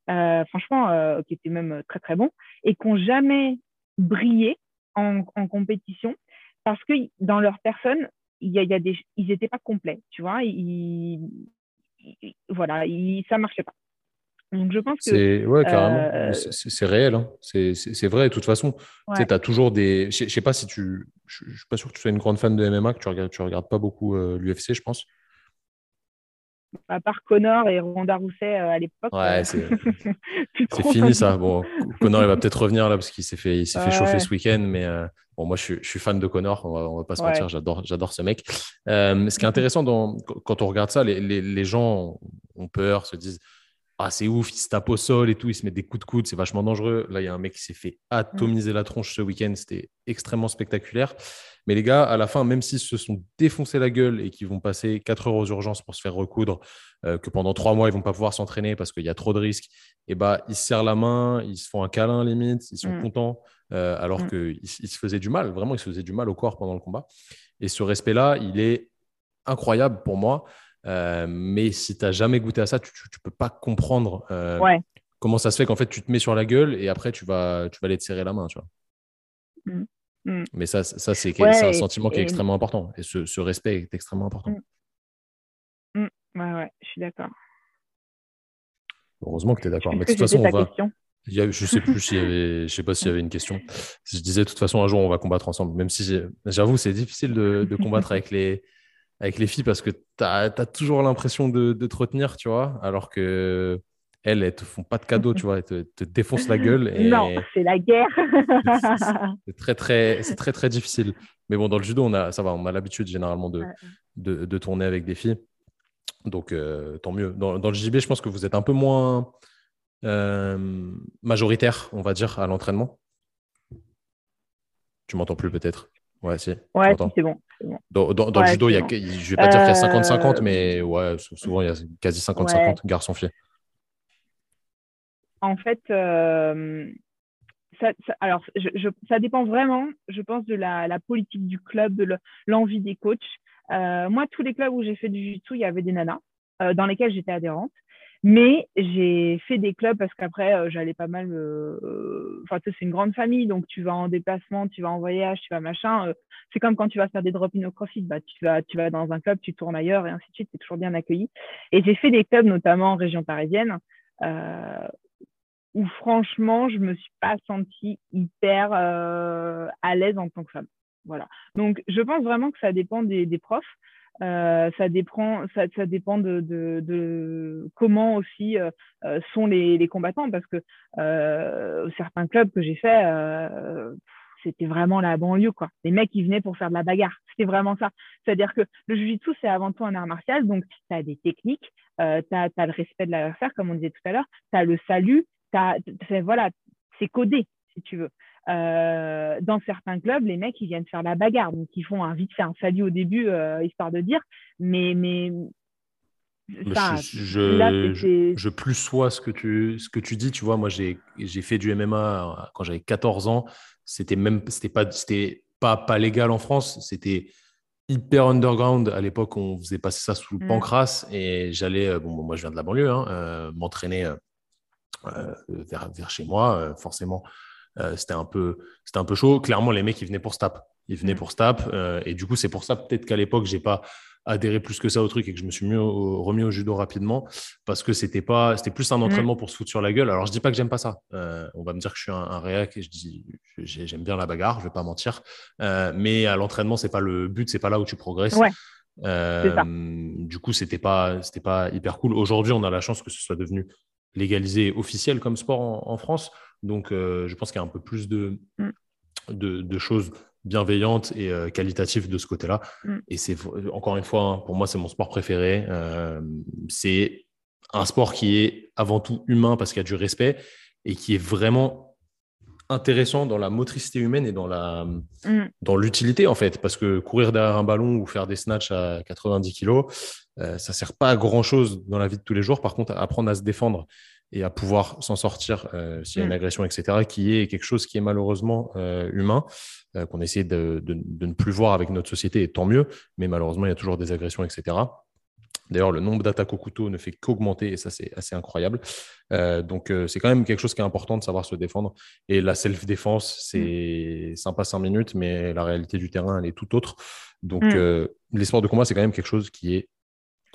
Euh, franchement, euh, qui étaient même très très bons, et qui n'ont jamais brillé en, compétition parce que dans leur personne, il y a, y des, ils n'étaient pas complets, tu vois, ils, voilà, ils, ça marchait pas. Donc je pense que. C'est ouais, carrément. Euh, c'est réel. Hein. C'est vrai. De toute façon, tu as toujours des. Je sais pas si tu. Je suis pas sûr que tu sois une grande fan de MMA, que tu regardes, tu regardes pas beaucoup l'UFC, je pense à part Connor et Ronda Rousset euh, à l'époque. Ouais, c'est fini ça. Bon, Connor, il va peut-être revenir là parce qu'il s'est fait, il s'est fait chauffer ce week-end, mais euh, bon, moi, je suis, fan de Connor. On va, va pas se mentir, j'adore, j'adore ce mec. Euh, ce qui est intéressant dans, quand on regarde ça, les, les, les gens ont peur, se disent ah, c'est ouf, il se tape au sol et tout, il se met des coups de coude, c'est vachement dangereux. Là, il y a un mec qui s'est fait atomiser la tronche ce week-end, c'était extrêmement spectaculaire. Mais les gars, à la fin, même s'ils se sont défoncés la gueule et qu'ils vont passer 4 heures aux urgences pour se faire recoudre, euh, que pendant 3 mois, ils vont pas pouvoir s'entraîner parce qu'il y a trop de risques, et eh bah, ils se serrent la main, ils se font un câlin limite, ils sont mm. contents, euh, alors mm. qu'ils se faisaient du mal, vraiment, ils se faisaient du mal au corps pendant le combat. Et ce respect-là, il est incroyable pour moi. Euh, mais si tu n'as jamais goûté à ça, tu ne peux pas comprendre euh, comment ça se fait qu'en fait tu te mets sur la gueule et après tu vas, tu vas aller te serrer la main. Tu vois. Mmh. Mmh. Mais ça, ça c'est un sentiment qui est extrêmement important et ce, ce, respect est extrêmement important. Ouais, ouais, je suis d'accord. Heureusement que tu es d'accord. Mais de toute façon, on va. Il y je sais plus s'il y avait, je sais pas s'il y avait une question. Je disais de toute façon un jour on va combattre ensemble, même si j'avoue c'est difficile de, de combattre avec les, avec les filles parce que tu as, toujours l'impression de, te retenir, tu vois, alors que elles, elles te font pas de cadeaux, tu vois, elles te, défoncent la gueule. Et... Non, c'est la guerre. c'est très, très, c'est très, très difficile. Mais bon, dans le judo, on a, ça va, on a l'habitude généralement de, de, tourner avec des filles. Donc, euh, tant mieux. Dans, dans, le JB, je pense que vous êtes un peu moins majoritaire, on va dire, à l'entraînement. Tu m'entends plus peut-être Ouais, si. Ouais, c'est bon. Dans, le judo, il y a, je vais pas dire qu'il y a 50-50, euh, mais ouais, souvent il y a quasi 50-50 garçons-filles. En fait, euh, ça, alors, ça dépend vraiment, je pense, de la, politique du club, de l'envie des coachs. Euh, moi, tous les clubs où j'ai fait du jiu il y avait des nanas dans lesquels j'étais adhérente. Mais j'ai fait des clubs parce qu'après, euh, j'allais pas mal. Euh, enfin, tu sais, c'est une grande famille, donc tu vas en déplacement, tu vas en voyage, tu vas machin. Euh, c'est comme quand tu vas faire des drop-in au CrossFit, bah, tu, vas, tu vas dans un club, tu tournes ailleurs et ainsi de suite, tu es toujours bien accueilli. Et j'ai fait des clubs, notamment en région parisienne, où franchement, je me suis pas sentie hyper à l'aise en tant que femme. Voilà. Donc, je pense vraiment que ça dépend des profs. Euh, ça dépend, ça, ça dépend de, de, de, comment aussi euh, euh, sont les, les, combattants, parce que certains clubs que j'ai fait, c'était vraiment la banlieue, quoi. Les mecs, ils venaient pour faire de la bagarre. C'était vraiment ça. C'est-à-dire que le jiu-jitsu, c'est avant tout un art martial, donc tu as des techniques, tu as, as, le respect de l'adversaire, comme on disait tout à l'heure, tu as le salut, as, voilà, c'est codé, si tu veux. Euh, dans certains clubs, les mecs, ils viennent faire la bagarre. Donc, ils font un vite fait un salut au début, euh, histoire de dire. Mais. mais je, je, plus sois ce que, tu, ce que tu dis. Tu vois, moi, j'ai fait du MMA quand j'avais 14 ans. C'était même c'était pas, pas, pas légal en France. C'était hyper underground. À l'époque, on faisait passer ça sous le Mm. pancras et j'allais, euh, bon, moi je viens de la banlieue, hein, euh, m'entraîner euh, euh, vers, vers chez moi. Euh, forcément, euh, c'était un, peu- c'était un peu chaud. Clairement, les mecs, ils venaient pour Stap. Ils venaient Mm. pour Stap. euh, et du coup, c'est pour ça peut-être qu'à l'époque, j'ai pas adhéré plus que ça au truc et que je me suis au- remis au judo rapidement parce que c'était pas c'était plus un entraînement pour se foutre sur la gueule alors je dis pas que j'aime pas ça Euh, on va me dire que je suis un, un réac et je dis j'ai- j'aime bien la bagarre je vais pas mentir Euh, mais à l'entraînement c'est pas le but c'est pas là où tu progresses Ouais, Euh, du coup c'était pas c'était pas hyper cool aujourd'hui on a la chance que ce soit devenu légalisé officiel comme sport en, en France donc euh, je pense qu'il y a un peu plus de Mm. de, de choses bienveillantes et euh, qualitatives de ce côté-là. Mm. Et c'est encore une fois, hein, pour moi, c'est mon sport préféré. Euh, c'est un sport qui est avant tout humain parce qu'il y a du respect et qui est vraiment intéressant dans la motricité humaine et dans la Mm. dans l'utilité en fait parce que courir derrière un ballon ou faire des snatchs à 90 kilos euh, ça sert pas à grand chose dans la vie de tous les jours par contre apprendre à se défendre et à pouvoir s'en sortir euh, s'il y a une Mm. agression etc qui est quelque chose qui est malheureusement euh, humain euh, qu'on essaie de, de- de ne plus voir avec notre société et tant mieux mais malheureusement il y a toujours des agressions etc D'ailleurs, le nombre d'attaques au couteau ne fait qu'augmenter et ça, c'est assez incroyable. Donc, c'est quand même quelque chose qui est important de savoir se défendre. Et la self-défense, c'est sympa cinq minutes, mais la réalité du terrain, elle est tout autre. Donc, Mm. les sports de combat, c'est quand même quelque chose qui est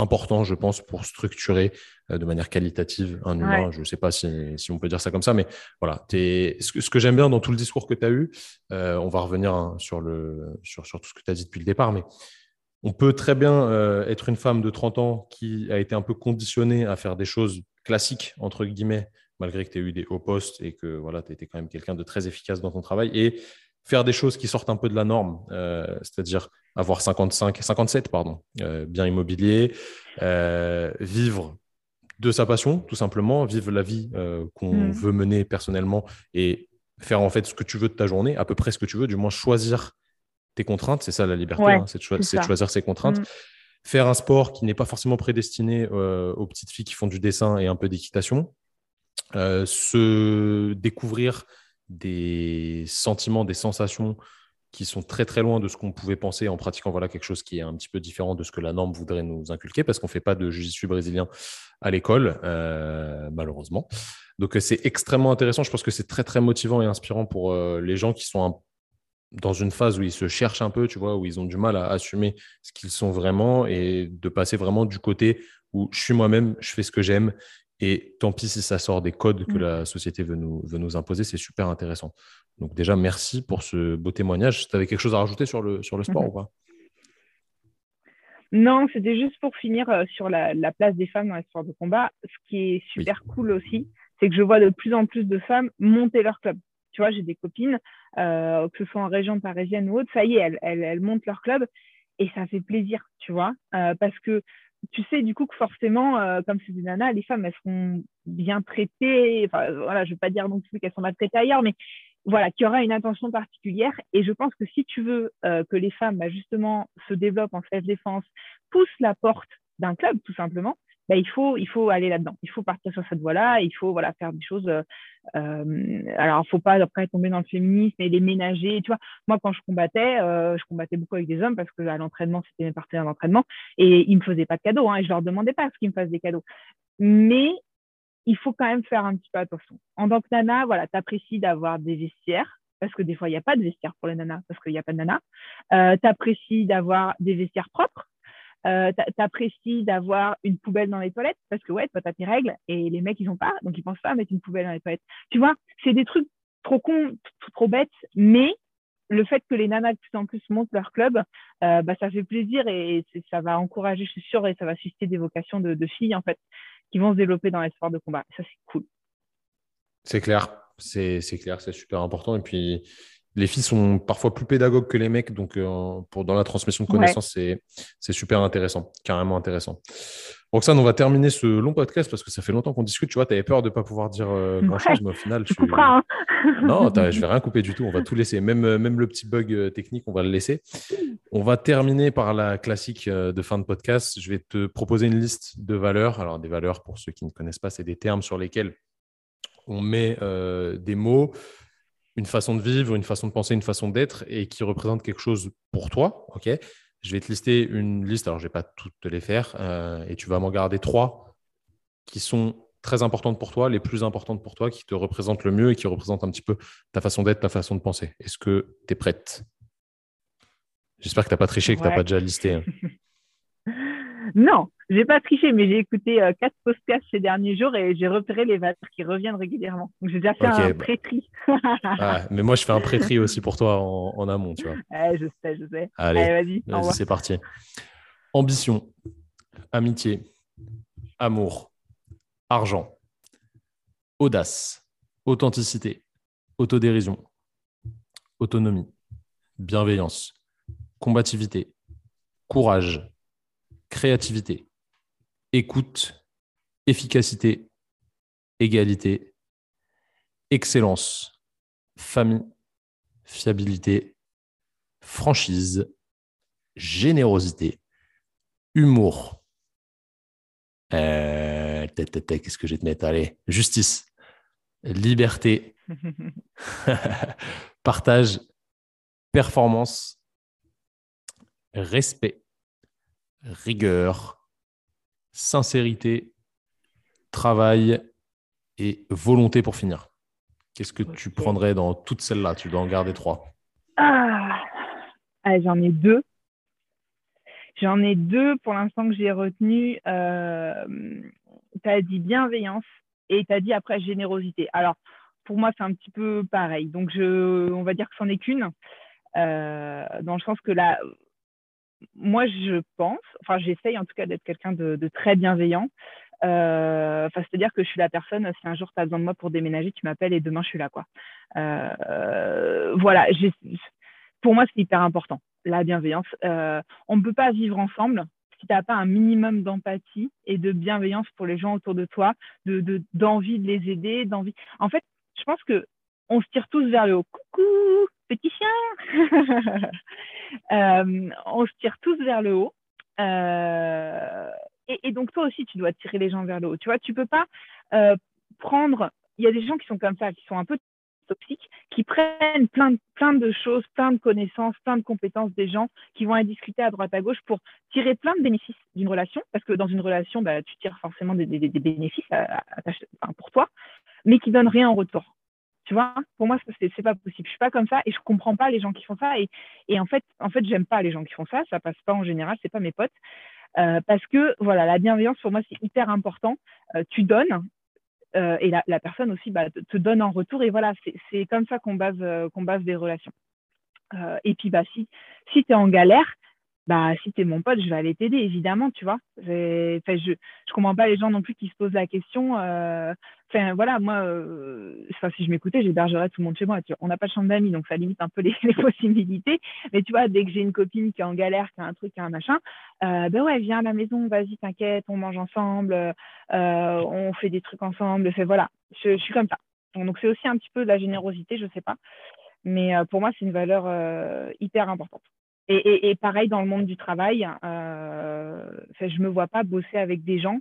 important, je pense, pour structurer euh, de manière qualitative un humain. Ouais. Je ne sais pas si, si on peut dire ça comme ça, mais voilà. T'es- Ce que, ce que j'aime bien dans tout le discours que tu as eu, euh, on va revenir hein, sur, le, sur, sur tout ce que tu as dit depuis le départ, mais on peut très bien euh, être une femme de 30 ans qui a été un peu conditionnée à faire des choses classiques, entre guillemets, malgré que tu aies eu des hauts postes et que voilà, tu été quand même quelqu'un de très efficace dans ton travail, et faire des choses qui sortent un peu de la norme, euh, c'est-à-dire avoir 55, 57 pardon, euh, bien immobilier, euh, vivre de sa passion, tout simplement, vivre la vie euh, qu'on Mhm. veut mener personnellement et faire en fait ce que tu veux de ta journée, à peu près ce que tu veux, du moins choisir tes contraintes, c'est ça la liberté, Ouais, hein, c'est de, choisir ses contraintes. Mm. Faire un sport qui n'est pas forcément prédestiné euh, aux petites filles qui font du dessin et un peu d'équitation. Se découvrir des sentiments, des sensations qui sont très très loin de ce qu'on pouvait penser en pratiquant voilà, quelque chose qui est un petit peu différent de ce que la norme voudrait nous inculquer parce qu'on ne fait pas de jiu-jitsu brésilien à l'école, euh, malheureusement. Donc euh, c'est extrêmement intéressant. Je pense que c'est très très motivant et inspirant pour euh, les gens qui sont un- dans une phase où ils se cherchent un peu, tu vois, où ils ont du mal à assumer ce qu'ils sont vraiment et de passer vraiment du côté où je suis moi-même, je fais ce que j'aime et tant pis si ça sort des codes que Mm. la société veut nous, veut nous imposer, c'est super intéressant. Donc déjà, merci pour ce beau témoignage. Tu avais quelque chose à rajouter sur le, sur le sport Mhm. ou pas? Non, c'était juste pour finir euh, sur la, la place des femmes dans les sports de combat. Ce qui est super cool aussi, c'est que je vois de plus en plus de femmes monter leur club. Tu vois, j'ai des copines, euh, que ce soit en région parisienne ou autre, ça y est, elles, elles, elles montent leur club et ça fait plaisir, tu vois, euh, parce que tu sais du coup que forcément, euh, comme c'est des nanas, les femmes, elles seront bien traitées. Enfin, voilà, je veux pas dire non plus qu'elles sont maltraitées ailleurs, mais voilà, qu'il y aura une attention particulière. Et je pense que si tu veux euh, que les femmes, bah, justement, se développent en self-défense, poussent la porte d'un club, tout simplement, bah, il, faut, il faut aller là-dedans. Il faut partir sur cette voie-là. Il faut voilà, faire des choses. Euh, euh, alors, il ne faut pas après tomber dans le féminisme et les ménager. Tu vois, moi, quand je combattais, je combattais beaucoup avec des hommes parce que à l'entraînement, c'était mes partenaires d'entraînement et ils ne me faisaient pas de cadeaux. Hein, et je leur demandais pas ce qu'ils me fassent des cadeaux. Mais il faut quand même faire un petit peu attention. En tant que nana, voilà, tu apprécies d'avoir des vestiaires, parce que des fois, il n'y a pas de vestiaire pour les nanas, parce qu'il n'y a pas de nanas. Euh, tu apprécies d'avoir des vestiaires propres. Euh, tu apprécies d'avoir une poubelle dans les toilettes, parce que ouais, toi, tu as tes règles, et les mecs, ils n'ont pas, donc ils pensent pas à mettre une poubelle dans les toilettes. Tu vois, c'est des trucs trop cons, trop, bêtes, mais le fait que les nanas de plus en plus montent leur club, euh, bah, ça fait plaisir et ça va encourager, je suis sûre, et ça va susciter des vocations de filles, en fait, qui vont se développer dans les sports de combat. Ça, c'est cool. C'est clair, c'est clair, c'est super important. Et puis, les filles sont parfois plus pédagogues que les mecs, donc euh, pour, dans la transmission de connaissances, ouais. c'est super intéressant, carrément intéressant. Roxane, on va terminer ce long podcast parce que ça fait longtemps qu'on discute. Tu vois, tu avais peur de ne pas pouvoir dire euh, grand-chose, ouais, mais au final, tu. Hein. non, je vais rien couper du tout. On va tout laisser. Même, même le petit bug euh, technique, on va le laisser. On va terminer par la classique euh, de fin de podcast. Je vais te proposer une liste de valeurs. Alors, des valeurs, pour ceux qui ne connaissent pas, c'est des termes sur lesquels on met euh, des mots, une façon de vivre, une façon de penser, une façon d'être et qui représentent quelque chose pour toi. ok? Je vais te lister une liste, alors je ne vais pas toutes te les faire, euh, et tu vas m'en garder trois qui sont très importantes pour toi, les plus importantes pour toi, qui te représentent le mieux et qui représentent un petit peu ta façon d'être, ta façon de penser. Est-ce que tu es prête? J'espère que tu n'as pas triché, que tu n'as pas déjà listé. Hein. non, j'ai pas triché, mais j'ai écouté euh, quatre podcasts ces derniers jours et j'ai repéré les valeurs qui reviennent régulièrement. Donc j'ai déjà fait un bah... pré-tri. ah, mais moi, je fais un pré-tri aussi pour toi en, amont, tu vois. je sais, je sais. Allez, vas-y, c'est parti. Ambition, amitié, amour, argent, audace, authenticité, autodérision, autonomie, bienveillance, combativité, courage, créativité, écoute, efficacité, égalité, excellence, famille, fiabilité, franchise, générosité, humour. Euh, qu'est-ce que je vais te mettre? Allez, justice, liberté, partage, performance, respect, rigueur, sincérité, travail et volonté pour finir. Qu'est-ce que tu prendrais dans toutes celles-là? Tu dois en garder trois. Ah, ah j'en ai deux. J'en ai deux pour l'instant que j'ai retenu. Euh, tu as dit bienveillance et tu as dit après générosité. Alors, pour moi, c'est un petit peu pareil. Donc, je, on va dire que c'en est qu'une, euh, dans le sens que là, moi, je pense, enfin, j'essaye en tout cas d'être quelqu'un de, très bienveillant. Euh, c'est-à-dire que je suis la personne, si un jour tu as besoin de moi pour déménager, tu m'appelles et demain je suis là. Quoi. Euh, voilà, pour moi, c'est hyper important, la bienveillance. Euh, on ne peut pas vivre ensemble si tu n'as pas un minimum d'empathie et de bienveillance pour les gens autour de toi, d'envie de, de les aider, d'envie. En fait, je pense que on se tire tous vers le haut. Coucou, petit chien On se tire tous vers le haut. Euh, et, donc, toi aussi, tu dois tirer les gens vers le haut. Tu vois, tu peux pas euh, prendre. Il y a des gens qui sont comme ça, qui sont un peu toxiques, qui prennent plein de, choses, plein de connaissances, plein de compétences des gens, qui vont discuter à droite à gauche pour tirer plein de bénéfices d'une relation, parce que dans une relation, bah, tu tires forcément des, bénéfices pour toi, mais qui donnent rien en retour. Tu vois, pour moi, c'est pas possible. Je suis pas comme ça et je comprends pas les gens qui font ça. Et, en fait, en fait, j'aime pas les gens qui font ça. Ça passe pas en général. C'est pas mes potes. Euh, parce que voilà, la bienveillance pour moi c'est hyper important. Euh, tu donnes euh, et la, la, personne aussi bah, te, donne en retour et voilà, c'est comme ça qu'on base qu'on base des relations. et puis bah si si tu es en galère, bah si tu es mon pote, je vais aller t'aider, évidemment, tu vois. Enfin, je je comprends pas les gens non plus qui se posent la question. Euh, enfin, voilà, moi, euh, si je m'écoutais, j'hébergerais tout le monde chez moi. Tu vois. On n'a pas de chambre d'amis, donc ça limite un peu les, possibilités. Mais tu vois, dès que j'ai une copine qui est en galère, qui a un truc, qui a un machin, euh, ben ouais, viens à la maison, vas-y, t'inquiète, on mange ensemble, on fait des trucs ensemble. C'est voilà, je, je, suis comme ça. Donc c'est aussi un petit peu de la générosité, je sais pas. Mais pour moi, c'est une valeur hyper importante. Et, pareil dans le monde du travail, euh, je ne me vois pas bosser avec des gens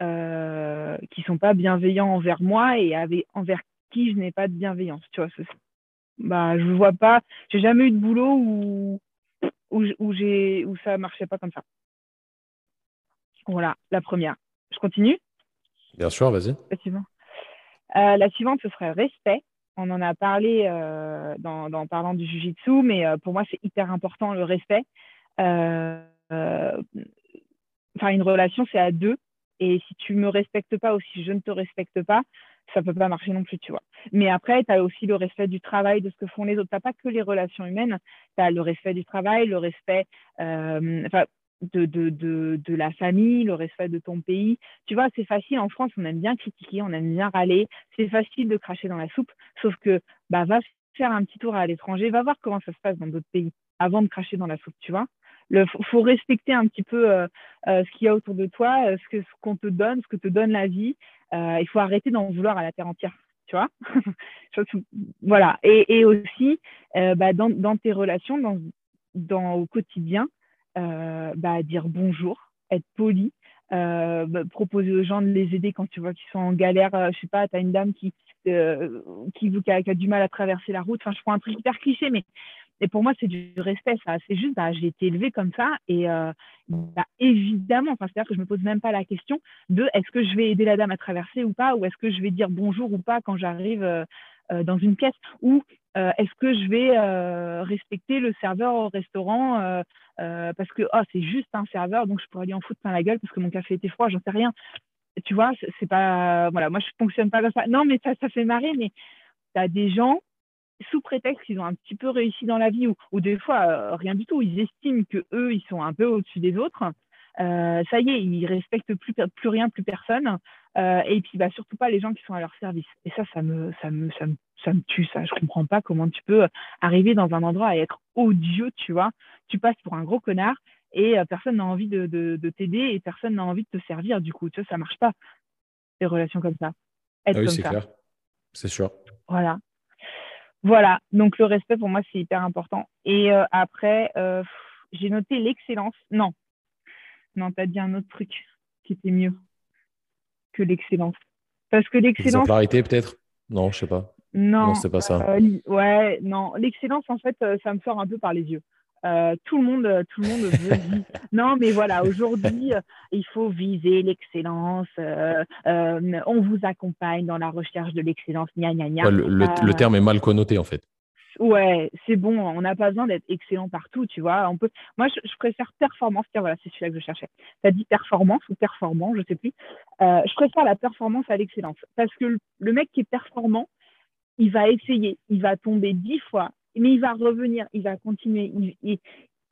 euh, qui ne sont pas bienveillants envers moi et envers qui je n'ai pas de bienveillance. Tu vois, bah, je ne vois pas, j'ai jamais eu de boulot où, où, où, où ça ne marchait pas comme ça. Voilà, la première. Je continue? Bien sûr, vas-y. La suivante. Euh, la suivante, ce serait respect on en a parlé euh, dans, dans, parlant du jujitsu, mais euh, pour moi, c'est hyper important le respect. Euh, enfin, une relation, c'est à deux. Et si tu me respectes pas ou si je ne te respecte pas, ça peut pas marcher non plus, tu vois. Mais après, tu as aussi le respect du travail, de ce que font les autres. Tu pas que les relations humaines, tu as le respect du travail, le respect, enfin, de, de, de, de, la famille, le respect de ton pays. Tu vois, c'est facile en France, on aime bien critiquer, on aime bien râler, c'est facile de cracher dans la soupe, sauf que bah, va faire un petit tour à l'étranger, va voir comment ça se passe dans d'autres pays avant de cracher dans la soupe, tu vois. Il faut respecter un petit peu euh, euh, ce qu'il y a autour de toi, euh, ce qu'on ce te donne, ce que te donne la vie. il faut arrêter d'en vouloir à la terre entière, tu vois. voilà. Et, et aussi, bah, dans, dans, tes relations, dans, dans, au quotidien, bah, dire bonjour, être poli, euh, bah, proposer aux gens de les aider quand tu vois qu'ils sont en galère. Euh, je sais pas, tu as une dame qui, qui, qui a, a, du mal à traverser la route. Enfin, je prends un truc hyper cliché, mais et pour moi, c'est du respect. C'est juste, bah, j'ai été élevée comme ça. Et euh, bah, évidemment, c'est-à-dire que je ne me pose même pas la question de est-ce que je vais aider la dame à traverser ou pas, ou est-ce que je vais dire bonjour ou pas quand j'arrive euh, euh, dans une pièce, est-ce que je vais respecter le serveur au restaurant parce que oh, c'est juste un serveur, donc je pourrais lui en foutre plein la gueule parce que mon café était froid, j'en sais rien. Tu vois, c'est pas. Moi, je fonctionne pas comme ça. Non, mais ça, ça fait marrer, mais tu as des gens sous prétexte qu'ils ont un petit peu réussi dans la vie ou, des fois euh, rien du tout, ils estiment que eux ils sont un peu au-dessus des autres. Euh, ça y est, ils respectent plus, plus rien, plus personne. Euh, et puis bah, surtout pas les gens qui sont à leur service. Et ça, ça me, ça me, ça me, ça me tue. Ça, je comprends pas comment tu peux arriver dans un endroit et être odieux, tu vois. Tu passes pour un gros connard et personne n'a envie de, de, t'aider et personne n'a envie de te servir. Du coup, tu vois, ça marche pas. Des relations comme ça. Être ah oui, c'est clair. C'est sûr. Voilà. Voilà, donc le respect pour moi c'est hyper important. Et euh, après, euh, j'ai noté l'excellence. Non, non, tu as dit un autre truc qui était mieux que l'excellence. Parce que l'excellence. L'exemplarité peut-être? Non, je sais pas. Non, non c'est pas ça. Euh, ouais, non, l'excellence en fait, ça me sort un peu par les yeux. Euh, tout le monde, euh, tout le monde veut non, mais voilà, aujourd'hui, euh, il faut viser l'excellence. on vous accompagne dans la recherche de l'excellence. le, terme est mal connoté en fait. Ouais, c'est bon. On n'a pas besoin d'être excellent partout, tu vois. On peut. Moi, je, préfère performance. voilà, c'est celui-là que je cherchais. As dit performance ou performant, je sais plus. je préfère la performance à l'excellence parce que le mec qui est performant, il va essayer, il va tomber dix fois, mais il va revenir, il va continuer, il,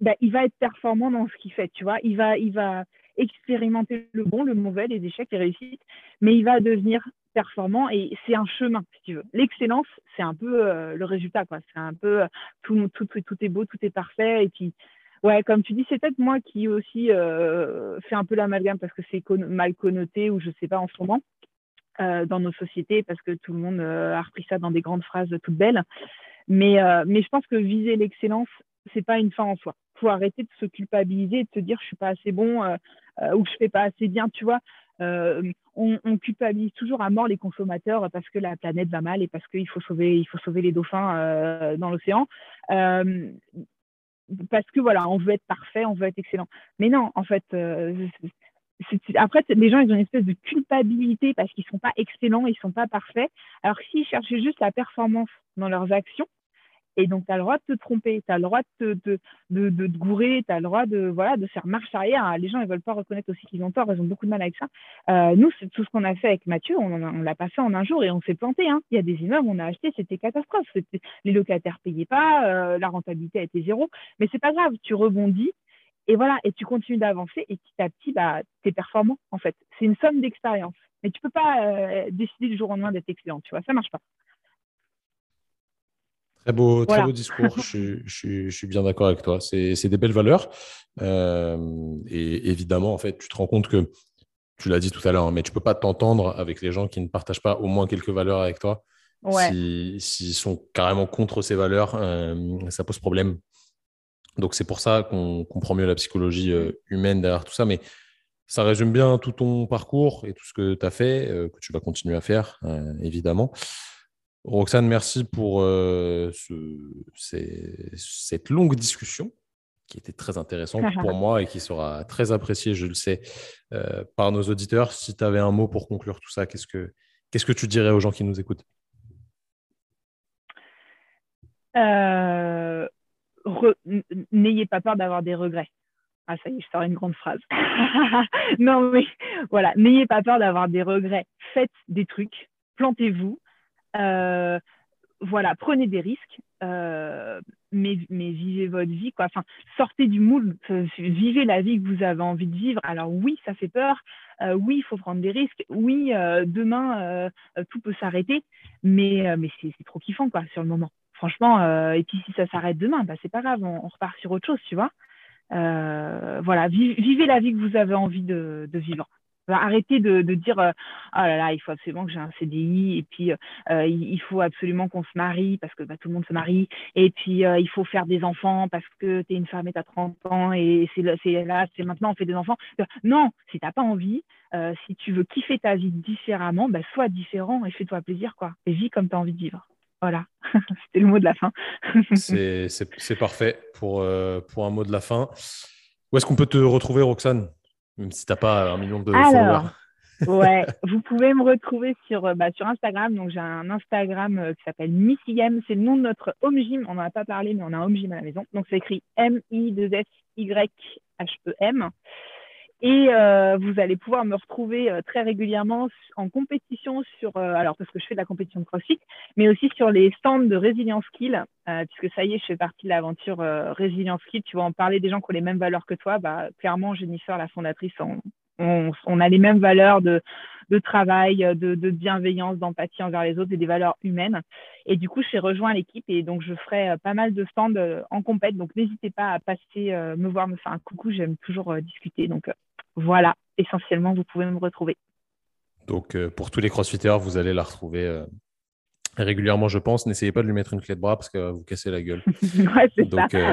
bah, il, va être performant dans ce qu'il fait, tu vois. Il va, il va expérimenter le bon, le mauvais, les échecs, les réussites, mais il va devenir performant et c'est un chemin, si tu veux. L'excellence, c'est un peu euh, le résultat, quoi. C'est un peu euh, tout, tout, tout, est beau, tout est parfait. Et puis, ouais, comme tu dis, c'est peut-être moi qui aussi euh, fais un peu l'amalgame parce que c'est mal connoté ou je sais pas en ce moment. dans nos sociétés parce que tout le monde a repris ça dans des grandes phrases toutes belles. Mais, mais je pense que viser l'excellence, c'est pas une fin en soi. Faut arrêter de se culpabiliser de se dire je suis pas assez bon euh, ou je fais pas assez bien, tu vois. On, on, culpabilise toujours à mort les consommateurs parce que la planète va mal et parce qu'il faut sauver, il faut sauver les dauphins dans l'océan. parce que voilà, on veut être parfait, on veut être excellent. Mais non, en fait, après, les gens, ils ont une espèce de culpabilité parce qu'ils ne sont pas excellents, ils ne sont pas parfaits. Alors s'ils cherchaient juste la performance dans leurs actions, et donc, tu as le droit de te tromper, tu as le droit de te, de, de, gourer, tu as le droit de, voilà, de faire marche arrière. Les gens, ils veulent pas reconnaître aussi qu'ils ont tort, ils ont beaucoup de mal avec ça. Euh, nous, tout ce qu'on a fait avec Mathieu, on ne l'a pas fait en un jour et on s'est planté. Hein. Il y a des immeubles, on a acheté, c'était catastrophe. Les locataires ne payaient pas, euh, la rentabilité était zéro. Mais c'est pas grave, tu rebondis et voilà, et tu continues d'avancer et petit à petit, bah, tu es performant en fait. C'est une somme d'expérience. Mais tu peux pas euh, décider du jour au lendemain d'être excellent, tu vois, ça marche pas. Très beau, très beau discours, je, je, suis bien d'accord avec toi. C'est des belles valeurs. Euh, et évidemment, en fait, tu te rends compte que, tu l'as dit tout à l'heure, hein, mais tu peux pas t'entendre avec les gens qui ne partagent pas au moins quelques valeurs avec toi. S'ils sont carrément contre ces valeurs, euh, ça pose problème. Donc c'est pour ça qu'on comprend mieux la psychologie euh, humaine derrière tout ça. Mais ça résume bien tout ton parcours et tout ce que tu as fait, euh, que tu vas continuer à faire, évidemment. Roxane, merci pour cette longue discussion qui était très intéressante pour moi et qui sera très appréciée, je le sais, par nos auditeurs. Si tu avais un mot pour conclure tout ça, qu'est-ce que, qu'est-ce que tu dirais aux gens qui nous écoutent? N'ayez pas peur d'avoir des regrets. Ah, ça y est, je sors une grande phrase. non, mais voilà, n'ayez pas peur d'avoir des regrets. Faites des trucs, plantez-vous. Euh, voilà, prenez des risques, euh, mais, mais, vivez votre vie. Quoi. Enfin, sortez du moule, euh, vivez la vie que vous avez envie de vivre. Alors oui, ça fait peur. oui, il faut prendre des risques. Oui, demain, tout peut s'arrêter, mais, mais c'est trop kiffant quoi, sur le moment franchement, et puis si ça s'arrête demain, bah, c'est pas grave, on, repart sur autre chose, tu vois. Voilà, vivez la vie que vous avez envie de, vivre. Arrêtez de, dire euh, oh là là, il faut absolument que j'ai un CDI et puis il, faut absolument qu'on se marie parce que bah, tout le monde se marie et puis il faut faire des enfants parce que tu es une femme et tu as 30 ans et c'est là, c'est maintenant on fait des enfants. Non, si tu n'as pas envie, si tu veux kiffer ta vie différemment, bah, sois différent et fais-toi plaisir quoi. Et vis comme tu as envie de vivre. Voilà, c'était le mot de la fin. c'est parfait pour, euh, pour un mot de la fin. Où est-ce qu'on peut te retrouver, Roxane? Même si tu n'as pas un million de followers. ouais, vous pouvez me retrouver sur, euh, bah, sur Instagram. Donc, j'ai un Instagram euh, qui s'appelle Missy C'est le nom de notre home gym. On n'en a pas parlé, mais on a un home gym à la maison. Donc, c'est écrit M-I-2-S-Y-H-E-M. Et euh, vous allez pouvoir me retrouver euh, très régulièrement en compétition sur, euh, alors parce que je fais de la compétition de CrossFit, mais aussi sur les stands de Resilience Skill, puisque ça y est, je fais partie de l'aventure Resilience Skill. Tu vas en parler des gens qui ont les mêmes valeurs que toi. Bah, clairement, Jennifer, la fondatrice, on, a les mêmes valeurs de, travail, de, de bienveillance, d'empathie envers les autres et des valeurs humaines. Et du coup, suis rejoint l'équipe et donc je ferai pas mal de stands en compète. Donc n'hésitez pas à passer me voir, me faire un coucou. J'aime toujours discuter. Donc voilà, essentiellement, vous pouvez me retrouver. Donc, euh, pour tous les crossfitters, vous allez la retrouver euh, régulièrement, je pense. N'essayez pas de lui mettre une clé de bras parce qu'elle va vous casser la gueule. Donc, euh,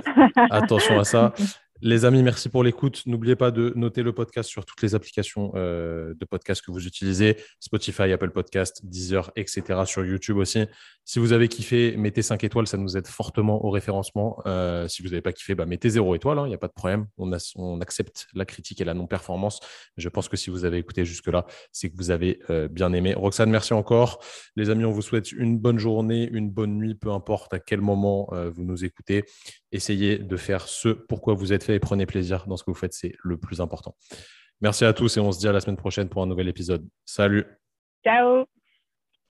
attention à ça. Les amis, merci pour l'écoute. N'oubliez pas de noter le podcast sur toutes les applications euh, de podcast que vous utilisez, Spotify, Apple Podcast, Deezer, etc. Sur YouTube aussi. Si vous avez kiffé, mettez 5 étoiles, ça nous aide fortement au référencement. Euh, si vous n'avez pas kiffé, bah, mettez 0 étoile, il hein, n'y a pas de problème. On, accepte la critique et la non-performance. Je pense que si vous avez écouté jusque-là, c'est que vous avez euh, bien aimé. Roxane, merci encore. Les amis, on vous souhaite une bonne journée, une bonne nuit, peu importe à quel moment vous nous écoutez. Essayez de faire ce pourquoi vous êtes et prenez plaisir dans ce que vous faites, c'est le plus important. Merci à tous et on se dit à la semaine prochaine pour un nouvel épisode. Salut. Ciao.